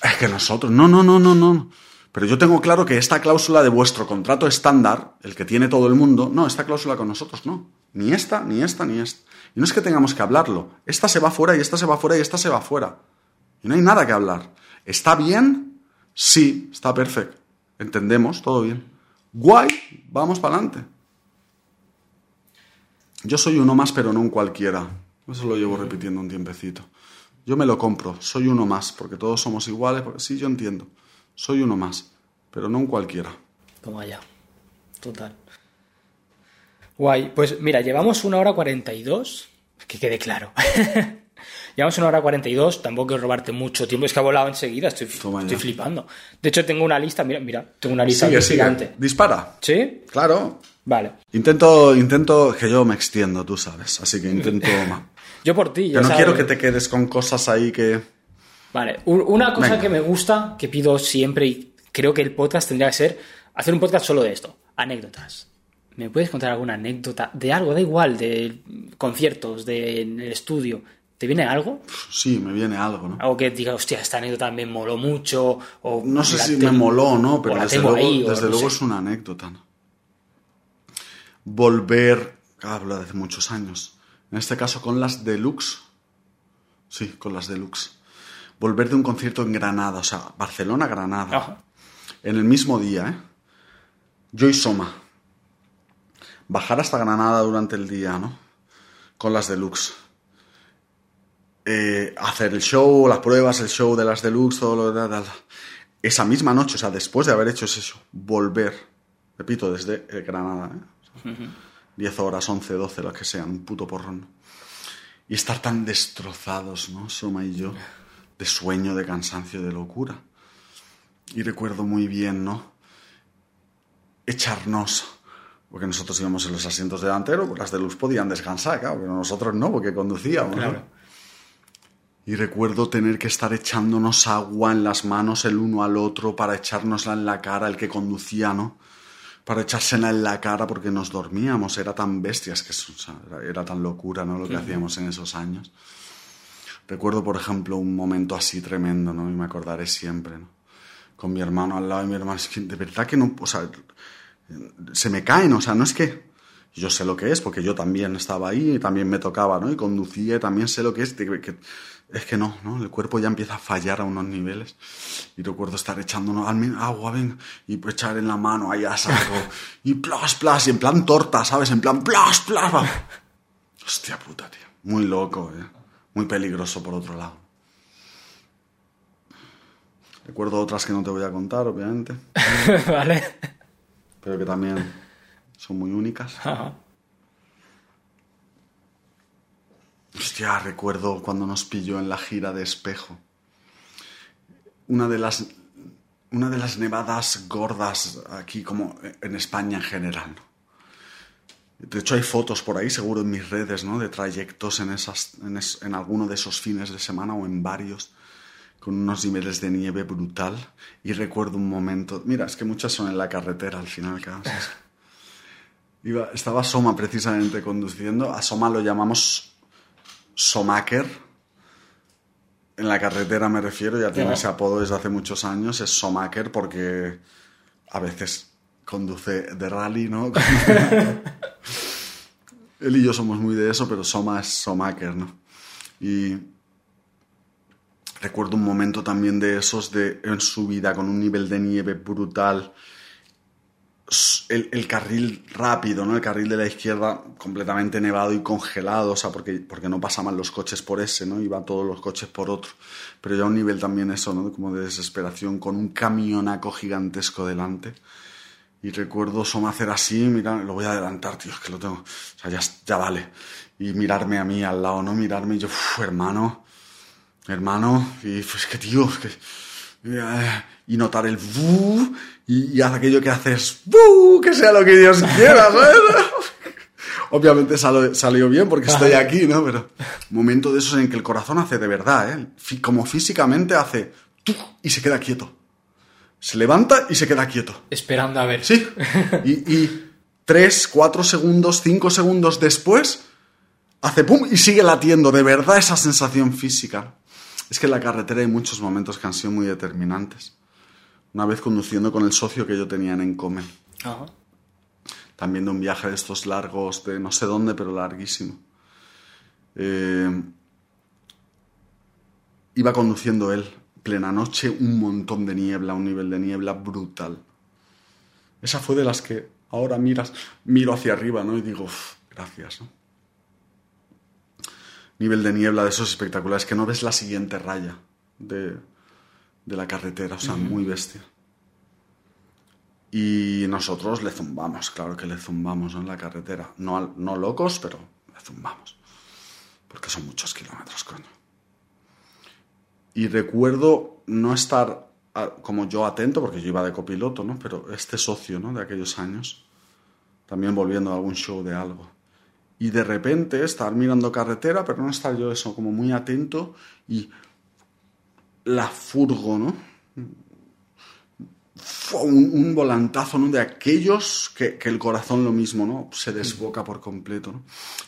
es que nosotros, no, no, no, no, no. Pero yo tengo claro que esta cláusula de vuestro contrato estándar, el que tiene todo el mundo, no, esta cláusula con nosotros no. Ni esta, ni esta, ni esta. Y no es que tengamos que hablarlo. Esta se va fuera y esta se va fuera y esta se va fuera. Y no hay nada que hablar. ¿Está bien? Sí, está perfecto. Entendemos, todo bien. Guay, vamos para adelante. Yo soy uno más, pero no un cualquiera. Eso lo llevo repitiendo un tiempecito. Yo me lo compro, soy uno más, porque todos somos iguales. Porque, sí, yo entiendo. Soy uno más, pero no un cualquiera. Toma ya. Total. Guay. Pues mira, llevamos una hora cuarenta y dos. Que quede claro. [laughs] llevamos una hora cuarenta y dos. Tampoco quiero robarte mucho tiempo. Es que ha volado enseguida. Estoy, estoy flipando. De hecho, tengo una lista. Mira, mira. Tengo una lista Sigue, sigue. gigante. Dispara. ¿Sí? Claro. Vale. Intento, intento que yo me extiendo, tú sabes. Así que intento. [laughs] ma- Yo por ti. ya Pero no sabes. quiero que te quedes con cosas ahí que. Vale, una cosa Venga. que me gusta, que pido siempre y creo que el podcast tendría que ser hacer un podcast solo de esto, anécdotas. ¿Me puedes contar alguna anécdota de algo? Da igual, de conciertos, de en el estudio. ¿Te viene algo? Sí, me viene algo, ¿no? Algo que diga, hostia, esta anécdota me moló mucho. O No sé si me moló o no, pero desde luego, ahí, desde no luego sé. es una anécdota. ¿no? Volver, hablo de hace muchos años, en este caso con las Deluxe. Sí, con las Deluxe. Volver de un concierto en Granada, o sea, Barcelona-Granada. Ajá. En el mismo día, ¿eh? Yo y Soma. Bajar hasta Granada durante el día, ¿no? Con las Deluxe. Eh, hacer el show, las pruebas, el show de las deluxe, todo lo de... Esa misma noche, o sea, después de haber hecho eso, volver, repito, desde Granada, ¿eh? 10 horas, 11, 12, lo que sean, un puto porrón. Y estar tan destrozados, ¿no? Soma y yo, de sueño, de cansancio, de locura. Y recuerdo muy bien, ¿no? Echarnos, porque nosotros íbamos en los asientos delanteros, pues las de luz podían descansar, claro, pero nosotros no, porque conducíamos. Claro. Y recuerdo tener que estar echándonos agua en las manos el uno al otro para echárnosla en la cara, el que conducía, ¿no? Para echársela en la cara porque nos dormíamos, era tan bestias, que o sea, era, tan locura, ¿no? Lo que hacíamos en esos años. Recuerdo, por ejemplo, un momento así tremendo, ¿no? Y me acordaré siempre, ¿no? Con mi hermano al lado y mi hermano, es que de verdad que no, o sea, se me caen, o sea, no es que yo sé lo que es, porque yo también estaba ahí y también me tocaba, ¿no? Y conducía y también sé lo que es, que, que es que no, ¿no? El cuerpo ya empieza a fallar a unos niveles. Y recuerdo estar echando agua, ven, y pues echar en la mano ahí a saco, [laughs] y plas, plas, y en plan torta, ¿sabes? En plan plas, plas. Hostia puta, tío. Muy loco, ¿eh? Muy peligroso por otro lado. Recuerdo otras que no te voy a contar, obviamente. [laughs] vale. Pero que también son muy únicas. Ajá. Hostia, recuerdo cuando nos pilló en la gira de espejo. Una de las, una de las nevadas gordas aquí, como en España en general. De hecho, hay fotos por ahí, seguro en mis redes, ¿no? De trayectos en, esas, en, es, en alguno de esos fines de semana o en varios, con unos niveles de nieve brutal. Y recuerdo un momento. Mira, es que muchas son en la carretera al final, claro. [laughs] Iba, estaba Soma precisamente conduciendo. A Soma lo llamamos Somaker. En la carretera me refiero, ya tiene ese apodo desde hace muchos años, es Somaker porque a veces conduce de rally, ¿no? [laughs] Él y yo somos muy de eso, pero Soma es Somaker, ¿no? Y recuerdo un momento también de esos de en su vida con un nivel de nieve brutal el, carril rápido, ¿no? El carril de la izquierda completamente nevado y congelado, o sea, porque, porque no pasaban los coches por ese, ¿no? Iban todos los coches por otro. Pero ya un nivel también eso, ¿no? Como de desesperación, con un camionaco gigantesco delante. Y recuerdo Soma hacer así, mira, lo voy a adelantar, tío, es que lo tengo, o sea, ya, ya vale. Y mirarme a mí al lado, ¿no? Mirarme y yo, hermano, hermano, y pues que tío, que y notar el y, y haz aquello que haces bu que sea lo que Dios quiera, ¿sabes? [laughs] Obviamente salió, salió bien porque estoy aquí, ¿no? Pero momento de esos en que el corazón hace de verdad, ¿eh? Como físicamente hace y se queda quieto. Se levanta y se queda quieto. Esperando a ver. Sí. [laughs] Y, y tres, cuatro segundos, cinco segundos después, hace pum y sigue latiendo. De verdad esa sensación física. Es que en la carretera hay muchos momentos que han sido muy determinantes. Una vez conduciendo con el socio que yo tenía en Encomen. Ajá. También de un viaje de estos largos, de no sé dónde, pero larguísimo. Eh, iba conduciendo él, plena noche, un montón de niebla, un nivel de niebla brutal. Esa fue de las que ahora miras, miro hacia arriba, ¿no? Y digo, gracias, ¿no? nivel de niebla de esos espectaculares que no ves la siguiente raya de, de la carretera, o sea, uh -huh. muy bestia. Y nosotros le zumbamos, claro que le zumbamos ¿no? en la carretera. No, no locos, pero le zumbamos. Porque son muchos kilómetros, coño. Y recuerdo no estar como yo atento, porque yo iba de copiloto, ¿no? Pero este socio, ¿no? De aquellos años, también volviendo a algún show de algo y de repente estar mirando carretera, pero no estar yo eso, como muy atento y la furgo, ¿no? Un, volantazo, ¿no? De aquellos que, el corazón lo mismo, ¿no? Se desboca por completo, ¿no?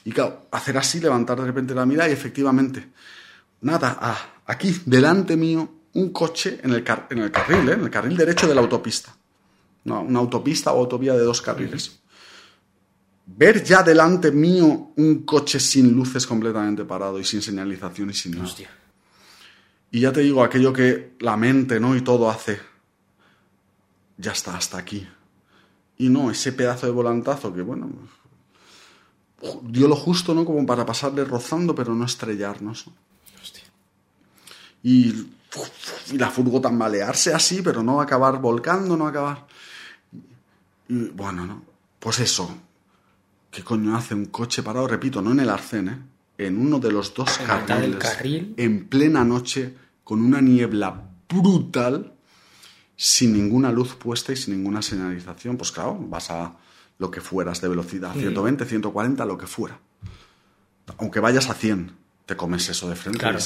Y claro, hacer así, levantar de repente la mirada y efectivamente, nada, ah, aquí, delante mío, un coche en el, en el carril, ¿eh? En el carril derecho de la autopista. No, una autopista o autovía de dos carriles ver ya delante mío un coche sin luces completamente parado y sin señalización y sin nada. Hostia. Y ya te digo, aquello que la mente, ¿no? Y todo hace. Ya está, hasta aquí. Y no, ese pedazo de volantazo que, bueno, dio lo justo, ¿no? Como para pasarle rozando, pero no estrellarnos. y, y la furgo tambalearse así, pero no acabar volcando, no acabar. Y bueno, ¿no? Pues eso. ¿Qué coño hace un coche parado? Repito, no en el arcén, ¿eh? En uno de los dos carriles. carril. En plena noche, con una niebla brutal, sin ninguna luz puesta y sin ninguna señalización. Pues claro, vas a lo que fueras de velocidad, 120, 140, lo que fuera. Aunque vayas a 100, te comes eso de frente Claro, y.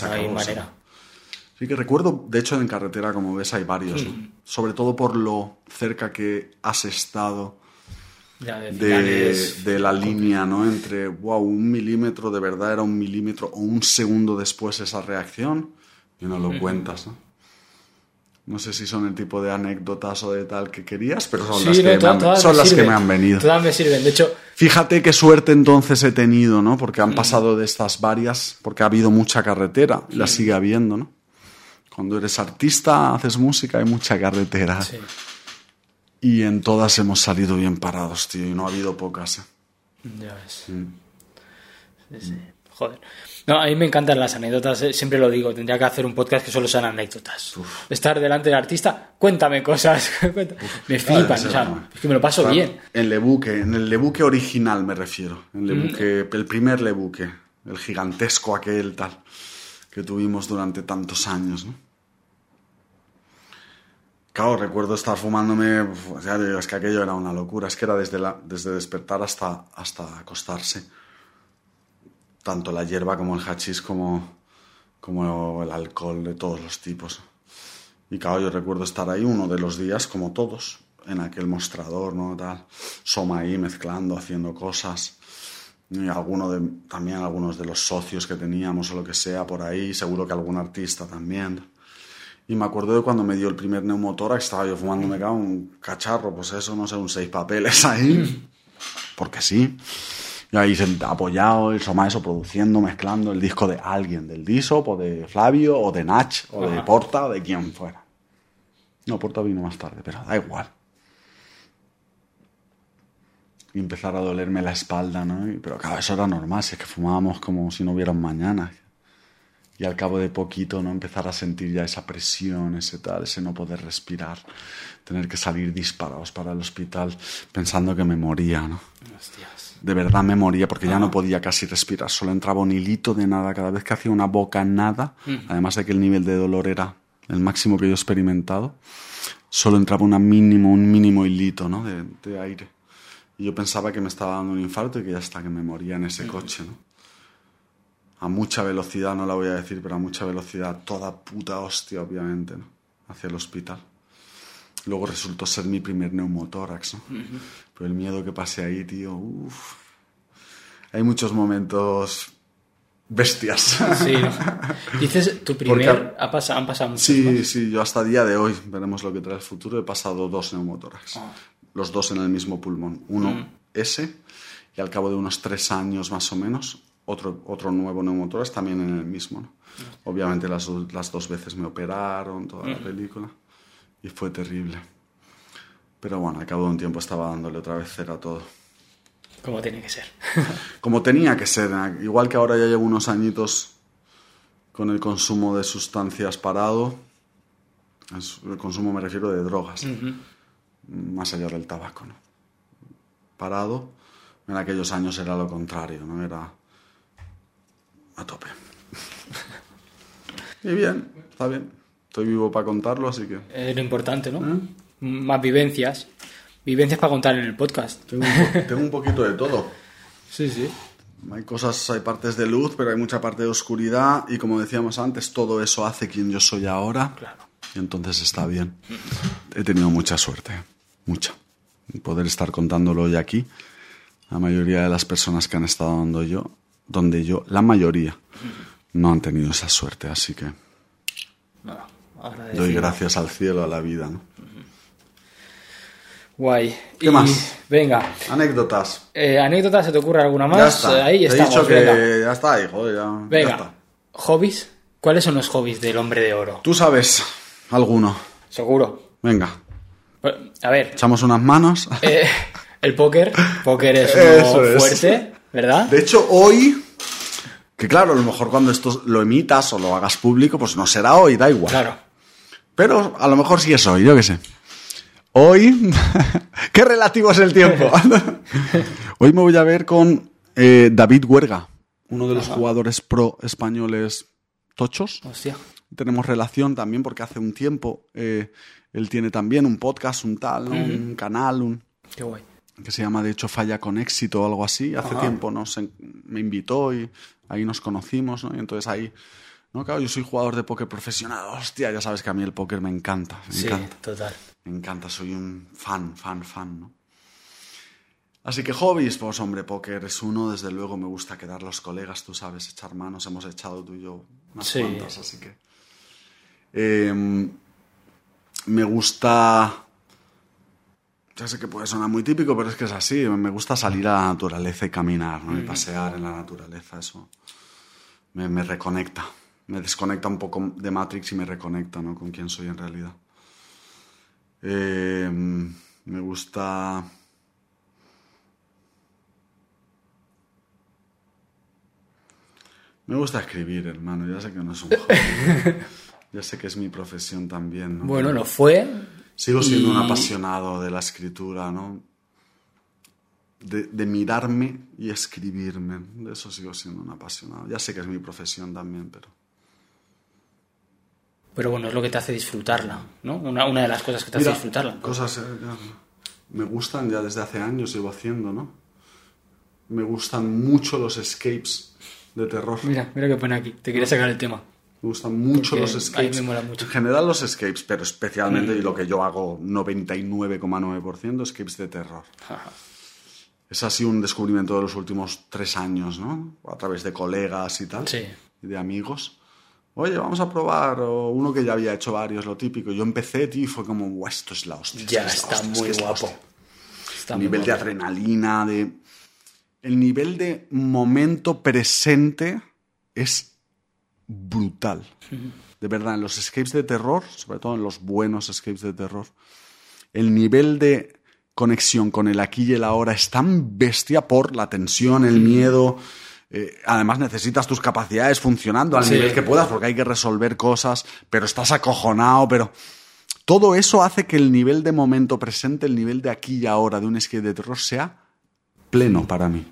Sí que recuerdo, de hecho en carretera, como ves, hay varios, ¿no? sobre todo por lo cerca que has estado Ya, de de, finales. de la línea, ¿no? Entre, wow, un milímetro de verdad era un milímetro o un segundo después esa reacción y no lo cuentas, ¿no? No sé si son el tipo de anécdotas o de tal que querías, pero son Sí, las, no, que, me han, son me las que me han venido. Todas me sirven. De hecho, Fíjate qué suerte entonces he tenido, ¿no? Porque han pasado de estas varias, porque ha habido mucha carretera, y la sigue habiendo, ¿no? Cuando eres artista, haces música, hay mucha carretera. sí. Y en todas hemos salido bien parados, tío, y no ha habido pocas. ¿eh? Ya ves. Mm. Sí, sí. Joder. No, a mí me encantan las anécdotas, eh, siempre lo digo, tendría que hacer un podcast que solo sean anécdotas. Estar delante del artista, cuéntame cosas. [laughs] me flipan, Claro, o sea, no. es que me lo paso Claro, bien. En Lebuque, en el Lebuque original me refiero. En Lebuque, el primer Lebuque, el gigantesco aquel tal, que tuvimos durante tantos años, ¿no? Claro, recuerdo estar fumándome, ya digo, es que aquello era una locura, es que era desde, la, desde despertar hasta, hasta acostarse. Tanto la hierba como el hachís como, como el alcohol de todos los tipos. Y claro, yo recuerdo estar ahí uno de los días, como todos, en aquel mostrador, ¿no? Tal, Soma ahí mezclando, haciendo cosas. Y alguno de, también algunos de los socios que teníamos o lo que sea por ahí, seguro que algún artista también. Y me acuerdo de cuando me dio el primer neumotórax, estaba yo fumándome un cacharro, pues eso, no sé, un seis papeles ahí. Porque sí. Y ahí apoyado, el Soma eso, produciendo, mezclando el disco de alguien, del Disop, o de Flavio, o de Nach, o de. Porta, o de quien fuera. No, Porta vino más tarde, pero da igual. Y empezar a dolerme la espalda, ¿no? Y- pero claro, eso era normal, si es que fumábamos como si no hubiera un mañana. Y al cabo de poquito, ¿no? Empezar a sentir ya esa presión, ese tal, ese no poder respirar, tener que salir disparados para el hospital pensando que me moría, ¿no? Hostias. De verdad me moría porque ya no podía casi respirar, solo entraba un hilito de nada cada vez que hacía una boca nada, además de que el nivel de dolor era el máximo que yo he experimentado, solo entraba una mínimo, un mínimo hilito ¿no? de, de aire. Y yo pensaba que me estaba dando un infarto y que ya está, que me moría en ese coche, ¿no? A mucha velocidad, no la voy a decir, pero a mucha velocidad, toda puta hostia, obviamente, ¿no? Hacia el hospital. Luego resultó ser mi primer neumotórax, ¿no? Pero el miedo que pasé ahí, tío, uff. Hay muchos momentos bestias. Sí. [laughs] Dices, tu primer. Ha pasa- han pasado muchos Sí, sí, yo hasta día de hoy, veremos lo que trae el futuro, he pasado dos neumotórax. Ah. Los dos en el mismo pulmón. Uno Mm. ese, y al cabo de unos tres años más o menos, otro, otro nuevo neumotórax también en el mismo. ¿no? Obviamente las, las dos veces me operaron, toda Mm. la película, y fue terrible. Pero bueno, al cabo de un tiempo estaba dándole otra vez cera a todo. Como tiene que ser. [laughs] Como tenía que ser, igual que ahora ya llevo unos añitos con el consumo de sustancias parado, el consumo me refiero de drogas, más allá del tabaco, ¿no? Parado, en aquellos años era lo contrario, ¿no? Era a tope. [laughs] y bien, está bien, estoy vivo para contarlo, así que... Es lo importante, ¿no? ¿Eh? Más vivencias. Vivencias para contar en el podcast. Tengo un, po- tengo un poquito de todo. [laughs] Sí, sí. Hay cosas, hay partes de luz, pero hay mucha parte de oscuridad y como decíamos antes, todo eso hace quien yo soy ahora. Claro. Y entonces está bien. He tenido mucha suerte, mucha. Poder estar contándolo hoy aquí. La mayoría de las personas que han estado donde yo, donde yo, la mayoría, no han tenido esa suerte, así que Doy gracias al cielo, a la vida. ¿no? Guay. ¿Qué Y, más? Venga. Anécdotas. Eh, ¿Anécdota se te ocurre alguna más? ya está. Ahí He dicho que venga. ya está ahí, joder, ya, ya Venga. está. ¿Hobbies? ¿Cuáles son los hobbies del hombre de oro? Tú sabes alguno. Seguro. Venga, Pues, A ver, echamos unas manos. eh, el póker. Póker es [laughs] uno Eso es. fuerte, ¿verdad? De hecho, hoy Que claro, a lo mejor cuando esto lo emitas o lo hagas público, pues no será hoy, da igual. Claro. Pero a lo mejor sí es hoy, yo qué sé. Hoy, [laughs] qué relativo es el tiempo. [laughs] hoy me voy a ver con eh, David Huerga, uno de los jugadores pro españoles tochos. Hostia. Tenemos relación también porque hace un tiempo eh, él tiene también un podcast, un tal, ¿no? un canal, un, Qué guay. que se llama de hecho Falla con éxito o algo así. Hace Ajá. tiempo nos me invitó y ahí nos conocimos, ¿no? Y entonces ahí, no, claro, yo soy jugador de póker profesional. Hostia, ya sabes que a mí el póker me encanta, me Sí, encanta. total. Me encanta, soy un fan, fan, fan, ¿no? Así que hobbies, pues hombre, póker es uno, desde luego me gusta quedar los colegas, tú sabes, echar manos, hemos echado tú y yo unas Sí. cuantas, así que... Eh, me gusta... Ya sé que puede sonar muy típico, pero es que es así, me gusta salir a la naturaleza y caminar, ¿no? Y pasear en la naturaleza, eso me, me reconecta, me desconecta un poco de Matrix y me reconecta, ¿no? Con quién soy en realidad. Eh, me gusta. Me gusta escribir, hermano. Ya sé que no es un hobby. [laughs] ya sé que es mi profesión también. ¿no? Bueno, lo fue. Sigo siendo un apasionado de la escritura, ¿no? De, de mirarme y escribirme. De eso sigo siendo un apasionado. Ya sé que es mi profesión también, pero. Pero bueno, es lo que te hace disfrutarla, ¿no? Una, una de las cosas que te hace disfrutarla. Cosas eh, me gustan ya desde hace años, llevo haciendo, ¿no? Me gustan mucho los escapes de terror. Mira, mira que pone aquí. Te quería sacar el tema. Me gustan mucho Porque los escapes. me mola mucho. Mm. En general los escapes, pero especialmente y lo que yo hago 99,9% escapes de terror. Ajá. Es así un descubrimiento de los últimos tres años, ¿no? A través de colegas y tal. Sí. Y de amigos. Oye, vamos a probar. O uno que ya había hecho varios, lo típico. Yo empecé, tío, y fue como, "Buah, esto es la hostia. Ya esto es la está hostia, muy es guapo. hostia". Está El muy nivel de adrenalina, de... El nivel de momento presente es brutal. De verdad, en los escapes de terror, sobre todo en los buenos escapes de terror, el nivel de conexión con el aquí y el ahora es tan bestia por la tensión, el miedo. Eh, además necesitas tus capacidades funcionando al Sí. nivel que puedas porque hay que resolver cosas, pero estás acojonado, pero... Todo eso hace que el nivel de momento presente, el nivel de aquí y ahora de un escape de terror sea pleno para mí.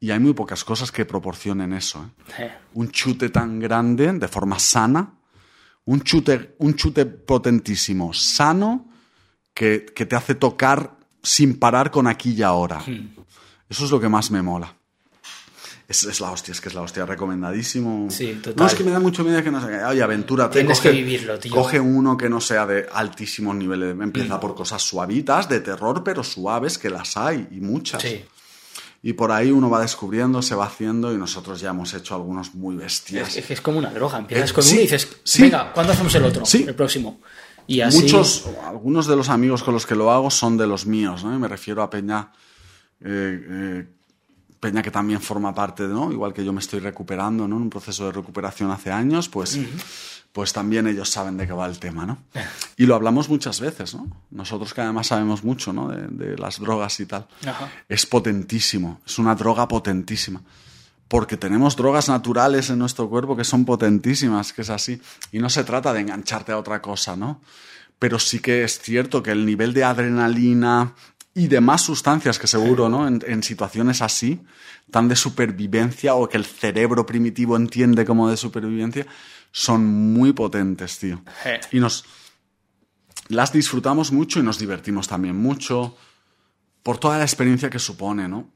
Y hay muy pocas cosas que proporcionen eso. ¿eh? Eh, Un chute tan grande, de forma sana, un chute, un chute potentísimo, sano, que, que te hace tocar sin parar con aquí y ahora. Eso es lo que más me mola. Es, es la hostia, es que es la hostia, recomendadísimo. Sí, total. No, es que me da mucho miedo que no sea. Oye, aventúrate. Tienes coge, que vivirlo, tío. Coge uno que no sea de altísimos niveles. Empieza Mm. por cosas suavitas, de terror, pero suaves, que las hay, y muchas. Sí. Y por ahí uno va descubriendo, se va haciendo, y nosotros ya hemos hecho algunos muy bestias. Es, como una droga. Empiezas Eh, con sí, uno y dices, sí. venga, ¿cuándo hacemos el otro? Sí. El próximo. Y así. Muchos, algunos de los amigos con los que lo hago son de los míos, ¿no? Y me refiero a Peña, eh, eh, Peña que también forma parte, ¿no? Igual que yo me estoy recuperando, ¿no? En un proceso de recuperación hace años, pues, pues también ellos saben de qué va el tema, ¿no? Y lo hablamos muchas veces, ¿no? Nosotros que además sabemos mucho, ¿no? De, de las drogas y tal. Ajá. Es potentísimo, es una droga potentísima. Porque tenemos drogas naturales en nuestro cuerpo que son potentísimas, que es así. Y no se trata de engancharte a otra cosa, ¿no? Pero sí que es cierto que el nivel de adrenalina y demás sustancias que seguro, ¿no? En, en situaciones así, tan de supervivencia o que el cerebro primitivo entiende como de supervivencia, son muy potentes, tío. Eh. Y nos las disfrutamos mucho y nos divertimos también mucho por toda la experiencia que supone, ¿no?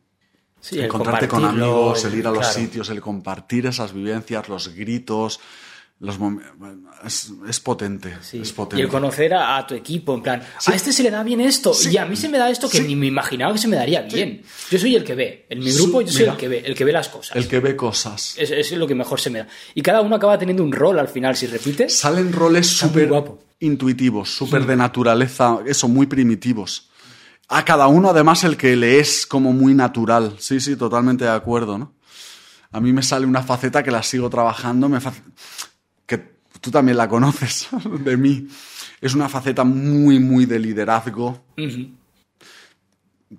Sí, encontrarte con amigos, el ir a los claro. sitios, el compartir esas vivencias, los gritos, los es, es potente, Sí. es Y potente. el conocer a, a tu equipo, en plan, a este se le da bien esto, y a mí se me da esto que Sí. ni me imaginaba que se me daría bien. Yo soy el que ve, en mi grupo yo soy mira. el que ve, el que ve las cosas. El que ve cosas. Es, es lo que mejor se me da. Y cada uno acaba teniendo un rol al final, si repites. Salen roles súper intuitivos, súper de naturaleza, eso, muy primitivos. A cada uno, además, el que le es como muy natural. Sí, sí, totalmente de acuerdo, ¿no? A mí me sale una faceta que la sigo trabajando, me tú también la conoces [laughs] de mí. Es una faceta muy, muy de liderazgo,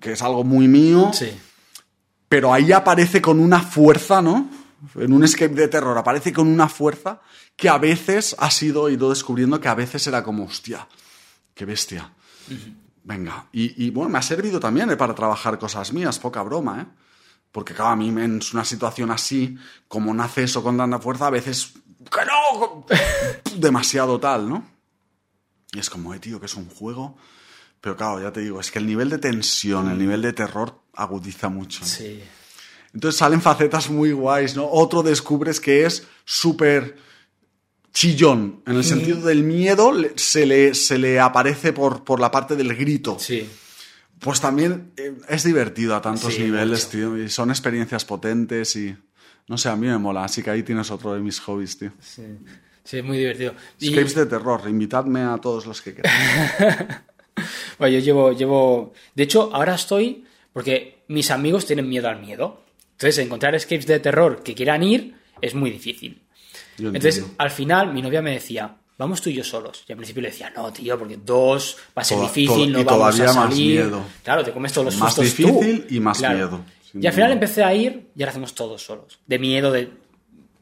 que es algo muy mío, Sí. pero ahí aparece con una fuerza, ¿no? en un escape de terror aparece con una fuerza que a veces ha sido ido descubriendo que a veces era como, hostia, qué bestia. Venga, y, y, bueno, me ha servido también eh, para trabajar cosas mías, poca broma, ¿eh? Porque, claro, a mí en una situación así, como nace eso con tanta fuerza, a veces, ¡que no! [laughs] Demasiado tal, ¿no? Y es como, eh, tío, que es un juego. Pero claro, ya te digo, es que el nivel de tensión, el nivel de terror agudiza mucho. Sí. Entonces salen facetas muy guays, ¿no? Otro descubres que es súper chillón, en el sentido del miedo se le, se le aparece por, por la parte del grito. Sí. Pues también eh, es divertido a tantos Sí, niveles, mucho. tío, y son experiencias potentes y... No sé, a mí me mola, así que ahí tienes otro de mis hobbies, tío. Sí, Sí, es muy divertido. Y, Escapes de terror, invitadme a todos los que queráis. [laughs] bueno, yo llevo, llevo... De hecho, ahora estoy... Porque mis amigos tienen miedo al miedo. Entonces, encontrar escapes de terror que quieran ir es muy difícil. Yo Entonces, entiendo. al final, mi novia me decía, vamos tú y yo solos. Y al principio le decía, no, tío, porque dos va a ser Toda- difícil, no y vamos a todavía más salir. miedo. Claro, te comes todos los Más sustos difícil tú. y más Claro. miedo, Y al final empecé a ir y ahora hacemos todos solos. De miedo de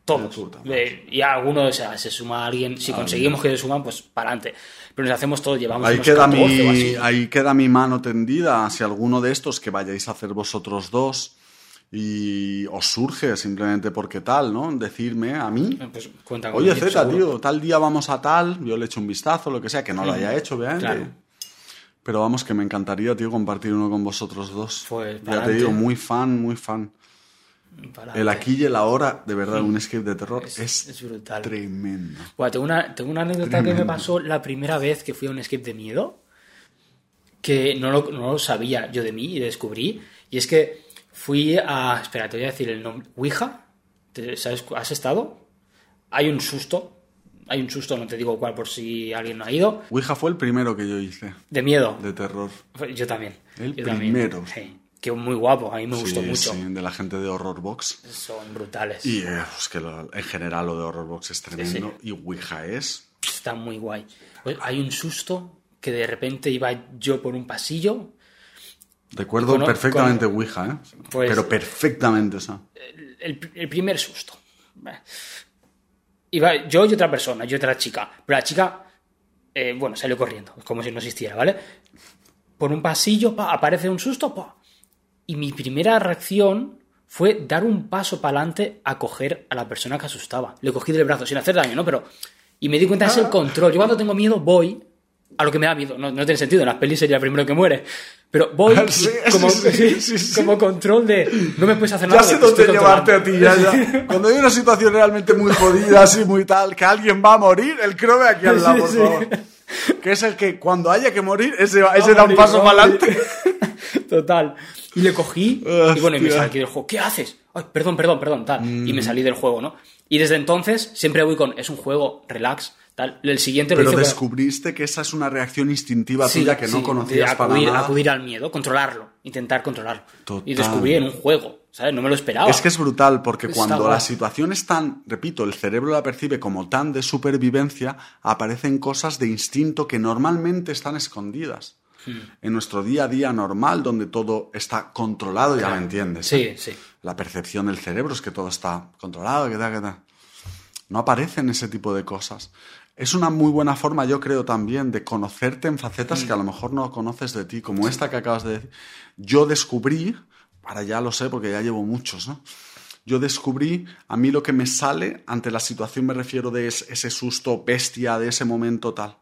todos. De puta De- y alguno, o sea, se suma alguien. Si conseguimos que se suman, pues para adelante. Pero nos hacemos todos, llevamos Ahí unos queda, 14 o mi, así. ahí queda mi mano tendida. Si alguno de estos que vayáis a hacer vosotros dos y os surge simplemente porque tal, ¿no? Decirme a mí. Pues cuenta Oye, seguro. tío, tal día vamos a tal, yo le echo un vistazo, lo que sea, que no lo haya hecho, obviamente. Claro. Pero vamos, que me encantaría, tío, compartir uno con vosotros dos. Pues, ya te digo, muy fan, muy fan. El aquí y el ahora, de verdad, un escape de terror Es- es, es brutal. tremendo. Tengo, una, tengo una anécdota que me pasó la primera vez que fui a un escape de miedo, que no lo, no lo sabía yo de mí y descubrí, y es que fui a... Espera, te voy a decir el nombre. ¿Ouija? ¿Te- ¿Sabes? ¿Has estado? Hay un susto, hay un susto, no te digo cuál por si alguien no ha ido, Ouija fue el primero que yo hice, de miedo. de terror. Yo también. El yo también. primero. Sí. Que muy guapo, a mí me gustó mucho. sí, de la gente de Horror Box. Son brutales. Y eh, es que lo- en general lo de Horror Box es tremendo. Y Ouija es... Está muy guay. Pues hay un susto que de repente iba yo por un pasillo Recuerdo Cono- perfectamente Ouija, ¿eh? Pues- Pero perfectamente, o sea. el, el primer susto. Iba yo y otra persona, yo y otra chica. Pero la chica, eh, bueno, salió corriendo, como si no existiera, ¿vale? Por un pasillo, pa, aparece un susto, pa. Y mi primera reacción fue dar un paso para adelante a coger a la persona que asustaba. Le cogí del brazo, sin hacer daño, ¿no? Pero. Y me di cuenta, es el control. Yo cuando tengo miedo voy a lo que me da miedo. No, no tiene sentido, en las pelis sería el primero que muere. Pero voy [laughs] Sí, [laughs] como, [laughs] sí, sí. como control de. No me puedes hacer Ya nada. sé que te dónde llevarte a ti. Ya, ya. Cuando hay una situación realmente muy jodida, así muy tal, que alguien va a morir, el crobe aquí al lado, por favor. Que es el que cuando haya que morir, ese, va- ese da un paso para adelante. Total. Y le cogí. Y bueno, y me salí del juego. ¿Qué haces? Ay, perdón, perdón, perdón, tal. Y Mm. me salí del juego, ¿no? Y desde entonces siempre voy con. Es un juego, relax, tal. El siguiente lo Pero hice descubriste que esa es una reacción instintiva Sí, tuya que no conocías para nada. acudir al miedo, controlarlo, intentar controlarlo. Total. Y descubrí en un juego, ¿sabes? No me lo esperaba. Es que es brutal porque Está cuando guay. la situación es tan, repito, el cerebro la percibe como tan de supervivencia, aparecen cosas de instinto que normalmente están escondidas. Hmm. En nuestro día a día normal, donde todo está controlado, ya me entiendes. Sí, ¿eh? sí. La percepción del cerebro es que todo está controlado, que tal, que tal. No aparecen ese tipo de cosas. Es una muy buena forma, yo creo también, de conocerte en facetas que a lo mejor no conoces de ti, como esta que acabas de decir. Yo descubrí, ahora ya lo sé porque ya llevo muchos, ¿no? Yo descubrí, a mí lo que me sale ante la situación, me refiero de es- ese susto bestia, de ese momento tal.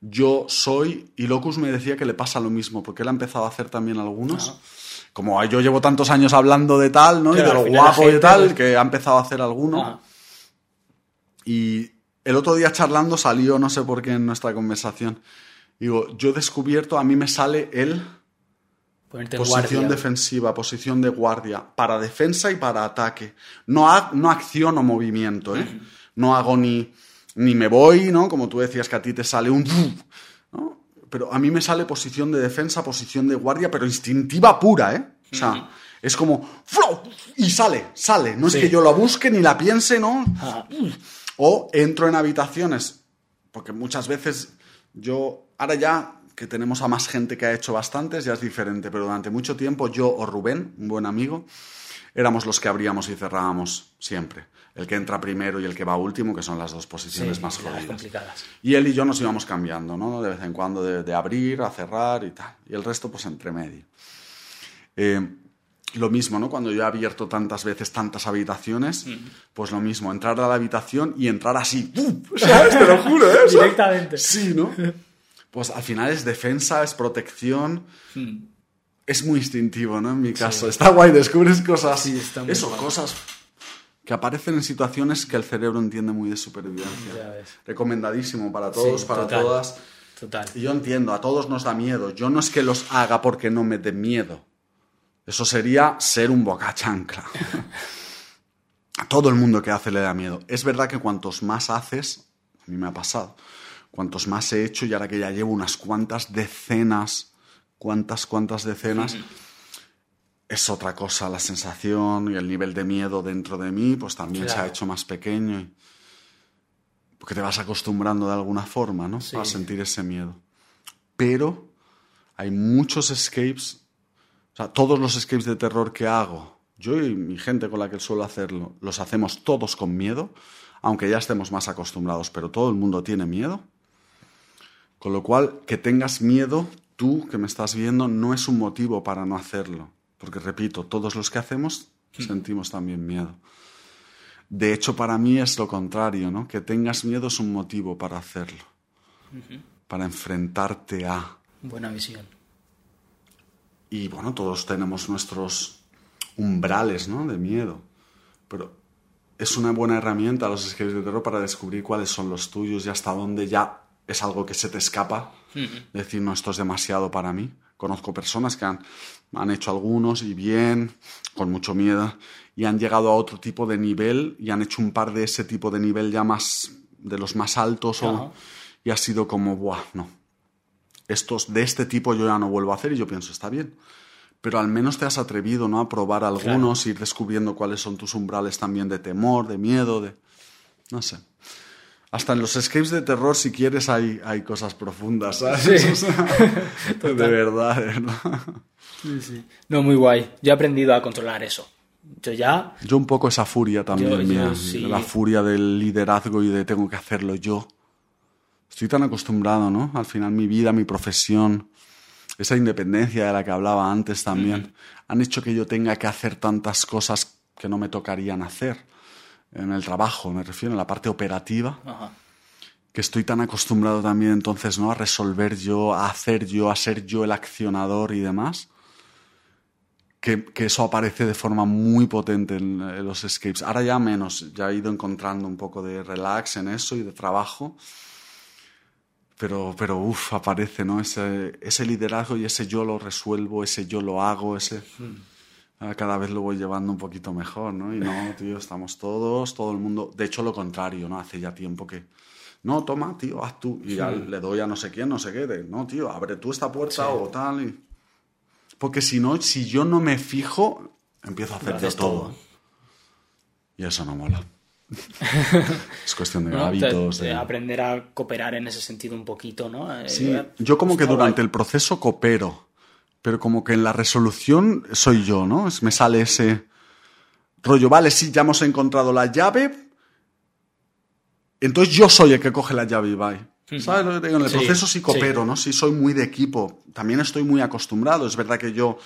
Yo soy, y Locus me decía que le pasa lo mismo, porque él ha empezado a hacer también algunos. Como yo llevo tantos años hablando de tal, ¿no? y Claro, de lo guapo y tal, que ha empezado a hacer alguno. Ajá. Y el otro día charlando salió, no sé por qué, en nuestra conversación. Digo, yo he descubierto, a mí me sale el Ponerte posición guardia. defensiva, posición de guardia, para defensa y para ataque. No, ha- no acción o movimiento, ¿eh? No hago ni, ni me voy, ¿no? Como tú decías que a ti te sale un... ¿no? Pero a mí me sale posición de defensa, posición de guardia, pero instintiva pura, ¿eh? O sea, es como... ¡flo! Y sale, sale. No es que yo la busque ni la piense, ¿no? Ajá. O entro en habitaciones, porque muchas veces yo, ahora ya que tenemos a más gente que ha hecho bastantes, ya es diferente, pero durante mucho tiempo yo o Rubén, un buen amigo, éramos los que abríamos y cerrábamos siempre. El que entra primero y el que va último, que son las dos posiciones Sí, más jodidas. complicadas. Y él y yo nos íbamos cambiando, ¿no? De vez en cuando de, de abrir a cerrar y tal. Y el resto, pues entre medio. Eh, lo mismo, ¿no? Cuando yo he abierto tantas veces tantas habitaciones, pues lo mismo, entrar a la habitación y entrar así. ¡pum! [laughs] ¿Sabes? Te lo juro, ¿eh? Directamente. Sí, ¿no? Pues al final es defensa, es protección. Es muy instintivo, ¿no? En mi caso. Está guay, descubres cosas. Sí, está muy eso, guay. cosas que aparecen en situaciones que el cerebro entiende muy de supervivencia. Ya ves. Recomendadísimo para todos, Sí, para total. todas. Total. Y yo entiendo, a todos nos da miedo. Yo no es que los haga porque no me dé miedo. Eso sería ser un boca chancla. a todo el mundo que hace le da miedo. Es verdad que cuantos más haces, a mí me ha pasado, cuantos más he hecho y ahora que ya llevo unas cuantas decenas, cuantas, cuantas decenas, es otra cosa. La sensación y el nivel de miedo dentro de mí, pues también se ha hecho más pequeño. y- porque te vas acostumbrando de alguna forma, ¿no? Sí. A sentir ese miedo. Pero hay muchos escapes, o sea, todos los escapes de terror que hago, yo y mi gente con la que suelo hacerlo, los hacemos todos con miedo, aunque ya estemos más acostumbrados, pero todo el mundo tiene miedo. Con lo cual, que tengas miedo, tú que me estás viendo, no es un motivo para no hacerlo. Porque, repito, todos los que hacemos sentimos también miedo. De hecho, para mí es lo contrario, ¿no? Que tengas miedo es un motivo para hacerlo. Para enfrentarte a... Buena visión. Y bueno, todos tenemos nuestros umbrales, ¿no? De miedo. Pero es una buena herramienta los escapes de terror para descubrir cuáles son los tuyos y hasta dónde ya es algo que se te escapa. Decir, no, esto es demasiado para mí. Conozco personas que han, han hecho algunos y bien, con mucho miedo, y han llegado a otro tipo de nivel y han hecho un par de ese tipo de nivel ya más, de los más altos, o- y ha sido como, buah, no, estos de este tipo yo ya no vuelvo a hacer y yo pienso, está bien. Pero al menos te has atrevido ¿no? a probar algunos, ir descubriendo cuáles son tus umbrales también de temor, de miedo, de... No sé. Hasta en los escapes de terror, si quieres, hay, hay cosas profundas, ¿sabes? Sí. [laughs] [laughs] De verdad, de verdad. Sí, sí. No, muy guay. Yo he aprendido a controlar eso. Yo ya. Yo un poco esa furia también Yo- yo mía, sí. la furia del liderazgo y de tengo que hacerlo yo. Estoy tan acostumbrado, ¿no? Al final mi vida, mi profesión, esa independencia de la que hablaba antes también, han hecho que yo tenga que hacer tantas cosas que no me tocarían hacer en el trabajo, me refiero, en la parte operativa, Ajá. que estoy tan acostumbrado también entonces, ¿no? A resolver yo, a hacer yo, a ser yo el accionador y demás, que, que eso aparece de forma muy potente en, en los escapes. Ahora ya menos, ya he ido encontrando un poco de relax en eso y de trabajo, pero, pero uff, aparece, ¿no? Ese, ese liderazgo y ese yo lo resuelvo, ese yo lo hago, ese... Ah, Cada vez lo voy llevando un poquito mejor, ¿no? Y no, [laughs] tío, estamos todos, todo el mundo. De hecho, lo contrario, ¿no? Hace ya tiempo que. No, toma, tío, haz tú. Y ya le doy a no sé quién, no sé qué. De, no, tío, abre tú esta puerta o tal. y- Porque si no, si yo no me fijo, empiezo a hacer todo. todo. Y eso no mola. [laughs] es cuestión de ¿no? hábitos. De- Aprender a cooperar en ese sentido un poquito, ¿no? Eh, Sí, yo como que durante guay. el proceso coopero, pero como que en la resolución soy yo, ¿no? Es- Me sale ese rollo, vale, sí, ya hemos encontrado la llave, entonces yo soy el que coge la llave y va. ¿Sabes lo que te digo? En el Sí, proceso sí coopero, sí. ¿no? Sí, soy muy de equipo. También estoy muy acostumbrado. Es verdad que yo,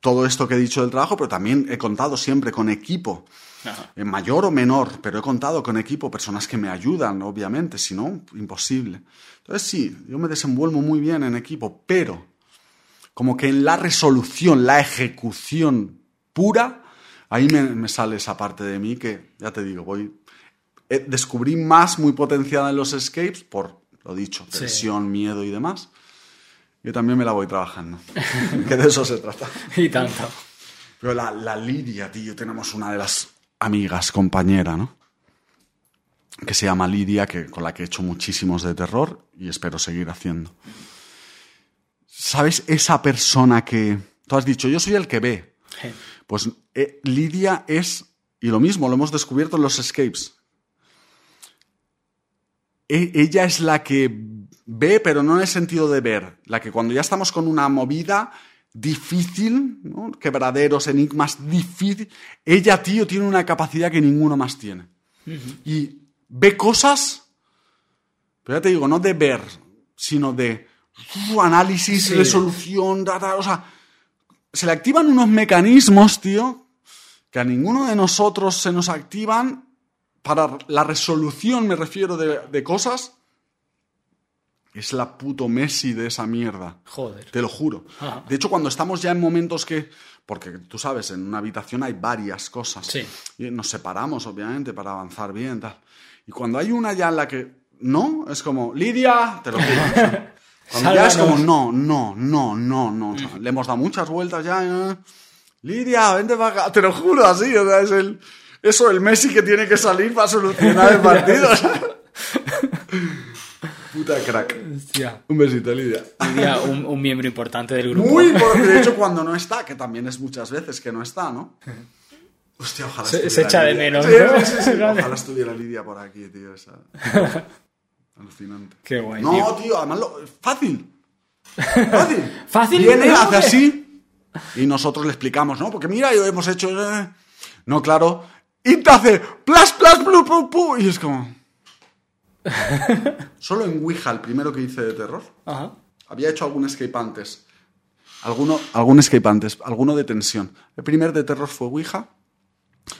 todo esto que he dicho del trabajo, pero también he contado siempre con equipo. Ajá. En mayor o menor, pero he contado con equipo, personas que me ayudan, obviamente, si no, imposible. Entonces sí, yo me desenvuelvo muy bien en equipo, pero como que en la resolución, la ejecución pura, ahí me, me sale esa parte de mí que, ya te digo, voy... eh, descubrí más muy potenciada en los escapes por, lo dicho, Sí. tensión, miedo y demás. Yo también me la voy trabajando, [laughs] que de eso se trata. [laughs] Y tanto. Pero la, la Lidia, tío, tenemos una de las amigas, compañera, ¿no? Que se llama Lidia, que, con la que he hecho muchísimos de terror y espero seguir haciendo. ¿Sabes? Esa persona que... Tú has dicho, yo soy el que ve. Sí. Pues eh, Lidia es... Y lo mismo, lo hemos descubierto en los escapes. E- ella es la que ve, pero no en el sentido de ver. La que cuando ya estamos con una movida, difícil, ¿no? quebraderos, enigmas, difícil. Ella, tío, tiene una capacidad que ninguno más tiene. Y ve cosas, pero ya te digo, no de ver, sino de uh, análisis, Sí. resolución, da, da, o sea, se le activan unos mecanismos, tío, que a ninguno de nosotros se nos activan para la resolución, me refiero, de, de cosas. Es la puto Messi de esa mierda. Joder. Te lo juro. Ajá. De hecho, cuando estamos ya en momentos que. Porque tú sabes, en una habitación hay varias cosas. Sí. Y nos separamos, obviamente, para avanzar bien, tal. Y cuando hay una ya en la que. No, es como, Lidia, te lo juro. [laughs] Cuando ya es como, no, no, no, no, no. O sea, le hemos dado muchas vueltas ya. eh. Lidia, vente para acá. Te lo juro, así. O sea, es el. Eso, el Messi que tiene que salir para solucionar el partido. [laughs] Puta crack. Hostia. Un besito, Lidia. Diría un, un miembro importante del grupo. Muy importante. De hecho, cuando no está, que también es muchas veces que no está, ¿no? Hostia, ojalá Se- estuviera se echa de Lidia. menos, Sí, ¿no? sí, sí, sí. [laughs] Ojalá estuviera Lidia por aquí, tío. esa- Alucinante. Qué guay, No, tío. tío, además lo... fácil. Fácil. [laughs] Fácil, Viene, ¿no? hace así y nosotros le explicamos, ¿no? Porque mira, yo hemos hecho... eh, No, claro. Y te hace plas, plas, plu, plu, plu, y es como... [laughs] Solo en Ouija, el primero que hice de terror, Ajá. había hecho algún escape antes. Alguno, algún escape antes, alguno de tensión. El primer de terror fue Ouija.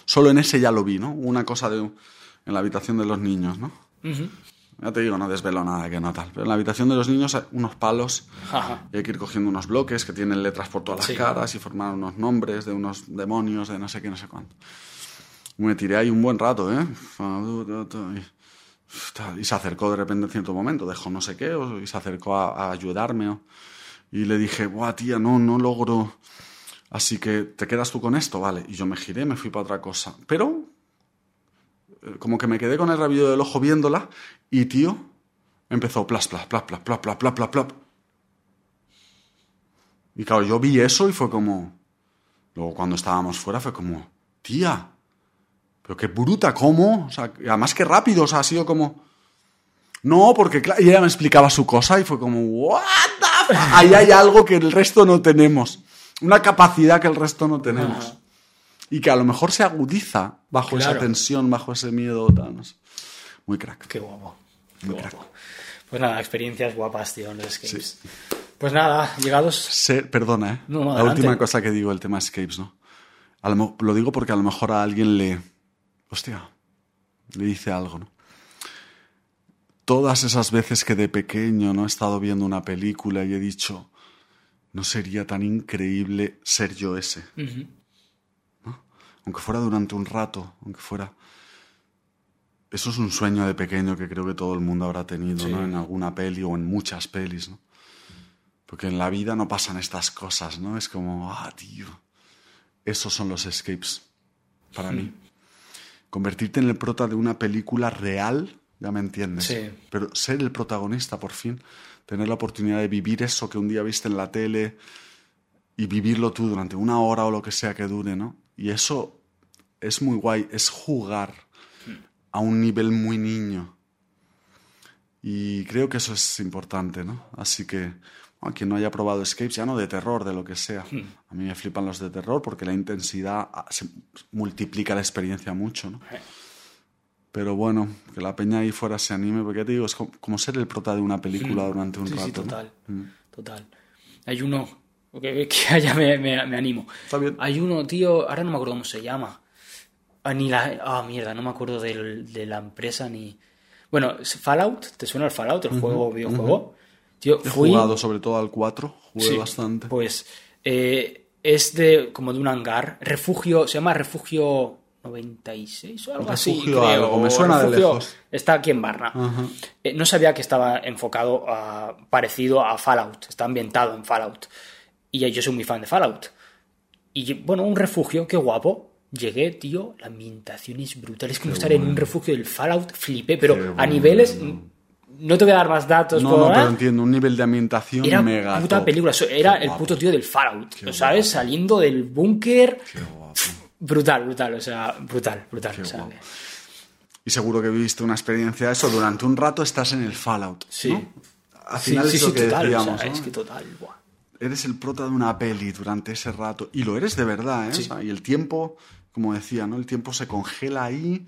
Solo en ese ya lo vi, ¿no? Una cosa de, en la habitación de los niños, ¿no? Ya te digo, no desvelo nada que no tal. Pero en la habitación de los niños hay unos palos Ajá. y hay que ir cogiendo unos bloques que tienen letras por todas las Sí. caras y formar unos nombres de unos demonios, de no sé qué, no sé cuánto. Me tiré ahí un buen rato, ¿eh? Y, se acercó de repente en cierto momento, dejó no sé qué, y se acercó a, ayudarme. y le dije, buah, tía, no, no logro. Así que, ¿te quedas tú con esto? Vale. Y yo me giré, me fui para otra cosa. Pero, eh, como que me quedé con el rabillo del ojo viéndola, y tío, empezó plas, plas, plas, plas, plas, plas, plas, plas, plas. Y claro, yo vi eso y fue como. Luego cuando estábamos fuera fue como, tía, pero qué bruta, ¿cómo? O sea, además qué rápido, o sea, ha sido como. No, porque claro, y ella me explicaba su cosa y fue como, what the fuck? Ahí hay algo que el resto no tenemos. Una capacidad que el resto no tenemos. Ajá. Y que a lo mejor se agudiza bajo esa tensión, bajo ese miedo. Tal, no sé. Muy crack. Qué guapo. Qué Muy guapo. crack. Pues nada, experiencias guapas, tío, en los escapes. Pues nada, llegados. Perdona, ¿eh? No, no, la adelante. última cosa que digo, el tema escapes, ¿no? A lo, lo digo porque a lo mejor a alguien le... Hostia, le dice algo, ¿no? Todas esas veces que de pequeño no he estado viendo una película y he dicho, no sería tan increíble ser yo ese. Ujú. Aunque fuera durante un rato, aunque fuera... Eso es un sueño de pequeño que creo que todo el mundo habrá tenido, Sí. ¿no? En alguna peli o en muchas pelis, ¿no? Porque en la vida no pasan estas cosas, ¿no? Es como, ah, tío. Esos son los escapes para mí. Convertirte en el prota de una película real, ya me entiendes. Sí. Pero ser el protagonista, por fin. Tener la oportunidad de vivir eso que un día viste en la tele y vivirlo tú durante una hora o lo que sea que dure, ¿no? Y eso es muy guay, es jugar a un nivel muy niño. Y creo que eso es importante, ¿no? Así que, bueno, quien no haya probado escapes, ya no de terror, de lo que sea. A mí me flipan los de terror porque la intensidad ah, se multiplica la experiencia mucho, ¿no? Pero bueno, que la peña ahí fuera se anime, porque ya te digo, es como, ser el prota de una película durante un Sí, rato. sí, total. Mm. Total. Hay uno. Que, [laughs] que ya me, me- me animo. Está bien. Hay uno, tío. Ahora no me acuerdo cómo se llama. Ah, ni la. Ah, mierda, no me acuerdo del- de la empresa ni. Bueno, Fallout. ¿Te suena el Fallout, el juego, videojuego? He fui. jugado sobre todo al 4, jugué Sí, bastante. Pues eh, es de como de un hangar. Refugio, se llama Refugio 96 o algo así. Refugio creo, algo, me suena de Refugio- lejos. Está aquí en Barna. Eh, no sabía que estaba enfocado a, parecido a Fallout. Está ambientado en Fallout. Y yo soy muy fan de Fallout. Y bueno, un refugio, qué guapo. Llegué, tío, la ambientación es brutal. Es como estar en un refugio del Fallout, flipé, pero Qué a bueno. niveles. No te voy a dar más datos. No, por- no, ¿eh? pero entiendo, un nivel de ambientación Era mega puta top. película. Era Qué el guapo. puto tío del Fallout. Qué ¿Sabes? guapo. Saliendo del búnker. Brutal, brutal. O sea, brutal, brutal. Qué o sea. Y seguro que viviste una experiencia de eso. Durante un rato estás en el Fallout. Sí. ¿no? Al Sí, final sí, es lo sí, que total. o decíamos. sea, ¿no? Es que total. buah. eres el prota de una peli durante ese rato. Y lo eres de verdad, ¿eh? Sí. O sea, y el tiempo, como decía, ¿no? El tiempo se congela ahí,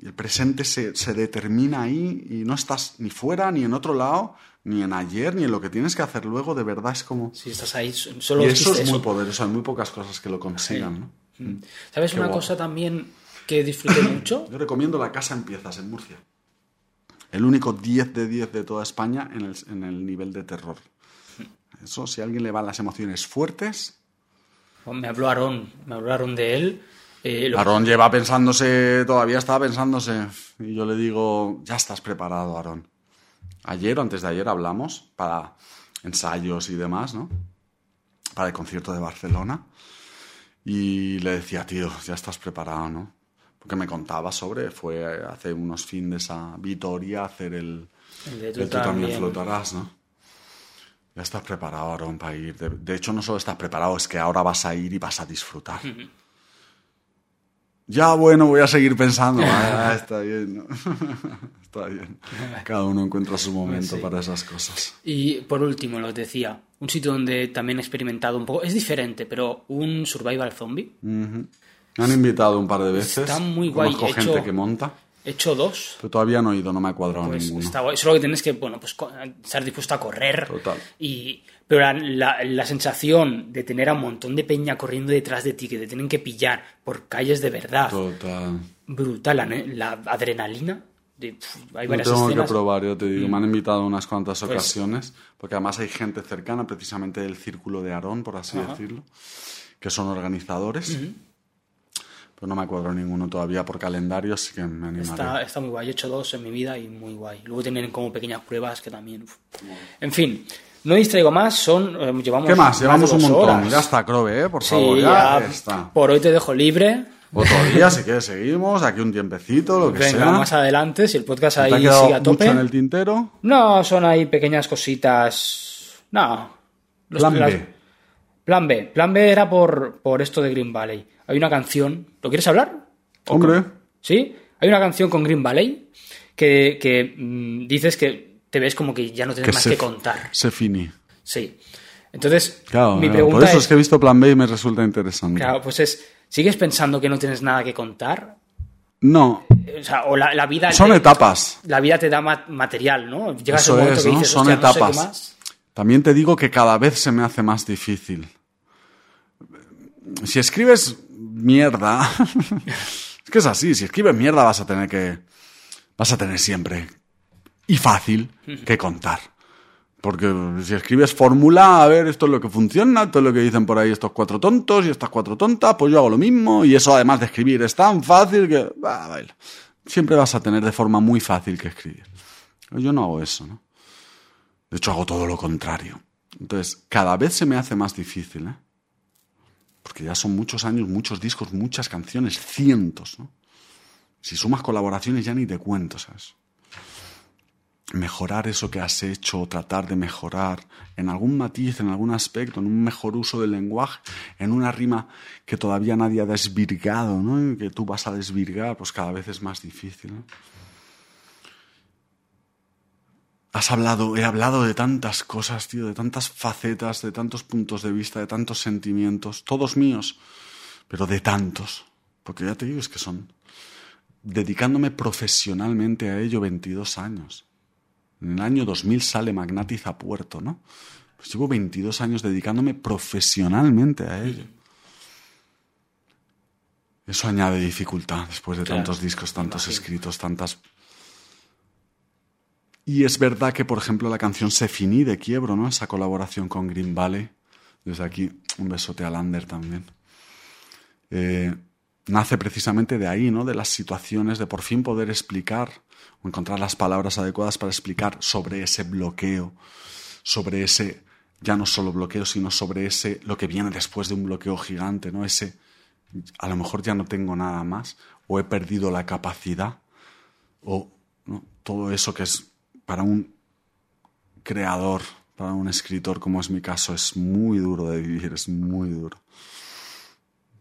y el presente se, se determina ahí, y no estás ni fuera, ni en otro lado, ni en ayer, ni en lo que tienes que hacer luego. De verdad es como. Si estás ahí, solo y eso es muy eso. poderoso. Hay muy pocas cosas que lo consigan, ¿no? Mm. ¿Sabes Qué una guapo. cosa también que disfruté [coughs] mucho? Yo recomiendo La Casa Empiezas en Murcia. El único 10 de 10 de toda España en el, en el nivel de terror. Eso, si a alguien le van las emociones fuertes. Me habló Aarón, me hablaron de él. Eh, Aarón lleva pensándose, todavía estaba pensándose. Y yo le digo, ya estás preparado, Aarón. Ayer o antes de ayer hablamos para ensayos y demás, ¿no? Para el concierto de Barcelona. Y le decía, tío, ya estás preparado, ¿no? Porque me contaba sobre, fue hace unos fines a Vitoria hacer el, el de el tú también también. flotarás, ¿no? Ya estás preparado, Aarón, para ir. De, de hecho, no solo estás preparado, es que ahora vas a ir y vas a disfrutar. Ya, bueno, voy a seguir pensando. Ah, está bien, ¿no? [laughs] está bien. Cada uno encuentra su momento Sí. para esas cosas. Y por último, lo decía, un sitio donde también he experimentado un poco, es diferente, pero un survival zombie. Me han invitado un par de veces. Está muy guay, Conozco hecho- gente que monta, He hecho dos. pero todavía no he ido, no me ha cuadrado Pues ninguno. está guay. Solo que tienes que, bueno, pues estar dispuesto a correr. Total. Y, pero la, la- la sensación de tener a un montón de peña corriendo detrás de ti, que te tienen que pillar por calles de verdad, Total. brutal. La, la adrenalina. De, pf, hay varias tengo que escenas. Mm. probar, yo te digo. Me han invitado unas cuantas Pues- ocasiones, porque además hay gente cercana, precisamente del círculo de Aarón, por así Ajá. decirlo, que son organizadores. Pero no me cuadro ninguno todavía por calendario, así que me animaré. Está, está muy guay. He hecho dos en mi vida y muy guay. Luego tienen como pequeñas pruebas que también. uf. En fin, no distraigo más. Son, eh, llevamos ¿Qué más? Llevamos un montón. horas. Ya está, Crobe, ¿eh? Por Sí, favor, ya, ya está. Por hoy te dejo libre. Otro [laughs] día, si quieres, seguimos. Aquí un tiempecito, lo que Venga, sea. más adelante, si el podcast ¿Te ha ahí sigue a tope. mucho en el tintero? No, son ahí pequeñas cositas. No. Los- las-. Plan B. Plan B era por, por esto de Green Valley. Hay una canción. ¿Lo quieres hablar? ¿O Hombre. ¿Sí? Hay una canción con Green Valley que, que, mm, dices que te ves como que ya no tienes más se, que contar. Se finí. Sí. Entonces, Claro, mi pregunta por eso es, es que he visto Plan B y me resulta interesante. claro, pues es, ¿sigues pensando que no tienes nada que contar? No, O sea, o la, la vida... son te- etapas. La vida te da ma- material, ¿no? Llegas Eso a un momento es, que ¿no? Son "Hostia, no sé qué etapas. más". También te digo que cada vez se me hace más difícil. Si escribes mierda, [laughs] es que es así, si escribes mierda vas a tener que, vas a tener siempre y fácil que contar. Porque si escribes fórmula, a ver, esto es lo que funciona, esto es lo que dicen por ahí estos cuatro tontos y estas cuatro tontas, pues yo hago lo mismo y eso además de escribir es tan fácil que, va, baila. Siempre vas a tener de forma muy fácil que escribir. Yo no hago eso, ¿no? De hecho, hago todo lo contrario. Entonces, cada vez se me hace más difícil, ¿eh? Porque ya son muchos años, muchos discos, muchas canciones, cientos, ¿no? Si sumas colaboraciones ya ni te cuento, ¿sabes? Mejorar eso que has hecho, tratar de mejorar en algún matiz, en algún aspecto, en un mejor uso del lenguaje, en una rima que todavía nadie ha desvirgado, ¿no? Y que tú vas a desvirgar, pues cada vez es más difícil, ¿no? Has hablado, he hablado de tantas cosas, tío, de tantas facetas, de tantos puntos de vista, de tantos sentimientos, todos míos, pero de tantos. Porque ya te digo, es que son dedicándome profesionalmente a ello 22 años. En el año 2000 sale Magnatiz a puerto, ¿no? Pues llevo 22 años dedicándome profesionalmente a ello. Eso añade dificultad después de Claro, tantos discos, tantos escritos, tantas y es verdad que, por ejemplo, la canción Se Finí de Quiebro, ¿no? Esa colaboración con Green Valley. Desde aquí, un besote a Lander también. Eh, nace precisamente de ahí, ¿no? De las situaciones de por fin poder explicar o encontrar las palabras adecuadas para explicar sobre ese bloqueo, sobre ese, ya no solo bloqueo, sino sobre ese, lo que viene después de un bloqueo gigante, ¿no? Ese, a lo mejor ya no tengo nada más, o he perdido la capacidad, o todo eso que es para un creador, para un escritor como es mi caso, es muy duro de vivir, es muy duro.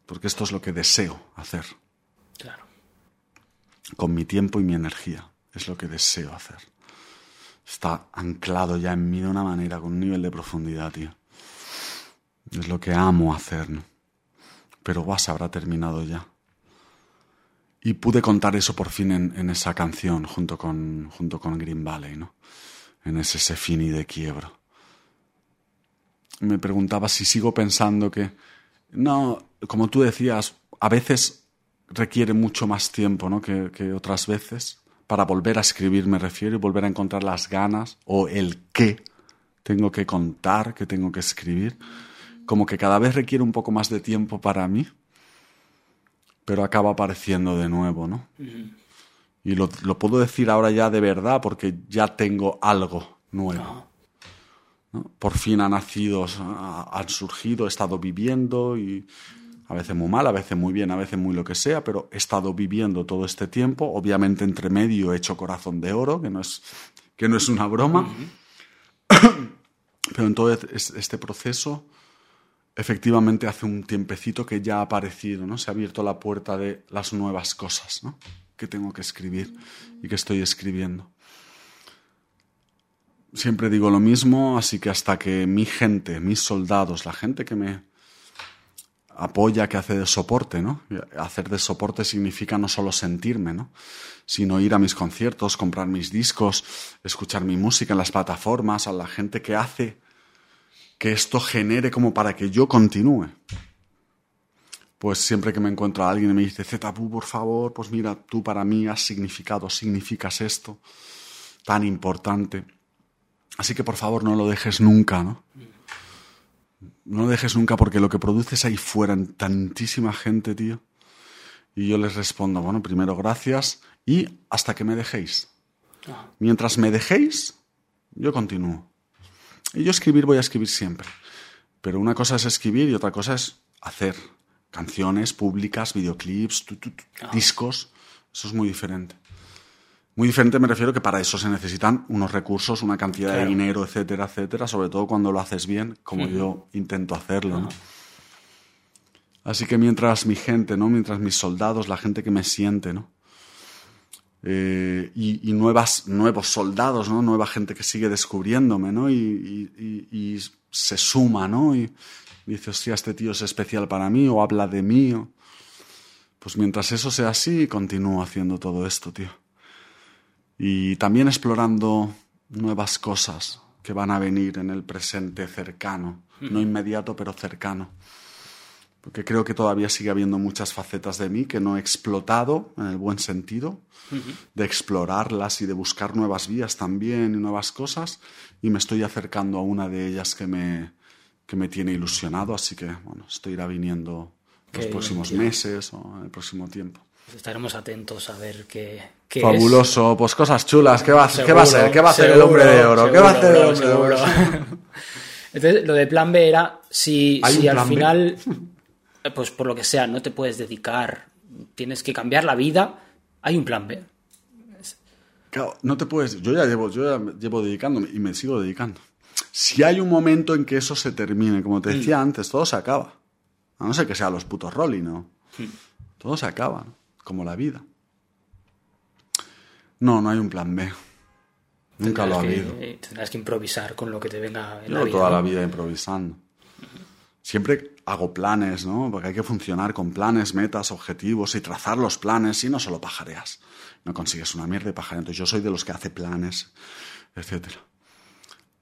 Porque esto es lo que deseo hacer, Claro. con mi tiempo y mi energía, es lo que deseo hacer. Está anclado ya en mí de una manera, con un nivel de profundidad, tío. Es lo que amo hacer, ¿no? Pero guas, habrá terminado ya. Y pude contar eso por fin en, esa canción junto con, junto con Green Valley, ¿no? En ese Sefini de quiebro. Me preguntaba si sigo pensando que, no, como tú decías, a veces requiere mucho más tiempo ¿no? que, que otras veces para volver a escribir, me refiero, y volver a encontrar las ganas o el qué tengo que contar, que tengo que escribir. Como que cada vez requiere un poco más de tiempo para mí, pero acaba apareciendo de nuevo, ¿no? Y lo, puedo decir ahora ya de verdad porque ya tengo algo nuevo. Por fin ha nacido, han surgido, he estado viviendo y a veces muy mal, a veces muy bien, a veces muy lo que sea, pero he estado viviendo todo este tiempo. Obviamente entre medio he hecho corazón de oro, que no es, que no es una broma. [coughs] pero en todo este proceso, efectivamente hace un tiempecito que ya ha aparecido, ¿no? Se ha abierto la puerta de las nuevas cosas, ¿no? Que tengo que escribir y que estoy escribiendo. Siempre digo lo mismo, así que hasta que mi gente, mis soldados, la gente que me, apoya, que hace de soporte, ¿no? Hacer de soporte significa no solo sentirme, ¿no? Sino ir a mis conciertos, comprar mis discos, escuchar mi música en las plataformas, a la gente que hace que esto genere como para que yo continúe. Pues siempre que me encuentro a alguien y me dice, Zetapu, por favor, pues mira, tú para mí has significado, significas esto tan importante. Así que por favor no lo dejes nunca, ¿no? No lo dejes nunca porque lo que produces ahí fuera en tantísima gente, tío. Y yo les respondo, bueno, primero gracias y hasta que me dejéis. Ah. Mientras me dejéis, yo continúo. Y yo escribir voy a escribir siempre. Pero una cosa es escribir y otra cosa es hacer canciones públicas, videoclips, ah. discos. Eso es muy diferente. Muy diferente me refiero que para eso se necesitan unos recursos, una cantidad de dinero, etcétera, etcétera, sobre todo cuando lo haces bien, como yo intento hacerlo. Así que mientras mi gente, ¿no? mientras mis soldados, la gente que me siente, ¿no? Eh, y, nuevas, nuevos soldados, ¿no? nueva gente que sigue descubriéndome ¿no? y, se suma ¿no? y, dice, hostia, este tío es especial para mí o habla de mí. Pues mientras eso sea así, continúo haciendo todo esto, tío y también explorando nuevas cosas que van a venir en el presente cercano, no inmediato, pero cercano. Porque creo que todavía sigue habiendo muchas facetas de mí que no he explotado en el buen sentido, de explorarlas y de buscar nuevas vías también y nuevas cosas, y me estoy acercando a una de ellas que me, que me tiene ilusionado, así que bueno, estoy irá viniendo los próximos meses o en el próximo tiempo. Pues estaremos atentos a ver qué, Fabuloso, pues cosas chulas. ¿Qué va, ¿qué va a ser? ¿Qué va a hacer el hombre de oro? ¿Qué va a hacer el hombre de oro? [laughs] Entonces, lo de plan B era si, si al final, [laughs] pues por lo que sea, no te puedes dedicar, tienes que cambiar la vida, hay un plan B. Claro, no te puedes. Yo ya llevo, yo ya llevo dedicándome y me sigo dedicando. Si hay un momento en que eso se termine, como te decía mm. antes, todo se acaba. A no ser que sea los putos Rolling, ¿no? Mm. Todo se acaba, ¿no? como la vida. No, no hay un plan B. Nunca lo ha habido. Tendrás que improvisar con lo que te venga en la vida. toda la vida improvisando. Siempre hago planes, ¿no? Porque hay que funcionar con planes, metas, objetivos y trazar los planes y no solo pajareas. No consigues una mierda de pajarear. Entonces yo soy de los que hace planes, etc.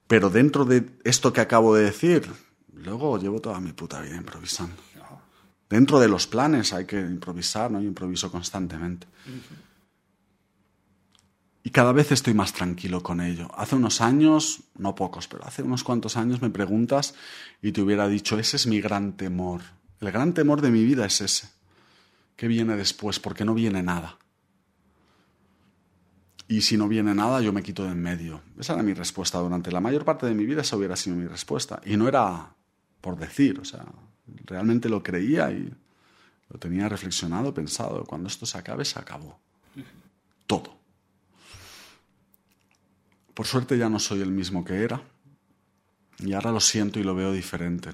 Pero dentro de esto que acabo de decir, luego llevo toda mi puta vida improvisando dentro de los planes hay que improvisar, ¿no? Yo improviso constantemente. Y cada vez estoy más tranquilo con ello. Hace unos años, no pocos, pero hace unos cuantos años me preguntas y te hubiera dicho, ese es mi gran temor. El gran temor de mi vida es ese. ¿Qué viene después? Porque no viene nada. Y si no viene nada, yo me quito de en medio. Esa era mi respuesta durante la mayor parte de mi vida, esa hubiera sido mi respuesta. Y no era por decir, o sea, realmente lo creía y lo tenía reflexionado, pensado. Cuando esto se acabe, se acabó. Todo. Por suerte ya no soy el mismo que era. Y ahora lo siento y lo veo diferente.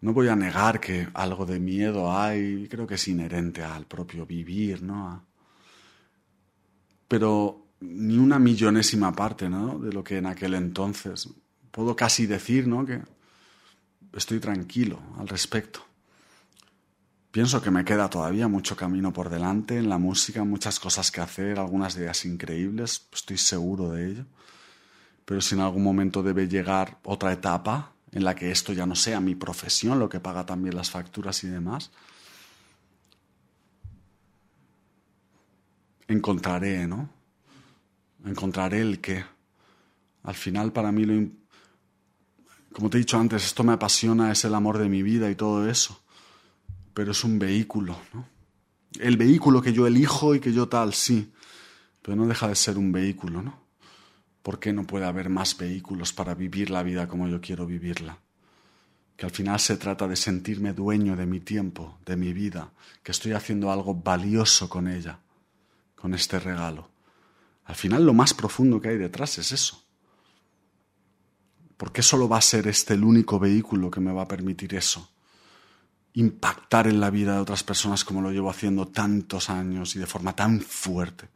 ¿no? voy a negar que algo de miedo hay, creo que es inherente al propio vivir, ¿no? Pero ni una millonésima parte, ¿no? De lo que en aquel entonces puedo casi decir, ¿no? Que estoy tranquilo al respecto. Pienso que me queda todavía mucho camino por delante en la música, muchas cosas que hacer, algunas ideas increíbles, estoy seguro de ello. Pero si en algún momento debe llegar otra etapa en la que esto ya no sea mi profesión, lo que paga también las facturas y demás, encontraré, ¿no? Encontraré el qué. Al final para mí, lo, como te he dicho antes, esto me apasiona, es el amor de mi vida y todo eso pero es un vehículo, ¿no? El vehículo que yo elijo y que yo tal, sí, pero no deja de ser un vehículo, ¿no? ¿Por qué no puede haber más vehículos para vivir la vida como yo quiero vivirla? Que al final se trata de sentirme dueño de mi tiempo, de mi vida, que estoy haciendo algo valioso con ella, con este regalo. Al final lo más profundo que hay detrás es eso. ¿Por qué solo va a ser este el único vehículo que me va a permitir eso? Impactar en la vida de otras personas como lo llevo haciendo tantos años y de forma tan fuerte.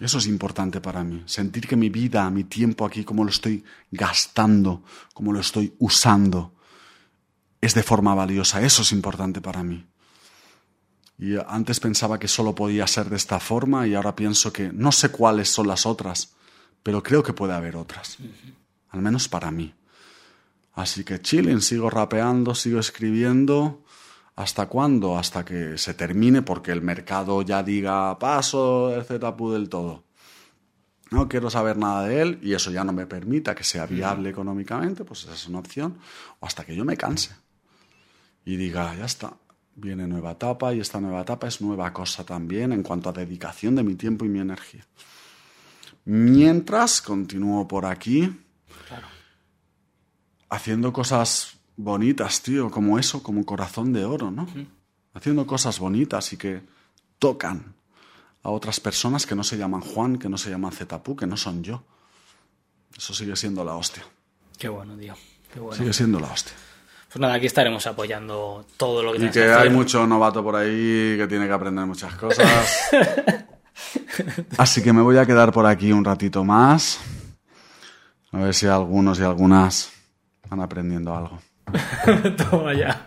Eso es importante para mí, sentir que mi vida, mi tiempo aquí, como lo estoy gastando, como lo estoy usando, es de forma valiosa. Eso es importante para mí. Y antes pensaba que solo podía ser de esta forma y ahora pienso que no sé cuáles son las otras, pero creo que puede haber otras, al menos para mí. Así que chilling, sigo rapeando, sigo escribiendo. ¿Hasta cuándo? Hasta que se termine, porque el mercado ya diga paso el ZPU del todo. No quiero saber nada de él y eso ya no me permita que sea viable económicamente, pues esa es una opción. O hasta que yo me canse y diga, ya está, viene nueva etapa y esta nueva etapa es nueva cosa también en cuanto a dedicación de mi tiempo y mi energía. Mientras continúo por aquí, haciendo cosas bonitas, tío, como eso, como corazón de oro, ¿no? Haciendo cosas bonitas y que tocan a otras personas que no se llaman Juan, que no se llaman Zetapu, que no son yo. Eso sigue siendo la hostia. Qué bueno, tío. Qué bueno. Sigue siendo la hostia. Pues nada, aquí estaremos apoyando todo lo que Y que hay mucho novato por ahí que tiene que aprender muchas cosas. [laughs] Así que me voy a quedar por aquí un ratito más. A ver si algunos y algunas van aprendiendo algo. [laughs] Toma ya.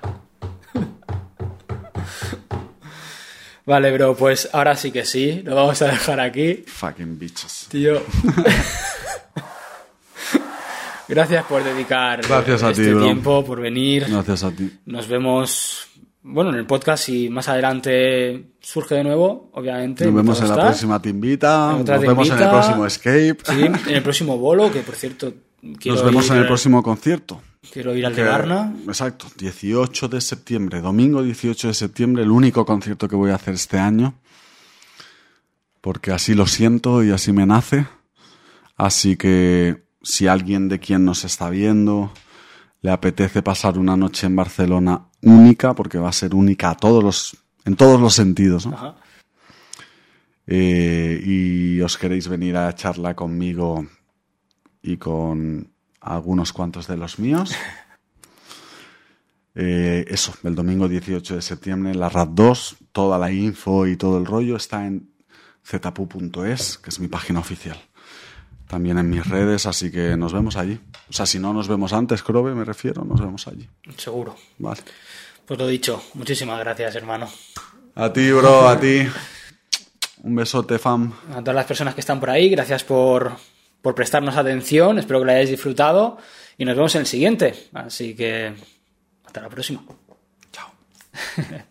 Vale, bro, pues ahora sí que sí, lo vamos a dejar aquí. Fucking bitches. Tío. [laughs] Gracias por dedicar Gracias a este ti, tiempo, por venir. Gracias a ti. Nos vemos, bueno, en el podcast y más adelante surge de nuevo, obviamente. Nos vemos en la próxima Te Invita. Nos vemos en el próximo Escape. Sí, en el próximo bolo, que por cierto quiero Nos vemos ir, en el próximo concierto. Quiero ir al Que- de Varna. Exacto, 18 de septiembre, domingo 18 de septiembre, el único concierto que voy a hacer este año, porque así lo siento y así me nace. Así que si alguien de quien nos está viendo le apetece pasar una noche en Barcelona única, porque va a ser única a todos los, en todos los sentidos, ¿no? Ajá. Eh, y os queréis venir a charla conmigo y con algunos cuantos de los míos. [laughs] Eh, eso, el domingo 18 de septiembre la RAD 2, toda la info y todo el rollo está en zpu.es, que es mi página oficial. También en mis redes, así que nos vemos allí. O sea, si no nos vemos antes, Crobe, me refiero, nos vemos allí. Seguro. Vale. Pues lo dicho, muchísimas gracias, hermano. A ti, bro, a ti. Un besote, fam. A todas las personas que están por ahí, gracias por, por prestarnos atención. Espero que lo hayáis disfrutado. Y nos vemos en el siguiente. Así que hasta la próxima. Chao. [laughs]